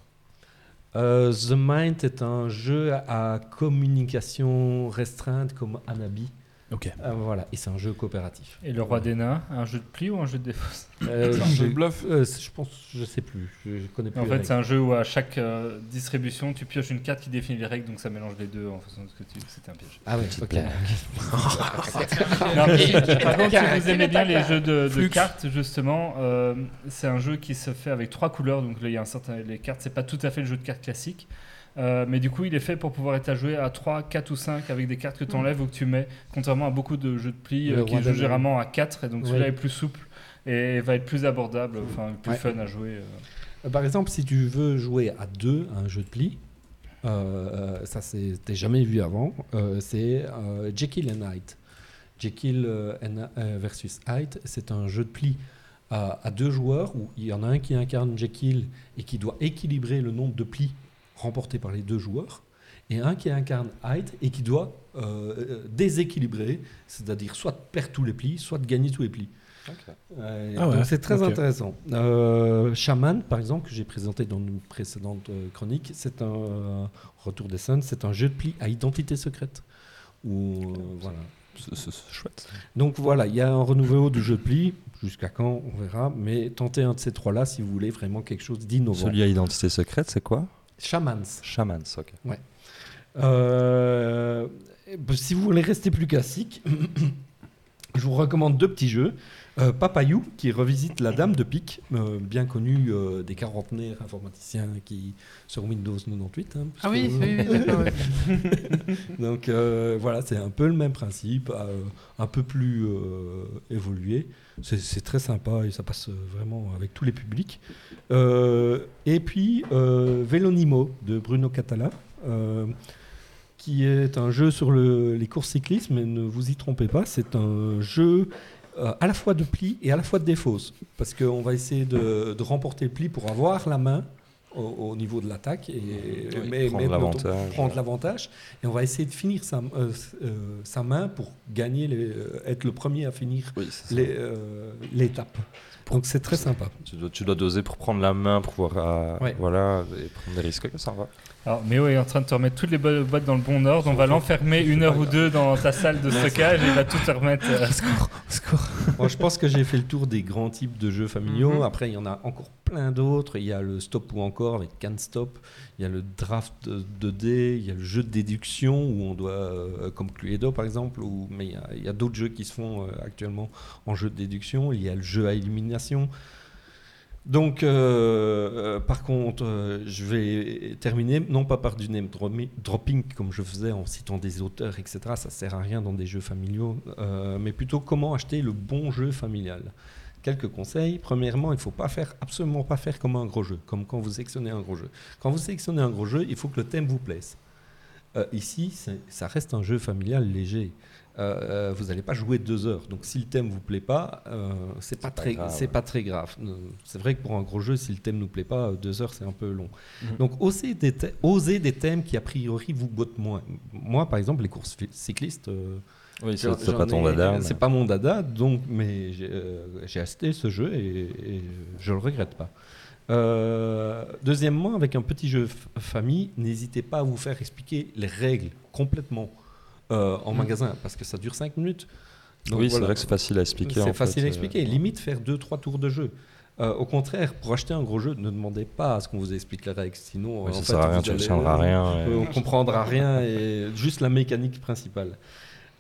Euh, The Mind est un jeu à communication restreinte comme Anabi. Ok. Euh, voilà, et c'est un jeu coopératif. Et le roi des nains, un jeu de pli ou un jeu de défausse Euh, un jeu je- de bluff. euh, je pense, je sais plus, je, je connais plus. En les fait, règles. c'est un jeu où à chaque euh, distribution, tu pioches une carte qui définit les règles, donc ça mélange les deux en fonction de ce que tu. C'était un piège. Ah ouais, ok. blague. Non, mais par contre, si vous aimez bien les jeux de, de cartes, justement, euh, c'est un jeu qui se fait avec trois couleurs. Donc là, il y a un certain, les cartes, c'est pas tout à fait le jeu de cartes classique. Euh, mais du coup, il est fait pour pouvoir être à jouer à 3, 4 ou 5 avec des cartes que tu enlèves ou que tu mets, contrairement à beaucoup de jeux de pli euh, qui jouent généralement à 4. Et donc Oui. celui-là est plus souple et va être plus abordable, enfin plus Ouais. fun à jouer. euh. Par exemple, si tu veux jouer à deux à un jeu de pli, ça c'était jamais vu avant, c'est Jekyll and Hyde. Jekyll and- versus Hyde, c'est un jeu de pli à, à deux joueurs où il y en a un qui incarne Jekyll et qui doit équilibrer le nombre de plis remportés par les deux joueurs, et un qui incarne Hyde et qui doit euh, euh, déséquilibrer, c'est-à-dire soit perdre tous les plis, soit de gagner tous les plis. Euh, Ah ouais, c'est très intéressant. Euh, Shaman, par exemple, que j'ai présenté dans une précédente euh, chronique, c'est un euh, retour des c'est un jeu de pli à identité secrète. Où, euh, voilà. C'est- chouette. Donc voilà, il y a un renouveau du jeu de pli. Jusqu'à quand, on verra. Mais tentez un de ces trois-là si vous voulez vraiment quelque chose d'innovant. Celui à identité secrète, c'est quoi? Shamans. Shamans, ok. Euh, eh ben, si vous voulez rester plus classique, je vous recommande deux petits jeux. Euh, Papayou, qui revisite la Dame de Pique, euh, bien connue euh, des quarantenaires informaticiens qui sur Windows 98. hein, Ah oui, oui, oui, d'accord. Donc voilà, c'est un peu le même principe, un peu plus évolué. C'est très sympa et ça passe vraiment avec tous les publics. Et puis Vélonimo de Bruno Catala, qui est un jeu sur le- les courses cyclistes, mais ne vous y trompez pas, c'est un jeu euh, à la fois de pli et à la fois de défausse. Parce qu'on va essayer de, de remporter le pli pour avoir la main au, au niveau de l'attaque et Oui, mais- prendre l'avantage. Et on va essayer de finir sa, euh, euh, sa main pour gagner, les, être le premier à finir Oui, l'étape. Donc c'est très sympa. Tu dois, tu dois doser pour prendre la main, pour pouvoir Ouais. voilà, et prendre des risques. Ça va. Alors, Méo est en train de te remettre toutes les bo- boîtes dans le bon ordre. On va l'enfermer une heure ou deux dans ta salle de stockage et il va tout te remettre. euh, Bon, je pense que j'ai fait le tour des grands types de jeux familiaux. Mhm. Après, il y en a encore plein d'autres. Il y a le stop ou encore avec Can Stop. Il y a le draft de, de dés. Il y a le jeu de déduction où on doit, euh, comme Cluedo par exemple. Mais il y a, il y a d'autres jeux qui se font euh, actuellement en jeu de déduction. Il y a le jeu à élimination. Donc, euh, euh, par contre, euh, je vais terminer, non pas par du name dropping comme je faisais en citant des auteurs, etc. Ça sert à rien dans des jeux familiaux, mais plutôt comment acheter le bon jeu familial. Quelques conseils. Premièrement, il ne faut pas faire, absolument pas faire comme un gros jeu, comme quand vous sélectionnez un gros jeu. Quand vous sélectionnez un gros jeu, il faut que le thème vous plaise. Ici, ça reste un jeu familial léger. Euh, euh, vous n'allez pas jouer deux heures. Donc, si le thème vous plaît pas, euh, c'est pas très, grave. c'est pas très grave. Euh, C'est vrai que pour un gros jeu, si le thème nous plaît pas, deux heures c'est un peu long. Mhm. Donc, osez des, thè- osez des thèmes qui a priori vous bottent moins. Moi, par exemple, les courses cyclistes. euh, Oui, c'est pas ton ai- dada. mais- C'est pas mon dada, donc, mais j'ai acheté ce jeu et, et je le regrette pas. Euh, deuxièmement, avec un petit jeu famille, n'hésitez pas à vous faire expliquer les règles complètement euh, en Mm. magasin parce que ça dure 5 minutes. Donc oui, c'est vrai que c'est facile à expliquer. C'est facile fait, à euh, expliquer. Limite, faire 2-3 tours de jeu. Euh, au contraire, pour acheter un gros jeu, ne demandez pas à ce qu'on vous explique les règles. Sinon, oui, en ça fait, sert à rien, vous tu allez- retiendras rien. et- on comprendra rien et juste la mécanique principale.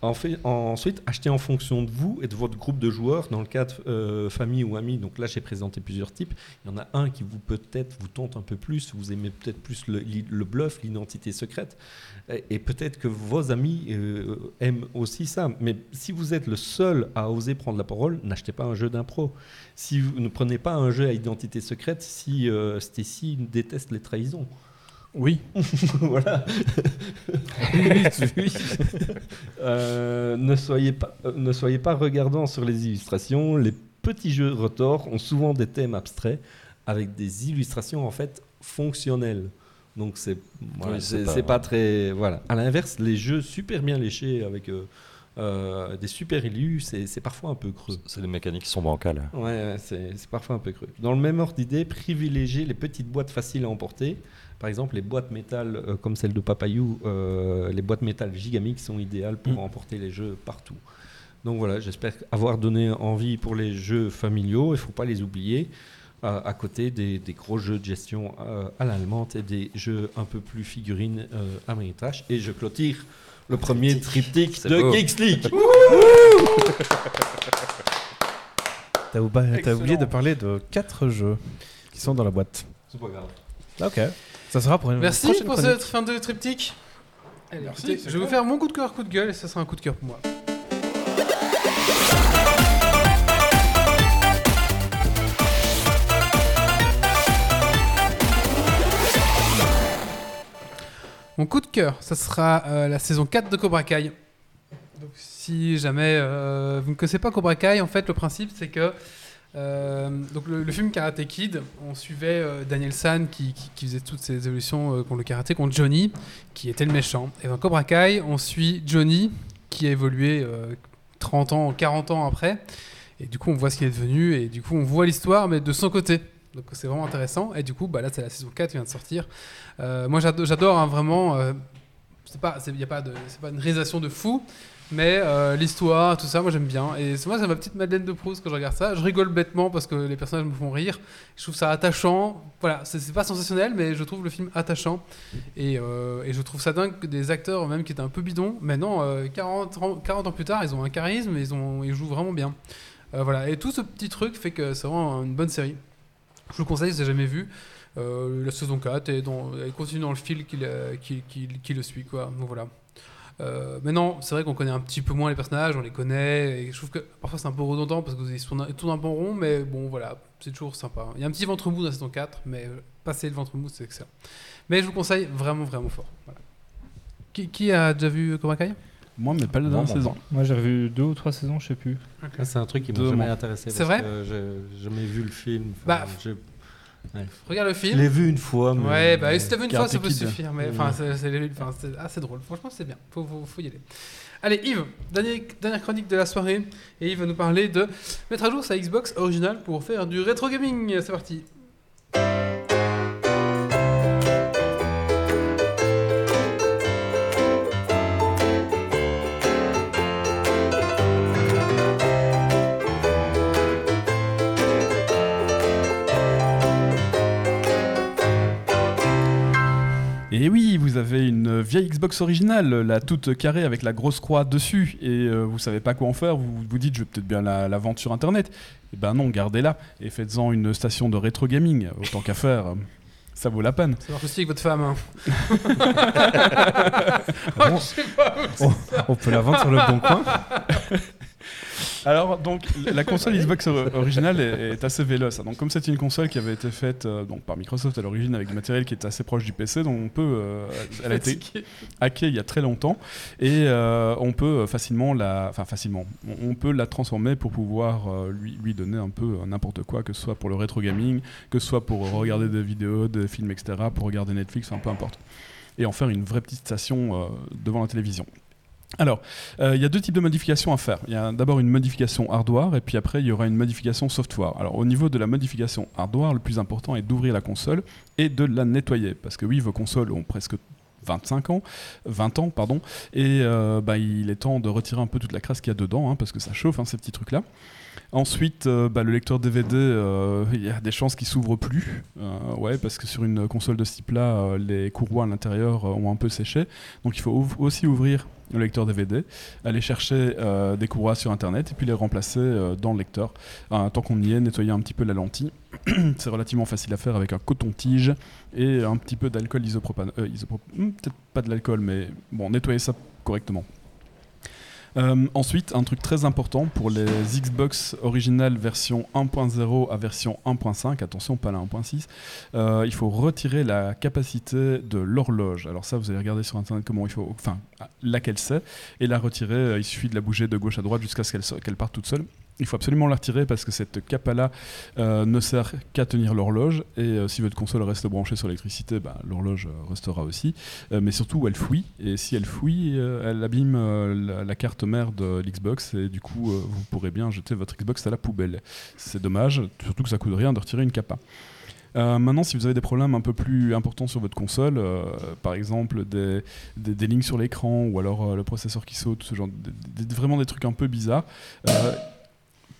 Ensuite, achetez en fonction de vous et de votre groupe de joueurs. Dans le cadre euh, famille ou amis, donc là j'ai présenté plusieurs types. Il y en a un qui vous peut-être vous tente un peu plus. Vous aimez peut-être plus le, bluff, l'identité secrète, et, et peut-être que vos amis euh, aiment aussi ça. Mais si vous êtes le seul à oser prendre la parole, n'achetez pas un jeu d'impro. Si vous ne prenez pas un jeu à identité secrète, si euh, Stacy déteste les trahisons. Oui. voilà. Euh, ne, soyez pas, euh, ne soyez pas regardant sur les illustrations. Les petits jeux retors ont souvent des thèmes abstraits avec des illustrations en fait fonctionnelles. Donc c'est voilà, Oui, c'est pas- c'est pas très voilà. À l'inverse, les jeux super bien léchés avec euh, euh, des super illus, c'est c'est parfois un peu creux. C'est des mécaniques qui sont bancales. Ouais, ouais, c'est c'est parfois un peu creux. Dans le même ordre d'idée, privilégiez les petites boîtes faciles à emporter. Par exemple, les boîtes métal euh, comme celle de Papayou, euh, les boîtes métal Gigamic sont idéales pour Mm. emporter les jeux partout. Donc voilà, j'espère avoir donné envie pour les jeux familiaux. Il ne faut pas les oublier. euh, à côté des, des gros jeux de gestion euh, à l'allemande et des jeux un peu plus figurines euh, à Méritage. Et je clôture le premier triptyque de beau. Geeks League. T'as oublié de parler de quatre jeux qui sont dans la boîte. C'est pas grave. Ok. Ça sera pour une Merci prochaine pour chronique. cette fin de triptyque. Allez, Merci, écoutez, je vais vous faire mon coup de cœur, coup de gueule, et ça sera un coup de cœur pour moi. Mon coup de cœur, ça sera euh, la saison 4 de Cobra Kai. Donc, si jamais euh, vous ne connaissez pas Cobra Kai, en fait, le principe c'est que euh, donc le, film Karate Kid, on suivait euh, Daniel San qui, faisait toutes ces évolutions euh, contre le karaté, contre Johnny, qui était le méchant. Et dans Cobra Kai, on suit Johnny qui a évolué euh, 30 ans, 40 ans après. Et du coup, on voit ce qu'il est devenu et du coup, on voit l'histoire, mais de son côté. Donc c'est vraiment intéressant. Et du coup, bah, là, c'est la saison 4 qui vient de sortir. Euh, moi, j'ado- j'adore hein, vraiment. euh, c'est pas, pas pas une réalisation de fou, mais euh, l'histoire, tout ça, moi j'aime bien. Et moi, c'est ma petite Madeleine de Proust quand je regarde ça. Je rigole bêtement parce que les personnages me font rire. Je trouve ça attachant. Voilà, c'est, pas sensationnel, mais je trouve le film attachant. Et, euh, et je trouve ça dingue que des acteurs, même qui étaient un peu bidons, maintenant, euh, 40, ans, 40 ans plus tard, ils ont un charisme et ils, jouent vraiment bien. Euh, voilà, et tout ce petit truc fait que c'est vraiment une bonne série. Je vous le conseille si vous n'avez jamais vu. La saison 4 et dans, elle continue dans le fil qui le suit. Quoi. Donc voilà. Euh, maintenant, c'est vrai qu'on connaît un petit peu moins les personnages, on les connaît, et je trouve que parfois c'est un peu redondant parce qu'ils tournent, ils tournent un peu rond, mais bon voilà, c'est toujours sympa. Il y a un petit ventre mou dans la saison 4, mais euh, passer le ventre mou, c'est excellent. Mais je vous conseille vraiment, vraiment fort. Voilà. Qui, qui a déjà vu Cobra Kai? Moi, mais pas la dernière saison. Moi, j'ai revu deux ou trois saisons, je sais plus. Ah, c'est un truc qui m'a jamais intéressé. C'est parce vrai? que J'ai jamais vu le film. Bah, Regarde le Je film. l'ai vu une fois. Mais Ouais, bah si t'as vu une fois, ça peut suffire. Mais enfin, c'est- assez drôle. Franchement, c'est bien. Faut, faut, faut y aller. Allez, Yves, dernier- dernière chronique de la soirée. Et Yves va nous parler de mettre à jour sa Xbox originale pour faire du rétro gaming. C'est parti. Et oui, vous avez une vieille Xbox originale, la toute carrée avec la grosse croix dessus, et euh, vous savez pas quoi en faire, vous vous dites je vais peut-être bien la, la vendre sur internet. Et ben non, gardez-la et faites-en une station de rétro gaming, autant qu'à faire. euh, Ça vaut la peine. Ça marche aussi avec votre femme. hein. Bon, Je sais pas. on, on peut la vendre sur le bon coin. Alors, donc, la console Xbox or- originale est, est assez véloce. hein. Donc, comme c'est une console qui avait été faite euh, donc, par Microsoft à l'origine avec du matériel qui était assez proche du PC, donc on peut, euh, elle a été hackée il y a très longtemps et euh, on peut facilement la, enfin facilement, on, peut la transformer pour pouvoir lui, lui donner un peu n'importe quoi, que ce soit pour le rétro gaming, que ce soit pour regarder des vidéos, des films, etc., pour regarder Netflix, enfin peu importe, et en faire une vraie petite station devant la télévision. Alors, euh, il y a deux types de modifications à faire. Il y a d'abord une modification hardware et puis après il y aura une modification software. Alors au niveau de la modification hardware, le plus important est d'ouvrir la console et de la nettoyer. Parce que oui, vos consoles ont presque 25 ans, 20 ans, pardon, et euh, bah, il est temps de retirer un peu toute la crasse qu'il y a dedans, hein, parce que ça chauffe, hein, ces petits trucs-là. Ensuite, euh, bah, le lecteur DVD, euh, il y a des chances qu'il s'ouvre plus, euh, ouais, parce que sur une console de ce type-là, les courroies à l'intérieur ont un peu séché, donc il faut aussi ouvrir le lecteur DVD, aller chercher des courroies sur Internet et puis les remplacer dans le lecteur. Tant qu'on y est, nettoyer un petit peu la lentille. C'est relativement facile à faire avec un coton-tige et un petit peu d'alcool isopropane. euh, isopro- hmm, Peut-être pas de l'alcool, mais bon, nettoyer ça correctement. Euh, ensuite, un truc très important pour les Xbox originales version 1.0 à version 1.5, attention pas la 1.6, euh, il faut retirer la capacité de l'horloge. Alors ça, vous allez regarder sur internet comment il faut, enfin laquelle c'est, et la retirer. euh, il suffit de la bouger de gauche à droite jusqu'à ce qu'elle parte toute seule. Il faut absolument la retirer parce que cette capa-là euh, ne sert qu'à tenir l'horloge et euh, si votre console reste branchée sur l'électricité, bah, l'horloge euh, restera aussi. Mais surtout, elle fouille et si elle fouille, elle abîme la, carte mère de l'Xbox et du coup, vous pourrez bien jeter votre Xbox à la poubelle. C'est dommage, surtout que ça coûte rien de retirer une capa. Maintenant, si vous avez des problèmes un peu plus importants sur votre console, par exemple des, des, lignes sur l'écran ou alors le processeur qui saute, ce genre vraiment des trucs un peu bizarres,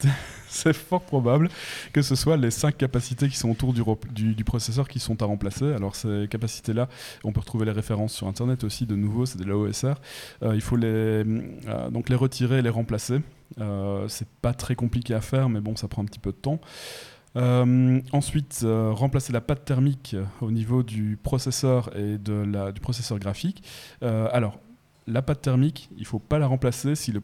c'est fort probable que ce soit les cinq capacités qui sont autour du, processeur qui sont à remplacer. Alors ces capacités-là, on peut retrouver les références sur Internet aussi, de nouveau, c'est de l'AOSR. Euh, il faut les, euh, donc les retirer et les remplacer. Euh, c'est pas très compliqué à faire, mais bon, ça prend un petit peu de temps. Euh, ensuite, remplacer la pâte thermique au niveau du processeur et du processeur graphique. Alors, la pâte thermique, il ne faut pas la remplacer si le,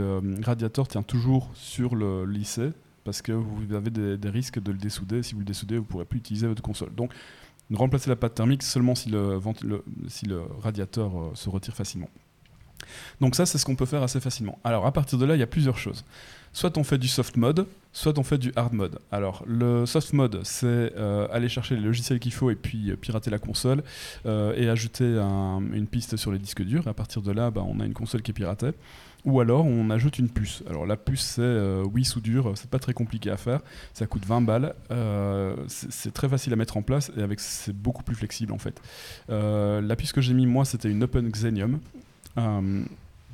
euh, radiateur tient toujours sur le lycée, parce que vous avez des, risques de le dessouder. Si vous le dessoudez, vous ne pourrez plus utiliser votre console. Donc, remplacer la pâte thermique seulement si le radiateur euh, se retire facilement. Donc ça, c'est ce qu'on peut faire assez facilement. Alors à partir de là, il y a plusieurs choses. Soit on fait du soft mode, soit on fait du hard mode. Alors le soft mode, c'est euh, aller chercher les logiciels qu'il faut et puis euh, pirater la console euh, et ajouter un- une piste sur les disques durs. À partir de là, bah, on a une console qui est piratée. Ou alors on ajoute une puce. Alors la puce c'est euh, oui soudure, c'est pas très compliqué à faire, ça coûte 20 balles, c'est très facile à mettre en place et avec c'est beaucoup plus flexible en fait. La puce que j'ai mis moi c'était une Open Xenium.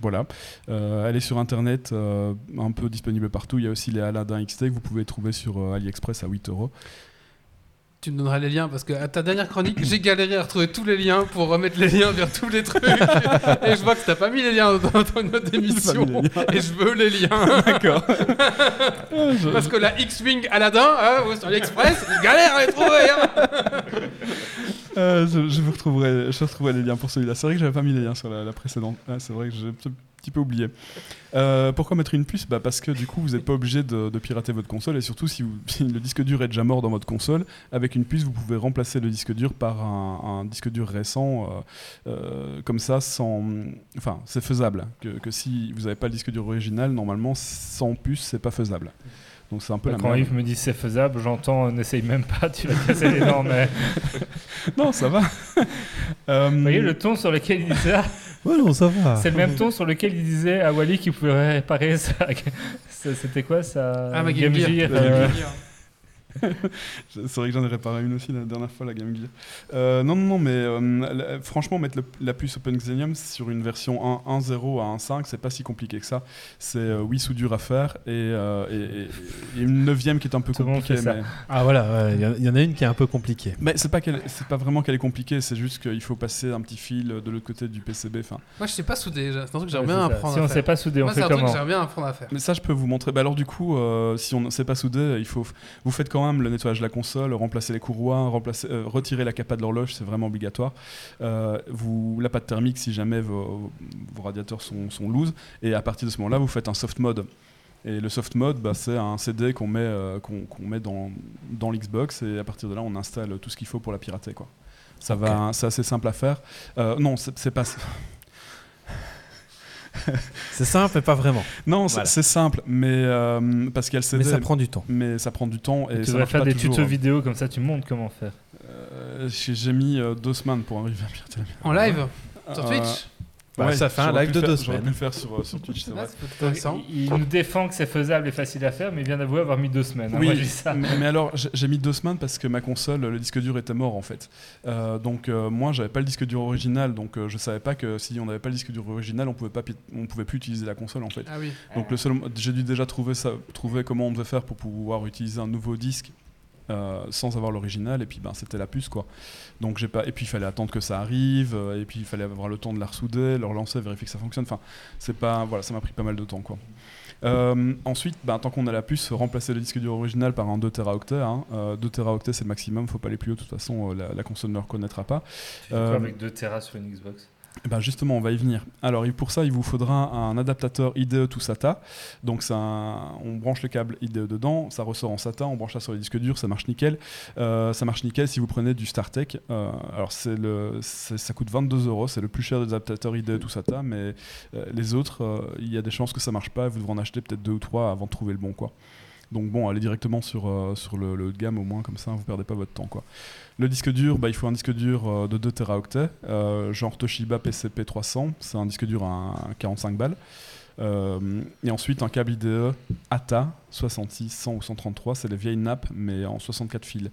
Voilà, Euh, elle est sur internet, euh, un peu disponible partout. Il y a aussi les Aladdin XT que vous pouvez trouver sur euh, AliExpress à 8 euros. Tu me donneras les liens parce que à ta dernière chronique, j'ai galéré à retrouver tous les liens pour remettre les liens vers tous les trucs. Et je vois que t'as pas mis les liens dans, dans notre émission. Et je veux les liens. D'accord. Parce que la X-Wing Aladdin, hein, sur AliExpress, galère à les trouver. hein. Euh, je, vous retrouverai, je retrouverai les liens pour celui-là. C'est vrai que j'avais pas mis les liens sur la, précédente. Ah, c'est vrai que j'ai un petit- peu oublié. Euh, pourquoi mettre une puce? Bah Parce que du coup, vous n'êtes pas obligé de, pirater votre console et surtout si, le disque dur est déjà mort dans votre console, avec une puce, vous pouvez remplacer le disque dur par un, disque dur récent. euh, comme ça, sans. Enfin, c'est faisable. Que, que si vous n'avez pas le disque dur original, normalement, sans puce, c'est pas faisable. Donc c'est un peu la Quand. Yves me dit c'est faisable, j'entends n'essaye même pas, tu vas casser les dents. Mais Non, ça va. Euh, vous voyez le ton sur lequel il disait ça Ouais, non, ça va. C'est le même ton sur lequel il disait à Wally qu'il pouvait réparer ça. C'était quoi ça Ah, ma Game Gear. euh, Gear. C'est vrai que j'en ai réparé une aussi la dernière fois, la Game Gear. Euh, non, non, non, mais euh, la- franchement, mettre le- la puce Open Xenium sur une version 1.1.0 à 1.5, c'est pas si compliqué que ça. C'est euh, oui, soudure à faire et, euh, et- et- et une neuvième qui est un peu compliquée. fait mais- Ah voilà, ouais, il y en- il y, en a une qui est un peu compliquée. Mais c'est pas, c'est pas vraiment qu'elle est compliquée, c'est juste qu'il faut passer un petit fil de l'autre côté du PCB. Moi, je sais pas souder. C'est un truc que j'aimerais bien c'est apprendre Si à on sait pas souder, on Moi, c'est fait un truc que comment j'aimerais bien apprendre à faire. Mais ça, je peux vous montrer. Bah alors, du coup, euh, si on ne sait pas souder, il faut, vous faites quand le nettoyage de la console, remplacer les courroies, remplacer, euh, retirer la capa de l'horloge, c'est vraiment obligatoire. Euh, vous, la pâte thermique, si jamais vos, vos radiateurs sont, sont loose, et à partir de ce moment-là, vous faites un soft mode. Et le soft mode, bah, c'est un CD qu'on met, euh, qu'on met dans, dans l'Xbox, et à partir de là, on installe tout ce qu'il faut pour la pirater. Quoi. Ça va, c'est assez simple à faire. Euh, non, c'est c'est pas. C'est simple, mais pas vraiment. Non, c'est Voilà. c'est simple, mais euh, parce qu'il y a le CD. Mais ça prend du temps. mais ça prend du temps et Tu ça devrais faire pas des toujours, tutos hein. vidéo comme ça, tu montres comment faire. Euh, J'ai mis euh, deux semaines pour arriver à mienne. En live Sur Euh, Twitch Bah, ça fait un live de deux faire- J'aurais pu semaines. le faire sur, euh, sur Twitch, c'est vrai. Il, il nous défend que c'est faisable et facile à faire, mais il vient d'avouer avoir mis deux semaines. hein. Moi, ça. mais, mais alors j'ai mis deux semaines parce que ma console, le disque dur était mort en fait. Euh, donc euh, moi j'avais pas le disque dur original, donc euh, je savais pas que si on n'avait pas le disque dur original, on pouvait pas, on pouvait plus utiliser la console en fait. Ah oui. Donc le seul, j'ai dû déjà trouver ça, trouver comment on devait faire pour pouvoir utiliser un nouveau disque euh, sans avoir l'original et puis ben c'était la puce quoi. Donc j'ai pas et puis il fallait attendre que ça arrive euh, et puis il fallait avoir le temps de la ressouder, le relancer, vérifier que ça fonctionne. Enfin c'est pas voilà ça m'a pris pas mal de temps quoi. Euh, ensuite, ben, tant qu'on a la puce, remplacer le disque dur original par un 2 Teraoctets. Hein. Euh, 2 Teraoctets c'est le maximum, faut pas aller plus haut, de toute façon la, la console ne le reconnaîtra pas. Avec deux Tera sur une Xbox? Ben justement, on va y venir. Alors pour ça, il vous faudra un adaptateur IDE to SATA. Donc un- on branche le câble IDE dedans, ça ressort en SATA, on branche ça sur les disques durs, ça marche nickel. Euh, ça marche nickel si vous prenez du StarTech. Euh, alors c'est ça coûte 22 euros, c'est le plus cher des adaptateurs IDE to SATA, mais euh, les autres, il y a des chances que ça marche pas. Vous devrez en acheter peut-être deux ou trois avant de trouver le bon quoi. Donc bon, allez directement sur, sur le, le haut de gamme au moins, comme ça vous perdez pas votre temps quoi. Le disque dur, bah, il faut un disque dur euh, de 2 Teraoctets, euh, genre Toshiba PCP 300, c'est un disque dur à 45 balles. Euh, et ensuite un câble IDE ATA 66, 100 ou 133, c'est les vieilles nappes mais en 64 fils.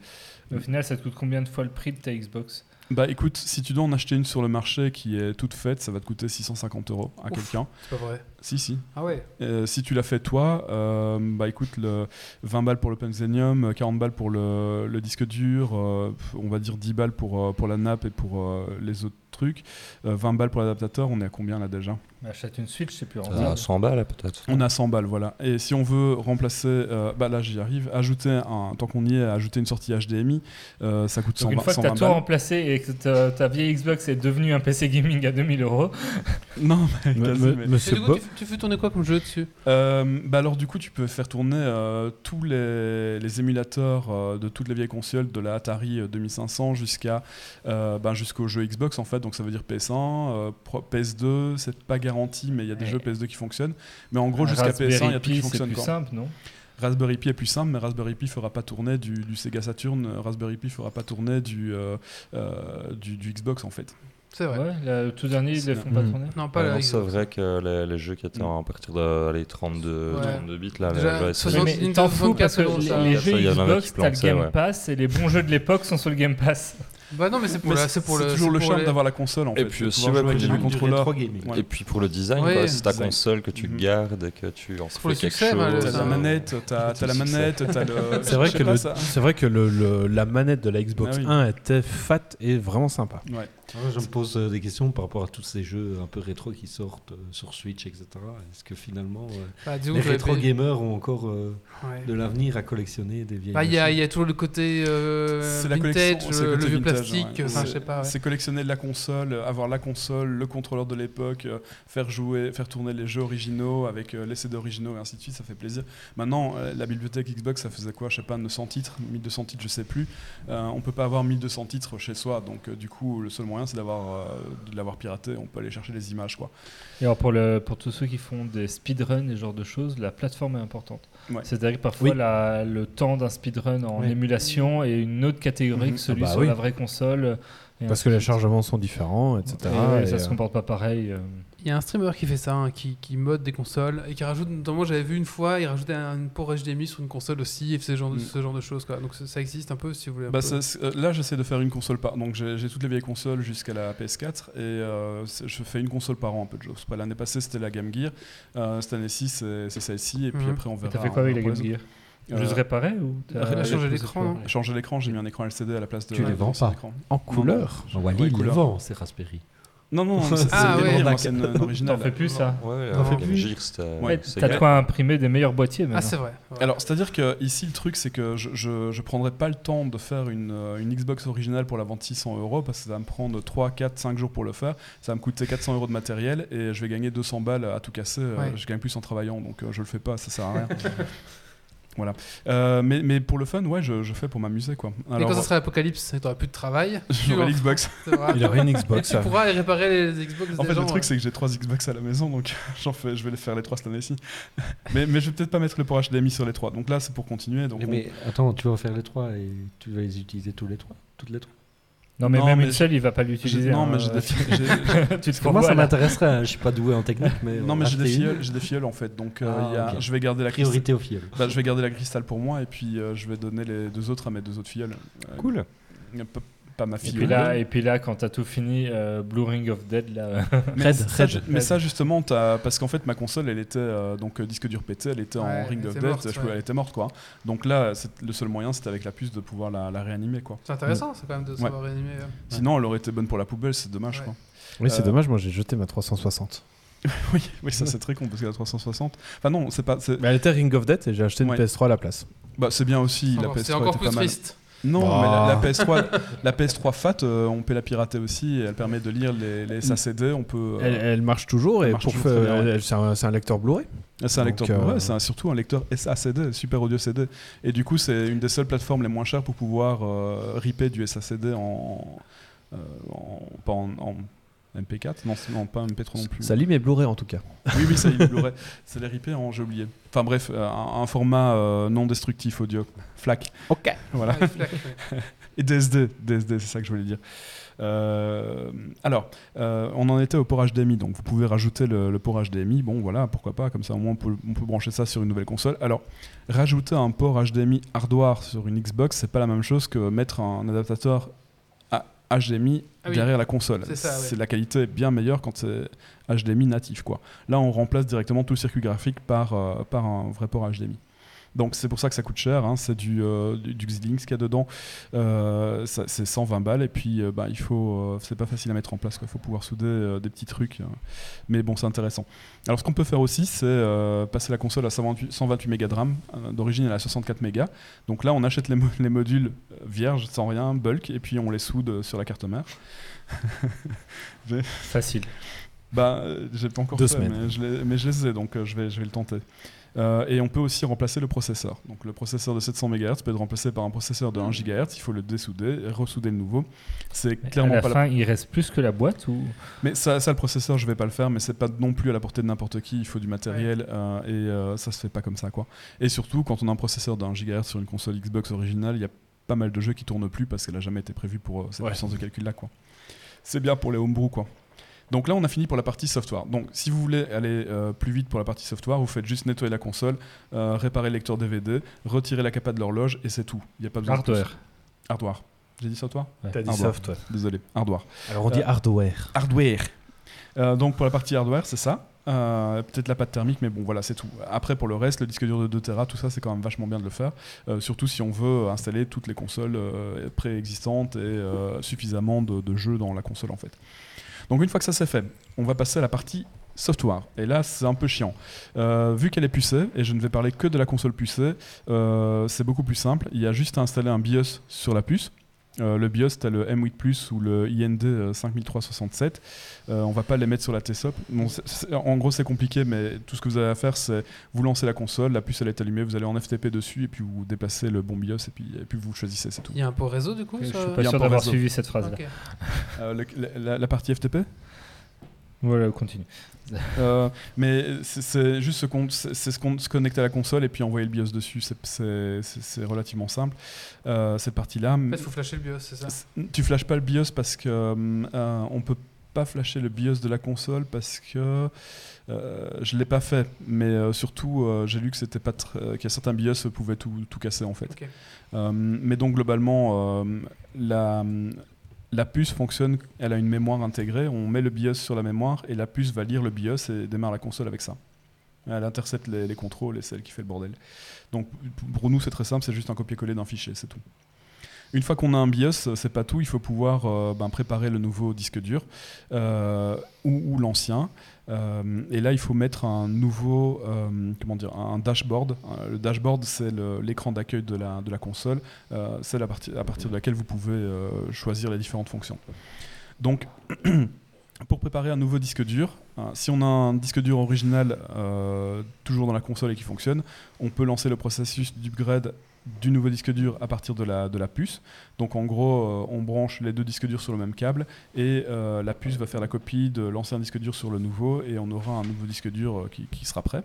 Au final, ça te coûte combien de fois le prix de ta Xbox? Bah écoute, si tu dois en acheter une sur le marché qui est toute faite, ça va te coûter 650 euros à quelqu'un. C'est pas vrai. Si, si. Ah ouais. Euh, si tu l'as fait toi, euh, bah écoute, le 20 balles pour le Xenium, 40 balles pour le, le disque dur, euh, on va dire 10 balles pour, euh, pour la nappe et pour euh, les autres trucs, euh, 20 balles pour l'adaptateur, on est à combien là déjà? Bah, Achète une Switch, c'est plus Ça, rentable. 100 balles peut-être. On a 100 balles, voilà. Et si on veut remplacer, euh, bah là j'y arrive, ajouter un, tant qu'on y est, ajouter une sortie HDMI, euh, ça coûte 100, Donc une fois que tu as 120 tout balles. remplacé et que ta, ta vieille Xbox est devenue un PC gaming à 2000 euros, Non, mais mais- Et Tu, fais tourner quoi comme jeu dessus? Euh, bah alors du coup tu peux faire tourner euh, tous les, les émulateurs euh, de toutes les vieilles consoles de la Atari euh, 2500 jusqu'à euh, ben, jusqu'au jeu Xbox en fait. Donc ça veut dire PS1 euh, Pro- PS2 c'est pas garanti mais il y a des Ouais. jeux PS2 qui fonctionnent. Mais en gros jusqu'à Raspberry PS1 il y a tout Pi, qui c'est fonctionne plus quoi. simple, non? Raspberry Pi est plus simple mais Raspberry Pi fera pas tourner du, du Sega Saturn Raspberry Pi fera pas tourner du, euh, euh, du, du Xbox en fait C'est vrai. Ouais, le tout dernier, ils les font pas tourner Non, pas Ouais, c'est vrai que les, les jeux qui étaient Mm. à partir de allez, 32, Ouais. 32 bits, là, Déjà, les jeux Oui, mais t'en fous parce que 64, les, les jeux Xbox, t'as le Game ouais. Pass et les bons jeux de l'époque sont sur le Game Pass. Bah non, mais c'est pour, Mais la- c'est pour le. toujours le charme les- d'avoir la console en Et fait puis aussi, avec puis. Ouais. Et puis pour le design, c'est ta design. console que tu Mhm. gardes et que tu en C'est pour le fais quelque succès, bah, chose. T'as la manette, t'as t'as la manette, t'as le. C'est vrai que, c'est vrai que le, le- la manette de la Xbox Ah oui. 1 était fat et vraiment sympa. Ouais. Alors, je me pose euh, des questions par rapport à tous ces jeux un peu rétro qui sortent euh, sur Switch, etc. Est-ce que finalement euh, Bah, les rétro gamers ont encore euh, Ouais. de l'avenir à collectionner des vieilles Bah, il y, a- y toujours le côté euh, la le vieux vintage, joystick, ouais. enfin, je C'est- sais pas. ouais. C'est collectionner la console, euh, avoir la console, le contrôleur de l'époque, euh, faire jouer, faire tourner les jeux originaux avec euh, les CD originaux et ainsi de suite, ça fait plaisir. Maintenant, euh, la bibliothèque Xbox, ça faisait quoi Je sais pas, 900 titres, 1200 titres, je sais plus. On peut pas avoir 1200 titres chez soi, donc du coup, le seul moyen, c'est d'avoir de l'avoir piraté. On peut aller chercher les images, quoi. Et alors pour, le, pour tous ceux qui font des speedruns et ce genre de choses, la plateforme est importante. Ouais. C'est-à-dire que parfois Oui. la- le temps d'un speedrun en Oui. émulation est une autre catégorie Mhm. que celui Ah bah sur oui. la vraie console. Parce que les chargements sont différents, etc. Et ça euh, se comporte pas pareil. euh. Il y a un streamer qui fait ça, hein, qui, qui mode des consoles et qui rajoute, notamment j'avais vu une fois, il rajoutait un, une port HDMI sur une console aussi et ce genre de, Mm. ce genre de choses. Quoi. Donc ça, existe un peu si vous voulez. Bah, ça- euh, là, j'essaie de faire une console par. Donc, j'ai toutes les vieilles consoles jusqu'à la PS4 et euh, je fais une console par an un peu de choses. L'année passée, c'était la Game Gear. Euh, cette année-ci, c'est celle-ci. Et puis Mhm. après, on verra. T'as fait quoi avec la Game Gear. Juste Euh, réparer ou t'as- Il a changé l'écran, Changer l'écran, j'ai mis un écran LCD à la place de. Tu les vends pas. En couleur. Wally, Ouais, il le couleur. vend, c'est Raspberry. Non, non, c'est Ah, ouais. une, une T'en fais plus ça Ouais, T'en euh, fais plus c'est T'as de quoi imprimer des meilleurs boîtiers Ah, maintenant. c'est vrai. ouais. Alors, c'est-à-dire que ici, le truc, c'est que je, je, je prendrais pas le temps de faire une, euh, une Xbox originale pour la vente 600 euros parce que ça va me prendre 3, 4, 5 jours pour le faire. Ça va me coûter 400 euros de matériel et je vais gagner 200 balles à tout casser. Euh, Ouais. Je gagne plus en travaillant, donc euh, je le fais pas, ça sert à rien. voilà. Euh, mais, mais pour le fun, ouais, je, je fais pour m'amuser, quoi. et Alors, quand ça sera l'apocalypse, tu n'auras plus de travail. j'aurai l'Xbox. Il a rien Et Xbox. tu pourras réparer les Xbox En des fait, gens. le truc, ouais. c'est que j'ai trois Xbox à la maison, donc j'en fais, je vais les faire les trois cette année-ci. mais, mais je vais peut-être pas mettre le port HDMI sur les trois. Donc là, c'est pour continuer. Donc Mais, on- mais attends, tu vas en faire les trois et tu vas les utiliser tous les trois Toutes les trois? Non, mais Non, même mais une seule, il va pas l'utiliser. non, hein. mais j'ai des, fi- j'ai- tu te Pour moi, ça m'intéresserait. hein, Je suis pas doué en technique, mais. non, on mais j'ai des filleuls, j'ai des filleuls en fait. Donc euh, Ah, il y a- ok. je vais garder la. Priorité au filleul. Bah, je vais garder la cristal pour moi et puis euh, je vais donner les deux autres à mes deux autres. Euh, Cool. Pas, pas ma Et puis, là, et puis là, quand t'as tout fini, euh, Blue Ring of Dead, là. Mais, Red, ça, Red. ju- mais ça justement, parce qu'en fait ma console, elle était euh, donc euh, disque dur pété, elle était Ouais, en Ring of Death, morte, je pouvais- ouais. elle était morte quoi. Donc là, c'est- le seul moyen, c'était avec la puce de pouvoir la, la réanimer quoi. C'est intéressant, c'est quand même de savoir réanimer. euh. Sinon, elle aurait été bonne pour la poubelle, c'est dommage Ouais. quoi. Oui, c'est Euh, dommage, moi j'ai jeté ma 360. Oui, oui, ça c'est très con parce qu'elle a 360. Enfin non, c'est pas, Mais elle était Ring of Death et j'ai acheté une Ouais. PS3 à la place. bah, c'est bien aussi. La Encore- PS3 C'est encore était plus pas mal. Non, Bah. mais la, la PS3, la PS3 FAT, euh, on peut la pirater aussi. Elle permet de lire les, les SACD. On peut. euh, Elle, elle marche toujours elle et marche pour toujours faire- c'est un, c'est un lecteur Blu-ray. c'est un donc, lecteur euh, Blu-ray, c'est un- surtout un lecteur SACD, Super Audio CD. Et du coup, c'est une des seules plateformes les moins chères pour pouvoir euh, ripper du SACD en, euh, en- pas en, en MP4, non, pas MP3 non plus. Ça lit mes Blu-ray en tout cas. Oui, oui, ça est, le Blu-ray. C'est les ripper en, j'ai oublié. Enfin bref, euh, un, un format euh, non destructif audio, FLAC. Ok. Voilà. Ouais, flac, ouais. Et DSD, DSD, c'est ça que je voulais dire. Euh, alors, euh, on en était au port HDMI, donc vous pouvez rajouter le, le port HDMI. Bon, voilà, pourquoi pas, comme ça au moins on peut, on peut brancher ça sur une nouvelle console. Alors, rajouter un port HDMI hardware sur une Xbox, c'est pas la même chose que mettre un adaptateur HDMI Ah oui. derrière la console. C'est ouais. la qualité est bien meilleure quand c'est HDMI natif, quoi. Là, on remplace directement tout le circuit graphique par, euh, par un vrai port HDMI. Donc c'est pour ça que ça coûte cher, hein. c'est du, euh, du, Xilinx qu'il y a dedans, Euh, c'est 120 balles et puis euh, bah, il faut, euh, c'est pas facile à mettre en place, il faut pouvoir souder euh, des petits trucs, euh. mais bon c'est intéressant. Alors ce qu'on peut faire aussi c'est passer la console à 128, 128 mégas de RAM, d'origine elle à 64 mégas, donc là on achète les, mo- les modules vierges sans rien, bulk, et puis on les soude sur la carte mère. Facile. Bah, j'ai pas encore Deux fait, semaines. mais je, les, mais je les ai, donc je, vais, je vais le tenter. Euh, et on peut aussi remplacer le processeur. Donc le processeur de 700 MHz peut être remplacé par un processeur de 1 GHz. Il faut le dessouder et ressouder le nouveau. C'est clairement à la pas. la- fin, il reste plus que la boîte ou? Mais ça, ça, le processeur, je vais pas le faire. Mais c'est pas non plus à la portée de n'importe qui. Il faut du matériel euh, et euh, ça se fait pas comme ça, quoi. Et surtout, quand on a un processeur de 1 GHz sur une console Xbox originale, il y a pas mal de jeux qui tournent plus parce qu'elle a jamais été prévue pour euh, cette Ouais. puissance de calcul là, quoi. C'est bien pour les homebrew, quoi. Donc là, on a fini pour la partie software. Donc, si vous voulez aller euh, plus vite pour la partie software, vous faites juste nettoyer la console, euh, réparer le lecteur DVD, retirer la capa de l'horloge et c'est tout. Il n'y a pas besoin de hardware plus. Hardware. J'ai dit software? T'as dit Hardware. soft, ouais. Désolé. Hardware. Alors on dit Euh, hardware. Hardware. Euh, donc pour la partie hardware, c'est ça. Euh, Peut-être la pâte thermique, mais bon, voilà, c'est tout. Après, pour le reste, le disque dur de 2 Tera, tout ça, c'est quand même vachement bien de le faire. Euh, surtout si on veut installer toutes les consoles euh, préexistantes et euh, suffisamment de, de jeux dans la console, en fait. Donc une fois que ça c'est fait, on va passer à la partie software. Et là, c'est un peu chiant. Euh, vu qu'elle est pucée, et je ne vais parler que de la console pucée, euh, c'est beaucoup plus simple. Il y a juste à installer un BIOS sur la puce. Euh, le BIOS, tu as le M8 Plus ou le IND euh, 5367. Euh, on va pas les mettre sur la TSOP. Bon, en gros, c'est compliqué, mais tout ce que vous avez à faire, c'est vous lancez la console, la puce elle est allumée, vous allez en FTP dessus, et puis vous déplacez le bon BIOS, et puis, et puis vous choisissez, c'est tout. Il y a un port réseau du coup Je sur- suis pas sûr d'avoir suivi cette phrase-là. Ok. Euh, le- la, la- la partie FTP Voilà, continue. Euh, mais c'est- juste se, con- c'est c'est se, con- se connecter à la console et puis envoyer le BIOS dessus. C'est- relativement simple, euh, cette partie-là. En fait, il faut flasher le BIOS, c'est ça? Tu flashes pas le BIOS parce que euh, on peut pas flasher le BIOS de la console parce que euh, je l'ai pas fait. Mais euh, surtout, euh, j'ai lu que c'était pas euh, qu'il y a certains BIOS pouvaient tout, tout casser en fait. Ok. Euh, mais donc globalement, euh, la, la puce fonctionne, elle a une mémoire intégrée, on met le BIOS sur la mémoire et la puce va lire le BIOS et démarre la console avec ça. Elle intercepte les, les contrôles et c'est elle qui fait le bordel. Donc pour nous c'est très simple, c'est juste un copier-coller d'un fichier, c'est tout. Une fois qu'on a un BIOS, c'est pas tout, il faut pouvoir euh, ben, préparer le nouveau disque dur euh, ou l'ancien. Euh, et là, il faut mettre un nouveau, euh, comment dire, un dashboard. Euh, le dashboard, c'est l'écran d'accueil de la, console. C'est à partir de laquelle vous pouvez choisir les différentes fonctions. Donc, pour préparer un nouveau disque dur, hein, si on a un disque dur original toujours dans la console et qui fonctionne, on peut lancer le processus d'upgrade du nouveau disque dur à partir de la, de la puce. Donc en gros, euh, on branche les deux disques durs sur le même câble et euh, la puce va faire la copie de l'ancien disque dur sur le nouveau et on aura un nouveau disque dur euh, qui, qui sera prêt.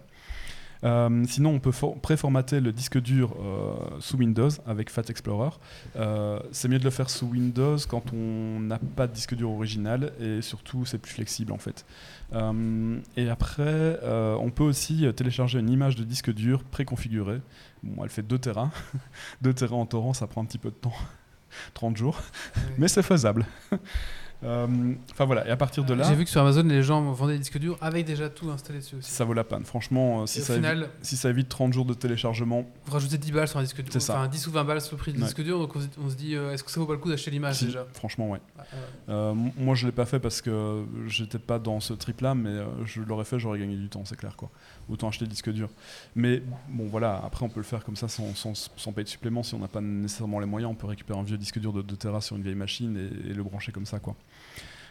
Euh, sinon, on peut for- préformater le disque dur euh, sous Windows avec Fat Explorer. Euh, c'est mieux de le faire sous Windows quand on n'a pas de disque dur original et surtout c'est plus flexible en fait. Et après, on peut aussi télécharger une image de disque dur préconfigurée. Bon, elle fait 2 Tera. 2 Tera en torrent, ça prend un petit peu de temps. 30 jours. Mais c'est faisable. Euh, Enfin voilà, et à partir de là, J'ai vu que sur Amazon, les gens vendaient des disques durs avec déjà tout installé dessus aussi. ça vaut la peine. Franchement, euh, si ça, final, évite, si ça évite 30 jours de téléchargement, vous rajoutez 10 balles sur un disque dur. C'est ça. Enfin, 10 ou 20 balles sur le prix du Ouais. disque dur. Donc on, se- dit, euh, est-ce que ça vaut pas le coup d'acheter l'image si, déjà? franchement, ouais. Ah. Euh, moi, je l'ai pas fait parce que j'étais pas dans ce trip-là, mais euh, je l'aurais fait, j'aurais gagné du temps, c'est clair. Quoi. Autant acheter le disque dur. Mais bon, voilà, après, on peut le faire comme ça sans, sans, sans payer de supplément. Si on n'a pas nécessairement les moyens, on peut récupérer un vieux disque dur de 2 Tera sur une vieille machine et, et le brancher comme ça. Quoi.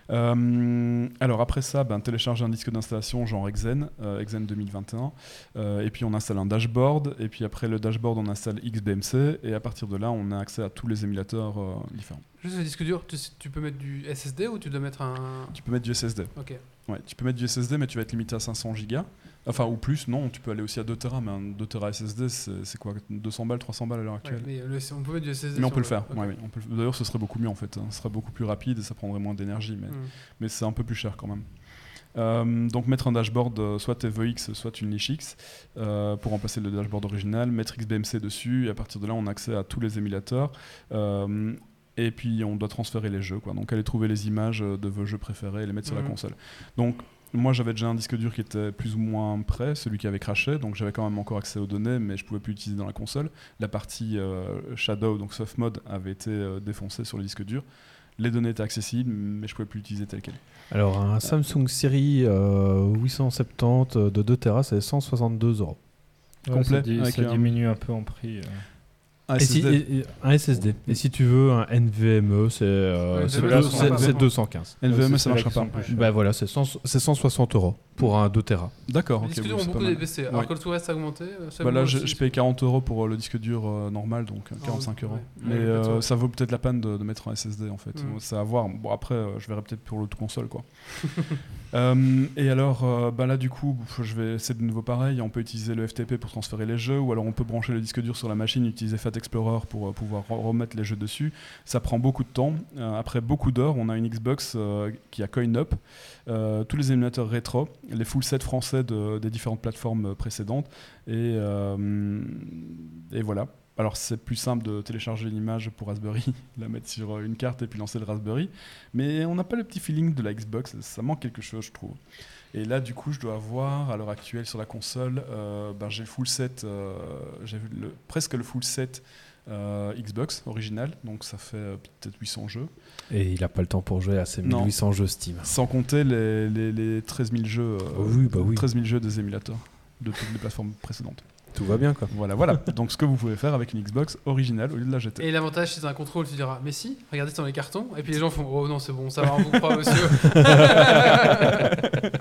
Euh, alors après ça, ben, télécharger un disque d'installation genre Xen, euh, Xen 2021, euh, et puis on installe un dashboard, et puis après le dashboard on installe XBMC, et à partir de là on a accès à tous les émulateurs différents. Juste le disque dur, tu, tu peux mettre du SSD ou tu dois mettre un. Tu peux mettre du SSD. Ok. Ouais, tu peux mettre du SSD, mais tu vas être limité à 500 gigas. Enfin, ou plus, non, tu peux aller aussi à 2 Tera, mais un 2 Tera SSD, c'est quoi 200 balles, 300 balles à l'heure Ouais, actuelle mais le- on peut mettre du SSD. Mais on peut le faire, ouais, oui, D'ailleurs, ce serait beaucoup mieux en fait. hein. Ce serait beaucoup plus rapide et ça prendrait moins d'énergie, mais, Mm. mais c'est un peu plus cher quand même. Euh, donc mettre un dashboard, euh, soit TVX, soit une niche X, euh, pour remplacer le dashboard original, mettre XBMC dessus, et à partir de là, on a accès à tous les émulateurs. Euh, et puis on doit transférer les jeux, quoi. Donc aller trouver les images euh, de vos jeux préférés et les mettre sur la console. Donc moi j'avais déjà un disque dur qui était plus ou moins prêt, celui qui avait craché, donc j'avais quand même encore accès aux données, mais je pouvais plus l'utiliser dans la console. La partie euh, Shadow, donc Soft Mode, avait été euh, défoncée sur le disque dur. Les données étaient accessibles, mais je pouvais plus l'utiliser tel quel. Alors, un Samsung Série euh, 870 de 2 Tera, c'est 162 euros. Ouais, Complet, ça, di- avec ça un- diminue un peu en prix. Un Et si- SSD. et- un SSD. Et si tu veux un NVMe, c'est euh, Ouais, c'est celui-là, deux- c'est c'est- pas c'est bon. 215. NVMe, ça marchera pas. Bah voilà, c'est 100 c'est 160 euros pour un 2 Tera. D'accord, Les ok. disques durs ont beaucoup baissé. Alors Ouais. que le tout reste a augmenté. Bah là, je, paye 40 euros pour euh, le disque dur euh, normal, donc euh, Ah, 45 euros. ouais. Mais Ouais, euh, peut-être, ouais. ça vaut peut-être la peine de, de mettre un SSD en fait. Mm. C'est à voir. Bon, après, euh, je verrai peut-être pour l'autre console quoi. Euh, et alors, euh, bah là, du coup, je vais, c'est de nouveau pareil. On peut utiliser le FTP pour transférer les jeux, ou alors on peut brancher le disque dur sur la machine, utiliser Fat Explorer pour euh, pouvoir re- remettre les jeux dessus. Ça prend beaucoup de temps. Euh, après beaucoup d'heures, on a une Xbox euh, qui a CoinUp, euh, tous les émulateurs rétro, les full sets français de- des différentes plateformes euh, précédentes, et, euh, et voilà. Alors c'est plus simple de télécharger l'image pour Raspberry, la mettre sur une carte et puis lancer le Raspberry. Mais on n'a pas le petit feeling de la Xbox, ça manque quelque chose je trouve. Et là du coup je dois avoir à l'heure actuelle sur la console, ben, j'ai le full j'ai presque le full set euh, Xbox original, donc ça fait euh, peut-être 800 jeux. Et il a pas le temps pour jouer à Non. 1800 jeux Steam. Sans compter les, les, les 13 000 jeux, euh, oui, bah oui. 13 000 jeux des émulateurs de toutes les plateformes précédentes. Tout va bien quoi. Voilà, voilà. Donc ce que vous pouvez faire avec une Xbox originale au lieu de la jeter. Et l'avantage, c'est un contrôle, tu diras, mais si, regardez, c'est dans les cartons. Et puis les gens font, oh non, c'est bon, ça va, on vous croit, monsieur.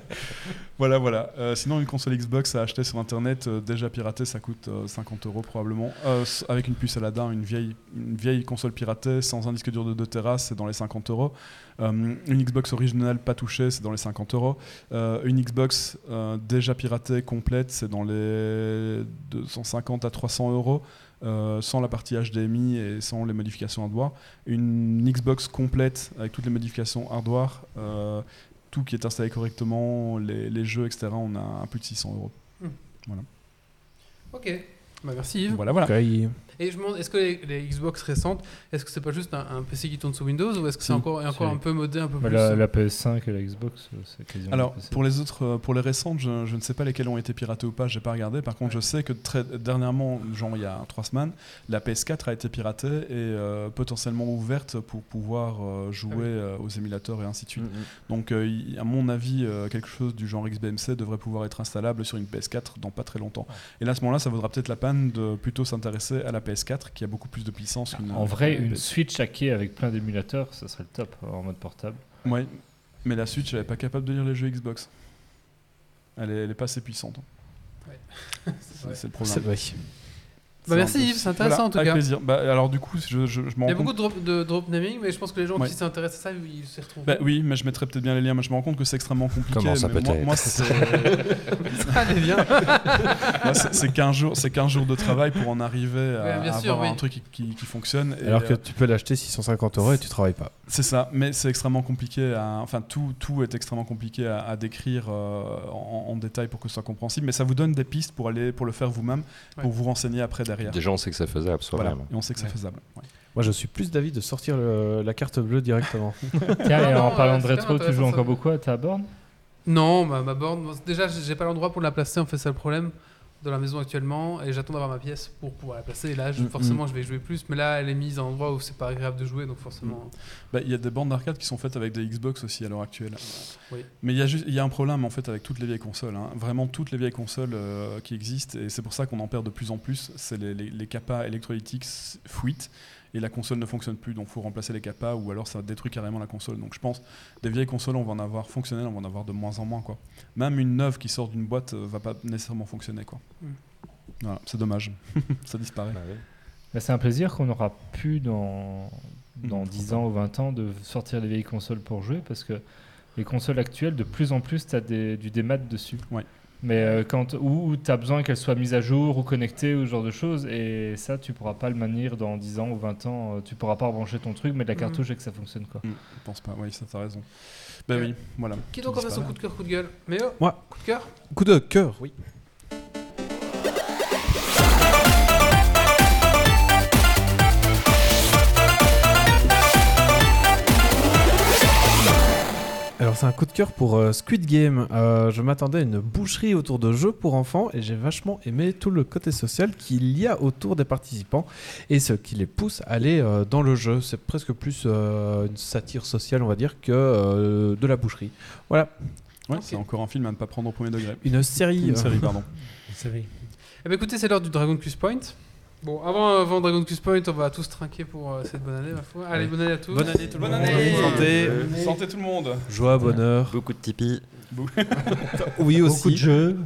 Voilà, voilà. Euh, sinon, une console Xbox à acheter sur internet, euh, déjà piratée, ça coûte euh, 50 euros probablement. Euh, avec une puce Aladdin, une vieille, une vieille console piratée, sans un disque dur de 2 Tera, c'est dans les 50 euros. Euh, une Xbox originale pas touchée, c'est dans les 50 euros. Euh, Une Xbox euh, déjà piratée, complète, c'est dans les 250 à 300 euros. euh, sans la partie HDMI et sans les modifications hardware. Une Xbox complète avec toutes les modifications hardware, euh, tout qui est installé correctement, les, les jeux, etc., on a un plus de 600 euros. ok, bah merci Yves. Voilà, voilà. Et je me demande, est-ce que les, les Xbox récentes, est-ce que c'est pas juste un, un PC qui tourne sous Windows ou est-ce que c'est Si. encore, un peu modé, un peu Bah, plus la, la PS5 et la Xbox, euh, c'est quasiment. Alors, le PC. pour les autres, euh, pour les récentes, je, je ne sais pas lesquelles ont été piratées ou pas, j'ai pas regardé. Par contre, je sais que très dernièrement, genre il y a trois semaines, la PS4 a été piratée et euh, potentiellement ouverte pour pouvoir euh, jouer Ah oui. euh, aux émulateurs et ainsi de suite. Mm, Donc, euh, il- à mon avis, euh, quelque chose du genre XBMC devrait pouvoir être installable sur une PS4 dans pas très longtemps. Et là, à ce moment-là, ça vaudra peut-être la peine de plutôt s'intéresser à la PS4 qui a beaucoup plus de puissance qu'une. En vrai, qu'une une. Switch hackée avec plein d'émulateurs, ça serait le top euh, en mode portable. Ouais, mais la Switch, elle est pas capable de lire les jeux Xbox. Elle est, elle est pas assez puissante. Ouais. C'est le problème. Bah, merci Yves, c'est intéressant, en tout avec cas. plaisir. Bah, alors du coup, je, je, je m'en Il y a beaucoup de drop, de drop naming, mais je pense que les gens Ouais. qui s'intéressent à ça, ils s'y retrouvent. Bah, oui, mais je mettrai peut-être bien les liens. Mais je me rends compte que c'est extrêmement compliqué. Comment ça mais moi, peut-être moi, c'est c'est- c'est 15 jours, c'est 15 jours de travail pour en arriver à, Ouais, bien à sûr, avoir oui. un truc qui, qui- qui fonctionne. Et, Alors que euh, tu peux l'acheter 650 euros et tu travailles pas. C'est ça, mais c'est extrêmement compliqué. À, enfin, tout, tout est extrêmement compliqué à, à décrire euh, en, en détail pour que ce soit compréhensible. Mais ça vous donne des pistes pour aller pour le faire vous-même, pour vous renseigner après derrière. Déjà, on sait que c'est faisable Voilà, soi-même. et on sait que c'est faisable. ouais. Moi, je suis plus d'avis de sortir le- la carte bleue directement. Tiens, et Non, en parlant de rétro, tu joues encore beaucoup à ta borne? Non, ma, ma borne. bon, Déjà, j'ai j'ai pas l'endroit pour la placer, en fait, c'est le problème de la maison actuellement. Et j'attends d'avoir ma pièce pour pouvoir la placer. Et là, je- Mm, forcément, je vais jouer plus. Mais là, elle est mise à un endroit où c'est pas agréable de jouer, donc forcément. Bah, Il y a des bandes d'arcade qui sont faites avec des Xbox aussi à l'heure actuelle. Oui. Mais il y, a juste- il y a un problème en fait avec toutes les vieilles consoles. hein. Vraiment toutes les vieilles consoles euh, qui existent. Et c'est pour ça qu'on en perd de plus en plus. C'est les, les, les capas électrolytiques s- fuitent. Et la console ne fonctionne plus, donc il faut remplacer les capas ou alors ça détruit carrément la console. Donc je pense des vieilles consoles, on va en avoir fonctionnelles, on va en avoir de moins en moins. Quoi. Même une neuve qui sort d'une boîte euh, va pas nécessairement fonctionner. Quoi. Mm. Voilà, c'est dommage, ça disparaît. Bah, C'est un plaisir qu'on n'aura plus dans, dans Mm, 10 ans ou 20 ans de sortir les vieilles consoles pour jouer parce que les consoles actuelles, de plus en plus, tu as du démat dessus. Ouais. Mais euh, quand, où, tu as besoin qu'elles soient mises à jour ou connectées ou ce genre de choses, et ça, tu pourras pas le manier dans 10 ans ou 20 ans. euh, Tu pourras pas rebrancher ton truc, mettre la Mhm. cartouche et que ça fonctionne. Quoi. Mm, je pense pas, oui, ça t'as raison. Ben Ouais. oui, voilà. Qui donc a fait son coup de cœur, coup de gueule? Mais oh, Moi. coup de cœur? Coup de cœur, oui. Alors c'est un coup de cœur pour euh, Squid Game. Euh, je m'attendais à une boucherie autour de jeux pour enfants et j'ai vachement aimé tout le côté social qu'il y a autour des participants et ce qui les pousse à aller euh, dans le jeu. C'est presque plus euh, une satire sociale on va dire que euh, de la boucherie. Voilà, Ouais, c'est encore un film à ne pas prendre au premier degré. une série. Une série, pardon. Eh ben écoutez, c'est l'heure du Dragon Quest Point. Bon, avant, avant Dragon Quest Point, on va tous trinquer pour euh, cette bonne année, ma foi. Allez, bonne année à tous. Bonne année tout le Bonne monde. année Santé, Santé tout le monde joie, bonheur. Beaucoup de Tipeee. Oui aussi. Beaucoup de jeux.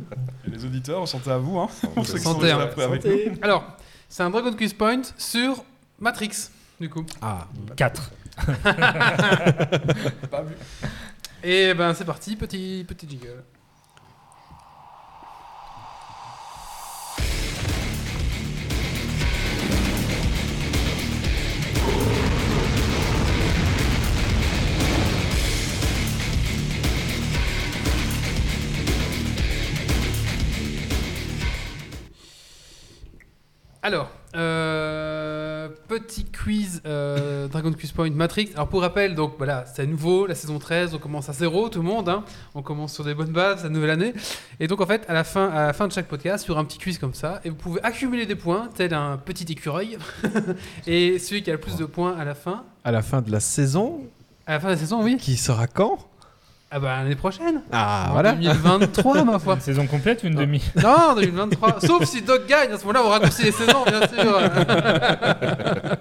Et les auditeurs, santé à vous. Hein, pour ceux qui Santé, sont hein. après avec nous. Alors, c'est un Dragon Quest Point sur Matrix, du coup. Ah. 4. Pas vu. Et ben c'est parti, petit, petit jiggle. Alors, euh, petit quiz euh, Dragon Quest Point Matrix. Alors pour rappel, donc voilà, c'est nouveau, la saison 13, on commence à zéro, tout le monde. hein. On commence sur des bonnes bases, la nouvelle année. Et donc en fait, à la fin, à la fin de chaque podcast, il y aura un petit quiz comme ça, et vous pouvez accumuler des points, tel un petit écureuil. et celui qui a le plus de points à la fin, À la fin de la saison, à la fin de la saison, oui. qui sera quand? Ah bah l'année prochaine. Ah, En voilà. 2023, ma foi. Une saison complète ou une demi? Non, 2023. Sauf si Doc gagne, à ce moment-là, on raccourcit les saisons, bien sûr.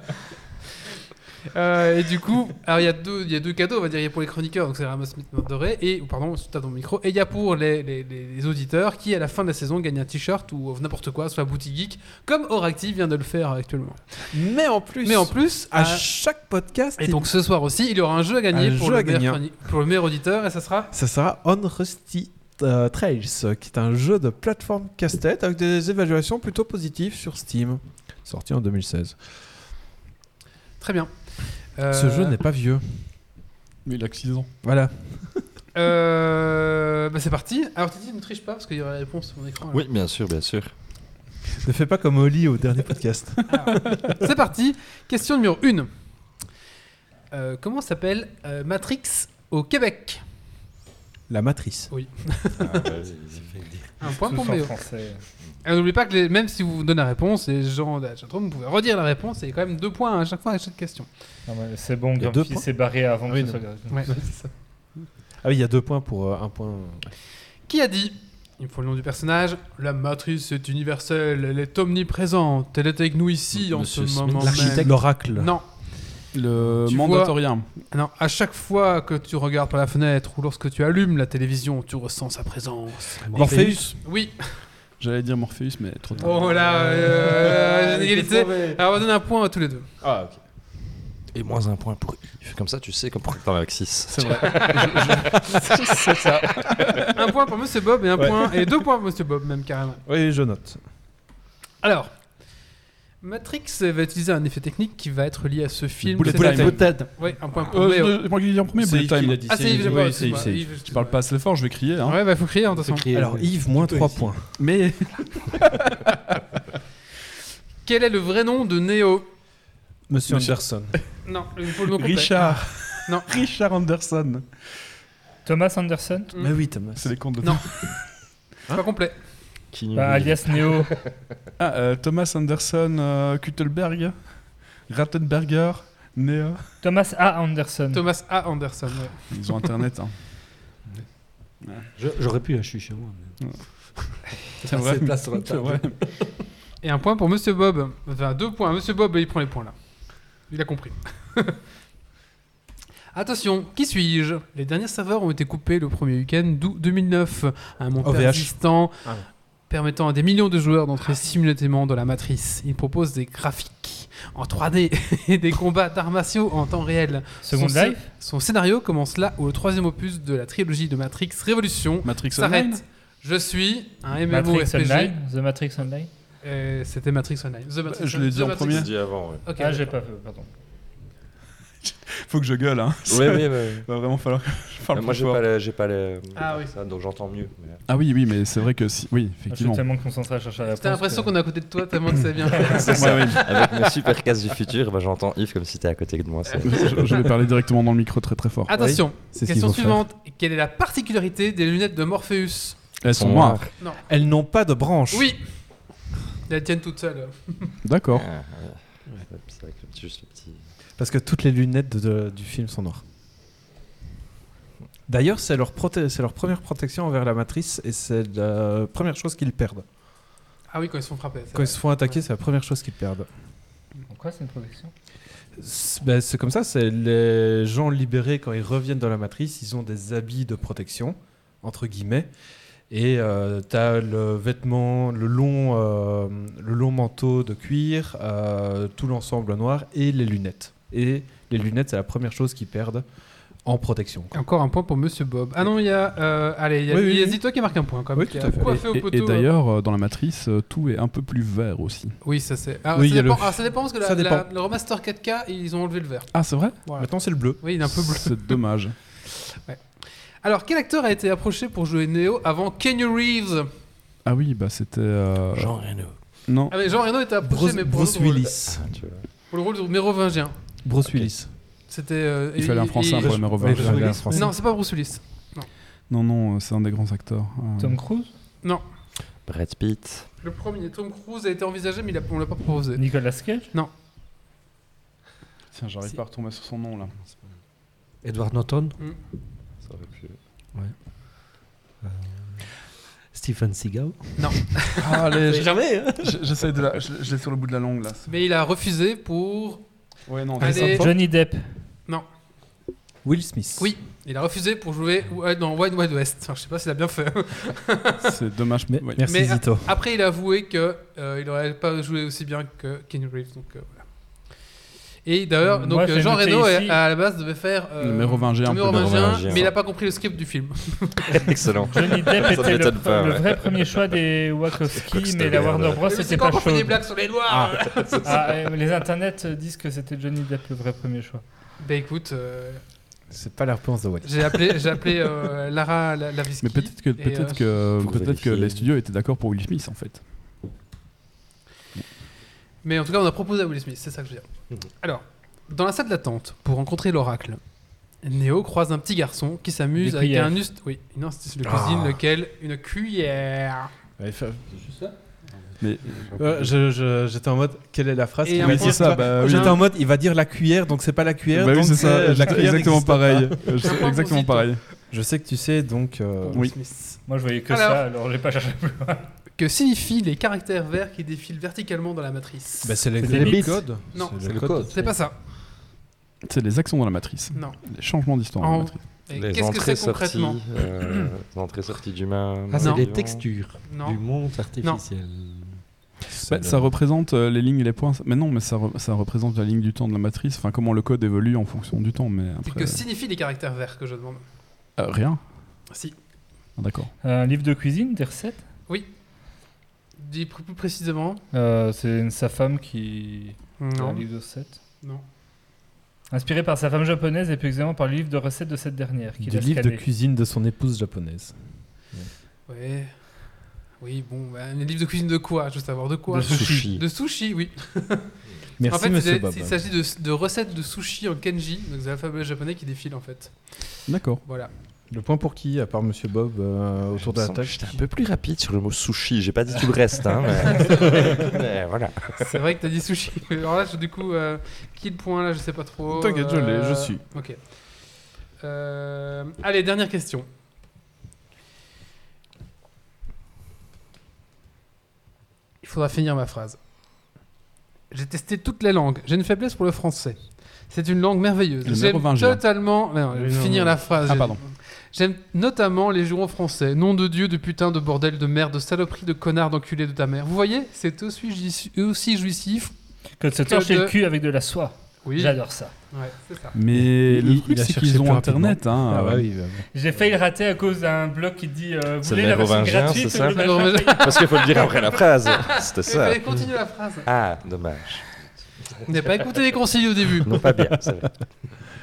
Euh, et du coup, alors il y, a deux- il y a deux cadeaux, on va dire. Il y a pour les chroniqueurs, donc c'est Ramos Smith Doré, et, ou pardon, t'as ton micro. Et il y a pour les, les- les- les auditeurs qui, à la fin de la saison, gagnent un t-shirt ou n'importe quoi la boutique geek, comme Oractive vient de le faire actuellement. Mais en plus, Mais en plus, à à- chaque podcast, et donc ce soir aussi, il y aura un jeu à gagner, pour, jeu le à meilleur gagner. chroni- pour le meilleur auditeur, et ça sera. ça sera On Rusty euh, Trails, euh, qui est un jeu de plateforme casse-tête avec des évaluations plutôt positives sur Steam, sorti en 2016. Très bien. Euh, Ce jeu n'est pas vieux. Mais il a que 6 ans. Voilà. Euh, bah c'est parti. Alors Titi, ne triche pas parce qu'il y aura la réponse sur mon écran. là. Oui, bien sûr, bien sûr. Ne fais pas comme Oli au dernier podcast. C'est parti. Question numéro 1. comment s'appelle euh, Matrix au Québec? La matrice. Un point pour. Et N'oubliez pas que les- même si vous donnez la réponse, les gens de la chatroom, vous pouvez redire la réponse. Et il y a quand même deux points à chaque fois à chaque question. C'est bon, Grumpy points s'est barré avant Oui, que Ouais. Ah oui, il y a deux points pour euh, un point. Qui a dit Il me faut le nom du personnage. La matrice est universelle, elle est omniprésente. Elle est avec nous ici en ce Smith. moment L'architecte. même. L'oracle. Non, Le Tu mandatorien. non, à chaque fois que tu regardes par la fenêtre ou lorsque tu allumes la télévision, tu ressens sa présence. Morpheus. Oui. J'allais dire Morpheus, mais trop tard. Oh là, euh, j'ai égalité. Alors on va donner un point à tous les deux. Ah, ok. Et moins un point pour Yves. Comme ça, tu sais comme pour t'en avec 6. C'est vrai. C'est ça. un point pour Monsieur Bob et un Ouais. point et deux points pour Monsieur Bob même carrément. Oui, je note. Alors, Matrix va utiliser un effet technique qui va être lié à ce film. Bullet C'est- time. Oui, un point pour Euh, Méo. je- moi qui dis en premier, C'est Bullet Time. Ah c'est Yves, Oui, c'est Yves, c'est Yves, Je parle pas assez fort, je vais crier. Hein. Ouais, bah faut crier attention. Alors, Yves, moins 3 points. Mais Quel est le vrai nom de Neo? Monsieur Anderson. Non, il faut le nom complet. Richard. Non. Richard Anderson. Thomas Anderson? Mm. Mais oui, Thomas. C'est les comptes de Non. C'est pas complet. Qui Bah, alias Neo. Ah, euh, Thomas Anderson, euh, Kuttelberg, Rattenberger, Neo. Thomas A. Anderson. Thomas A. Anderson. ouais. Ils ont internet. Hein. J'aurais pu, hein, je suis chez moi. mais- C'est vrai. de place sur la C'est table. vrai. Et un point pour Monsieur Bob. Enfin, deux points. Monsieur Bob, il prend les points là. Il a compris. Attention, qui suis-je? Les derniers serveurs ont été coupés le premier week-end d'août 2009. Un Ah oui. Permettant à des millions de joueurs d'entrer simultanément dans la matrice. Il propose des graphiques en 3D et des combats d'arts martiaux en temps réel. Second son, Life son scénario commence là où le troisième opus de la trilogie de Matrix Révolution Matrix Online. s'arrête. Je suis un Matrix MMORPG. Online The Matrix Online Euh, C'était Matrix Online. The Matrix- je l'ai dit The en Matrix- premier. dit avant, ouais. Ok, Ah, j'ai pas fait, pardon. Faut que je gueule. Hein. Oui, oui, oui. Va vraiment falloir que je parle Moi, plus j'ai fort. pas les, j'ai pas les. Ah oui. ça, donc j'entends mieux. mais- Ah oui, oui, mais c'est vrai que si. Oui, Je suis effectivement. tellement concentré à chercher la réponse. T'as l'impression qu'on est à côté de toi tellement que c'est bien. Ouais, oui. Avec mes super casques du futur, bah, j'entends Yves comme si t'es à côté de moi. je, je vais parler directement dans le micro très très fort. Attention, question faire. suivante. Quelle est la particularité des lunettes de Morpheus? Elles sont noires. Elles n'ont pas de branches. Oui Elles tiennent toutes seules. D'accord. Ah, ouais. C'est vrai que juste le petit. Parce que toutes les lunettes de- de- du film sont noires. D'ailleurs, c'est leur, première protection envers la matrice et c'est la première chose qu'ils perdent. Ah oui, quand ils se font frapper. Quand ils se font attaquer, c'est la première chose qu'ils perdent. Pourquoi c'est une protection? C'est ben, c'est comme ça, c'est les gens libérés quand ils reviennent dans la matrice, ils ont des habits de protection, entre guillemets. Et euh, t'as le vêtement, le long, euh, le long manteau de cuir, euh, tout l'ensemble noir et les lunettes. Et les lunettes, c'est la première chose qu'ils perdent en protection. quoi. Encore un point pour Monsieur Bob. Ah non, il y a. euh, allez, il y a, Oui, y a oui. Zito qui marque un point quand même. Oui, tout a à fait. coiffé au Et, et poteau. d'ailleurs, euh, dans la matrice, euh, tout est un peu plus vert aussi. Oui, ça c'est. Ah, Oui, ça, il y a dépend, le- ah, ça dépend parce que la- dépend. la- le remaster 4K, ils ont enlevé le vert. Ah, c'est vrai? Voilà. Maintenant, c'est le bleu. Oui, il est un peu bleu. C'est dommage. Alors, quel acteur a été approché pour jouer Neo avant Kenny Reeves? Ah oui, bah c'était. euh, Jean Reno. Non. Ah, mais Jean Reno était approché, Bruce, mais pour, Bruce le rôle- Willis. Ah, tu pour le rôle de mérovingien. Bruce Willis. C'était. euh, Il fallait un Français pour un Français. Non, c'est pas Bruce Willis. Non, non, euh, c'est un des grands acteurs. Euh, Tom Cruise? Non. Brad Pitt. Le premier, Tom Cruise, a été envisagé, mais il a- on l'a pas proposé. Nicolas Cage? Tiens, j'arrive pas à retomber sur son nom là. Edward Norton? Ça aurait pu. Euh, Stephen Seagal? Ah, allez, je- Jamais hein je- j'essaie de la. Je, je l'ai sur le bout de la langue là. Mais il a refusé pour. Ouais, non, Allez. Johnny Depp. Will Smith. Oui, il a refusé pour jouer ouais, dans Wild Wild West. Enfin, je sais pas s'il a bien fait. c'est dommage. Mais- ouais. Merci Mais, Zito. Après, il a avoué que euh, il aurait pas joué aussi bien que Keanu Reeves. Donc euh, voilà. Et d'ailleurs, donc euh, Jean Reno à la base devait faire euh, Le mérovingien, un peu. mérovingien, mérovingien. mais il a pas compris le script du film. Excellent. Johnny Depp était le, m'étonne pas, le ouais. vrai premier choix des Wachowski, mais la. Warner Bros c'était pas fait des chaud. blagues sur les noirs. hein. Ah, euh, les internets disent que c'était Johnny Depp le vrai premier choix. Bah écoute, euh, C'est pas la réponse de Wally. j'ai appelé, j'ai appelé euh, Lara La- Lavisky. Mais peut-être que, peut-être euh, que, peut-être que les studios étaient d'accord pour Will Smith en fait. Mais en tout cas, on a proposé à Will Smith, c'est ça que je veux dire. Alors, dans la salle d'attente, pour rencontrer l'oracle, Néo croise un petit garçon qui s'amuse avec un ust... Oui, non, c'était le Ah. cuisine, lequel Une cuillère. Ouais, fa- Mais Ouais, je- je- J'étais en mode, quelle est la phrase un va dire c'est ça, bah oui. J'étais en mode, il va dire la cuillère, donc c'est pas la cuillère. Bah oui, donc c'est ça, la j'étais cuillère exactement pareil. Euh, C'est exactement pareil. Je sais que tu sais, donc. euh, Oui. Smith. Moi je voyais que Alors. ça, alors j'ai pas cherché plus loin. Que signifient les caractères verts qui défilent verticalement dans la matrice bah, c'est les, C'est les les bits. codes. Non. C'est le code. C'est pas ça. C'est les actions dans la matrice, Non. les changements d'histoire dans En- la matrice. Qu'est-ce que entrées c'est concrètement sorties, euh, les entrées sorties d'humains. Ah, c'est Non. les textures Non. du monde artificiel. Bah, ça représente euh, les lignes et les points. Mais non, mais ça, re- ça représente la ligne du temps de la matrice. Enfin, comment le code évolue en fonction du temps. Mais après, que signifient les caractères verts que je demande euh, rien. Si. Ah, D'accord. Un livre de cuisine, des recettes? Dis plus précisément. Euh, C'est sa femme qui. Non. Un livre de recettes. Non. Inspiré par sa femme japonaise et plus exactement par le livre de recettes de cette dernière. Qui Du livre de cuisine de son épouse japonaise. Ouais. Oui, bon, bah, un livre de cuisine de quoi? Je veux savoir de quoi? De sushi. Sushi. De sushi, oui. Merci, en fait, monsieur c'est- Bob. il s'agit de, de recettes de sushi en kanji, donc c'est l'alphabet japonais qui défile en fait. D'accord. Voilà. Le point pour qui, à part monsieur Bob, euh, autour de la table J'étais un peu plus rapide sur le mot sushi. J'ai pas dit tout le reste, hein, mais... mais voilà. C'est vrai que t'as dit sushi. Alors là, je- du coup, euh, qui le point là Je sais pas trop. T'inquiète, je l'ai, Euh, je suis. Ok. Euh, allez, dernière question. Il faudra finir ma phrase. J'ai testé toutes les langues. J'ai une faiblesse pour le français. C'est une langue merveilleuse. Le J'aime totalement. Non, je vais Mais non, finir non. la phrase. Ah, pardon. J'aime notamment les jurons français. Nom de Dieu, de putain, de bordel, de merde, de saloperie, de connard, d'enculé de ta mère. Vous voyez, c'est aussi, jouissif- aussi jouissif. Que de se torcher de- le cul avec de la soie. Oui. J'adore ça. Ouais, c'est ça. Mais le truc, a c'est qu'ils ont internet. Hein, Ah bah oui. J'ai failli le rater à cause d'un blog qui dit euh, Vous C'est voulez le la version gratuite ça Parce qu'il faut le dire après la phrase. C'était Il ça. fallait continuer la phrase. Ah, dommage. Vous n'avez pas écouté les consignes au début. Non, pas bien, c'est vrai.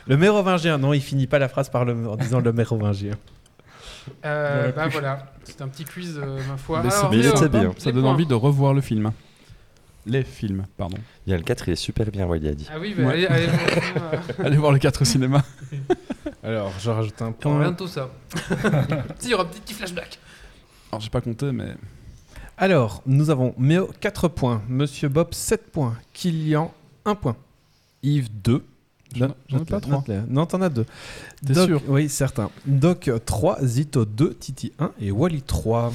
Le mérovingien, non, il finit pas la phrase par le, en disant le mérovingien. Euh, bah voilà, c'est un petit quiz, euh, ma foi. Mais c'est- Alors, mais il était bien. Ça les donne points. envie de revoir le film. Les films, pardon. Il y a le 4, il est super bien, Wally a dit. Ah oui, bah, Ouais. allez, allez, euh, Allez voir le 4 au cinéma. Alors, je rajoute un point. de tout ça. si, il y aura un petit, petit flashback. Alors, j'ai pas compté, mais. Alors, nous avons Méo 4 points, Monsieur Bob 7 points, Kilian 1 point, Yves 2. J'en ai pas trois. Non, t'en as 2. T'es sûr Oui, certain. Doc 3, Zito 2, Titi 1 et Wally 3.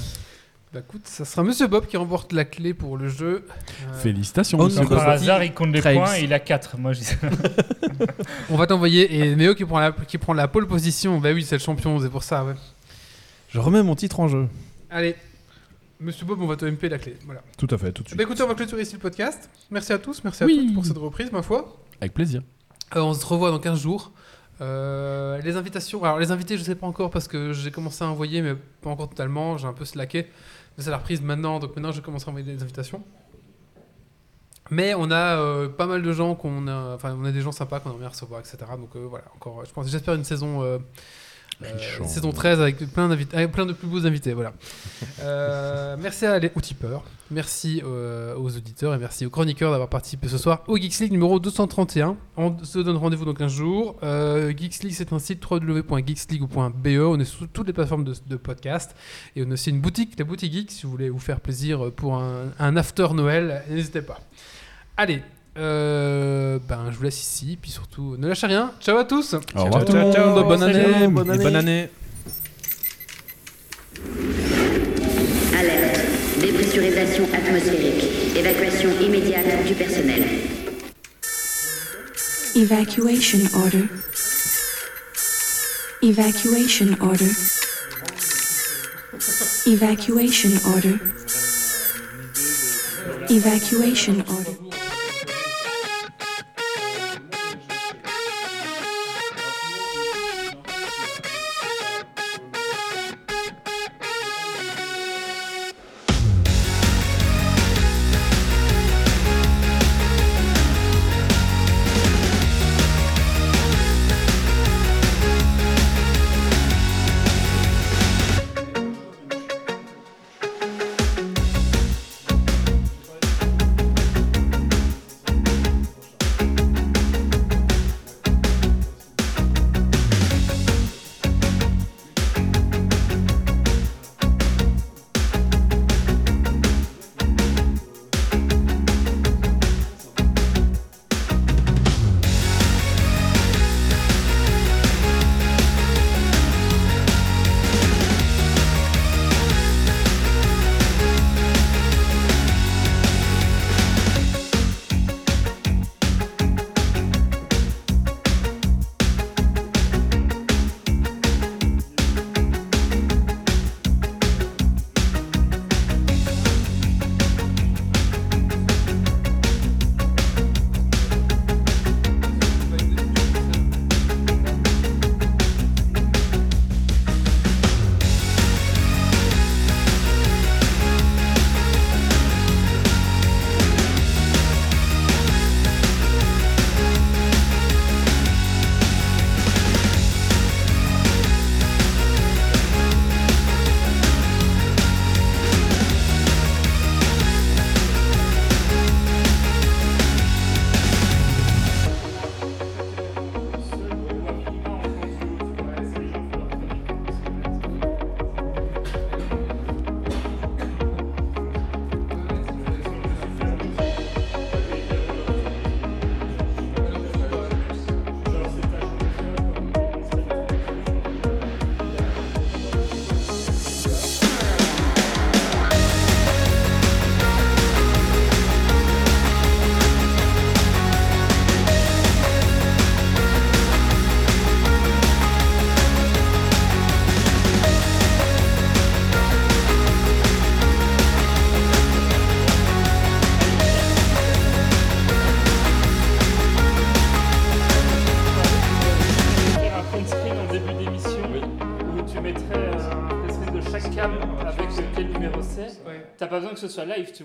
Bah écoute, ça sera Monsieur Bob qui remporte la clé pour le jeu. Euh, Félicitations. Oh, monsieur non, Bob. Par hasard, il compte les points et il a 4. Moi. On va t'envoyer et Méo qui prend la qui prend la pole position. Bah oui, c'est le champion, c'est pour ça. Ouais. Je remets mon titre en jeu. Allez, Monsieur Bob, on va te MP la clé. Voilà. Tout à fait, tout de Bah suite. écoutez, on va clôturer ici le podcast. Merci à tous, merci Oui. à toutes pour cette reprise, ma foi. Avec plaisir. Euh, on se revoit dans 15 jours. Euh, les invitations, alors les invités, je sais pas encore parce que j'ai commencé à envoyer, mais pas encore totalement. J'ai un peu slacké. Mais c'est la reprise maintenant, donc maintenant je commence à envoyer des invitations. Mais on a euh, pas mal de gens qu'on a, enfin on a des gens sympas qu'on a envie de recevoir, etc. Donc voilà, encore, j'espère une saison, euh, saison 13 avec plein d'invités, avec plein de plus beaux invités, voilà. Euh, merci à les, aux tipeurs, merci euh, aux auditeurs et merci aux chroniqueurs d'avoir participé ce soir au Geeks League numéro 231. On se donne rendez-vous dans 15 jours. Euh, Geeks League, c'est un site www.geeksleague.be. On est sur toutes les plateformes de, de podcast et on a aussi une boutique, la boutique Geek. Si vous voulez vous faire plaisir pour un, un after Noël, n'hésitez pas. Allez, euh, ben, je vous laisse ici, puis surtout, ne lâchez rien. Ciao à tous. Au revoir tout le monde. Ciao, bonne, année. Bonne, année. Et bonne année. Alerte. Dépressurisation atmosphérique. Évacuation immédiate du personnel. Evacuation order. Evacuation order. Evacuation order. Evacuation order. Que ce soit live, tu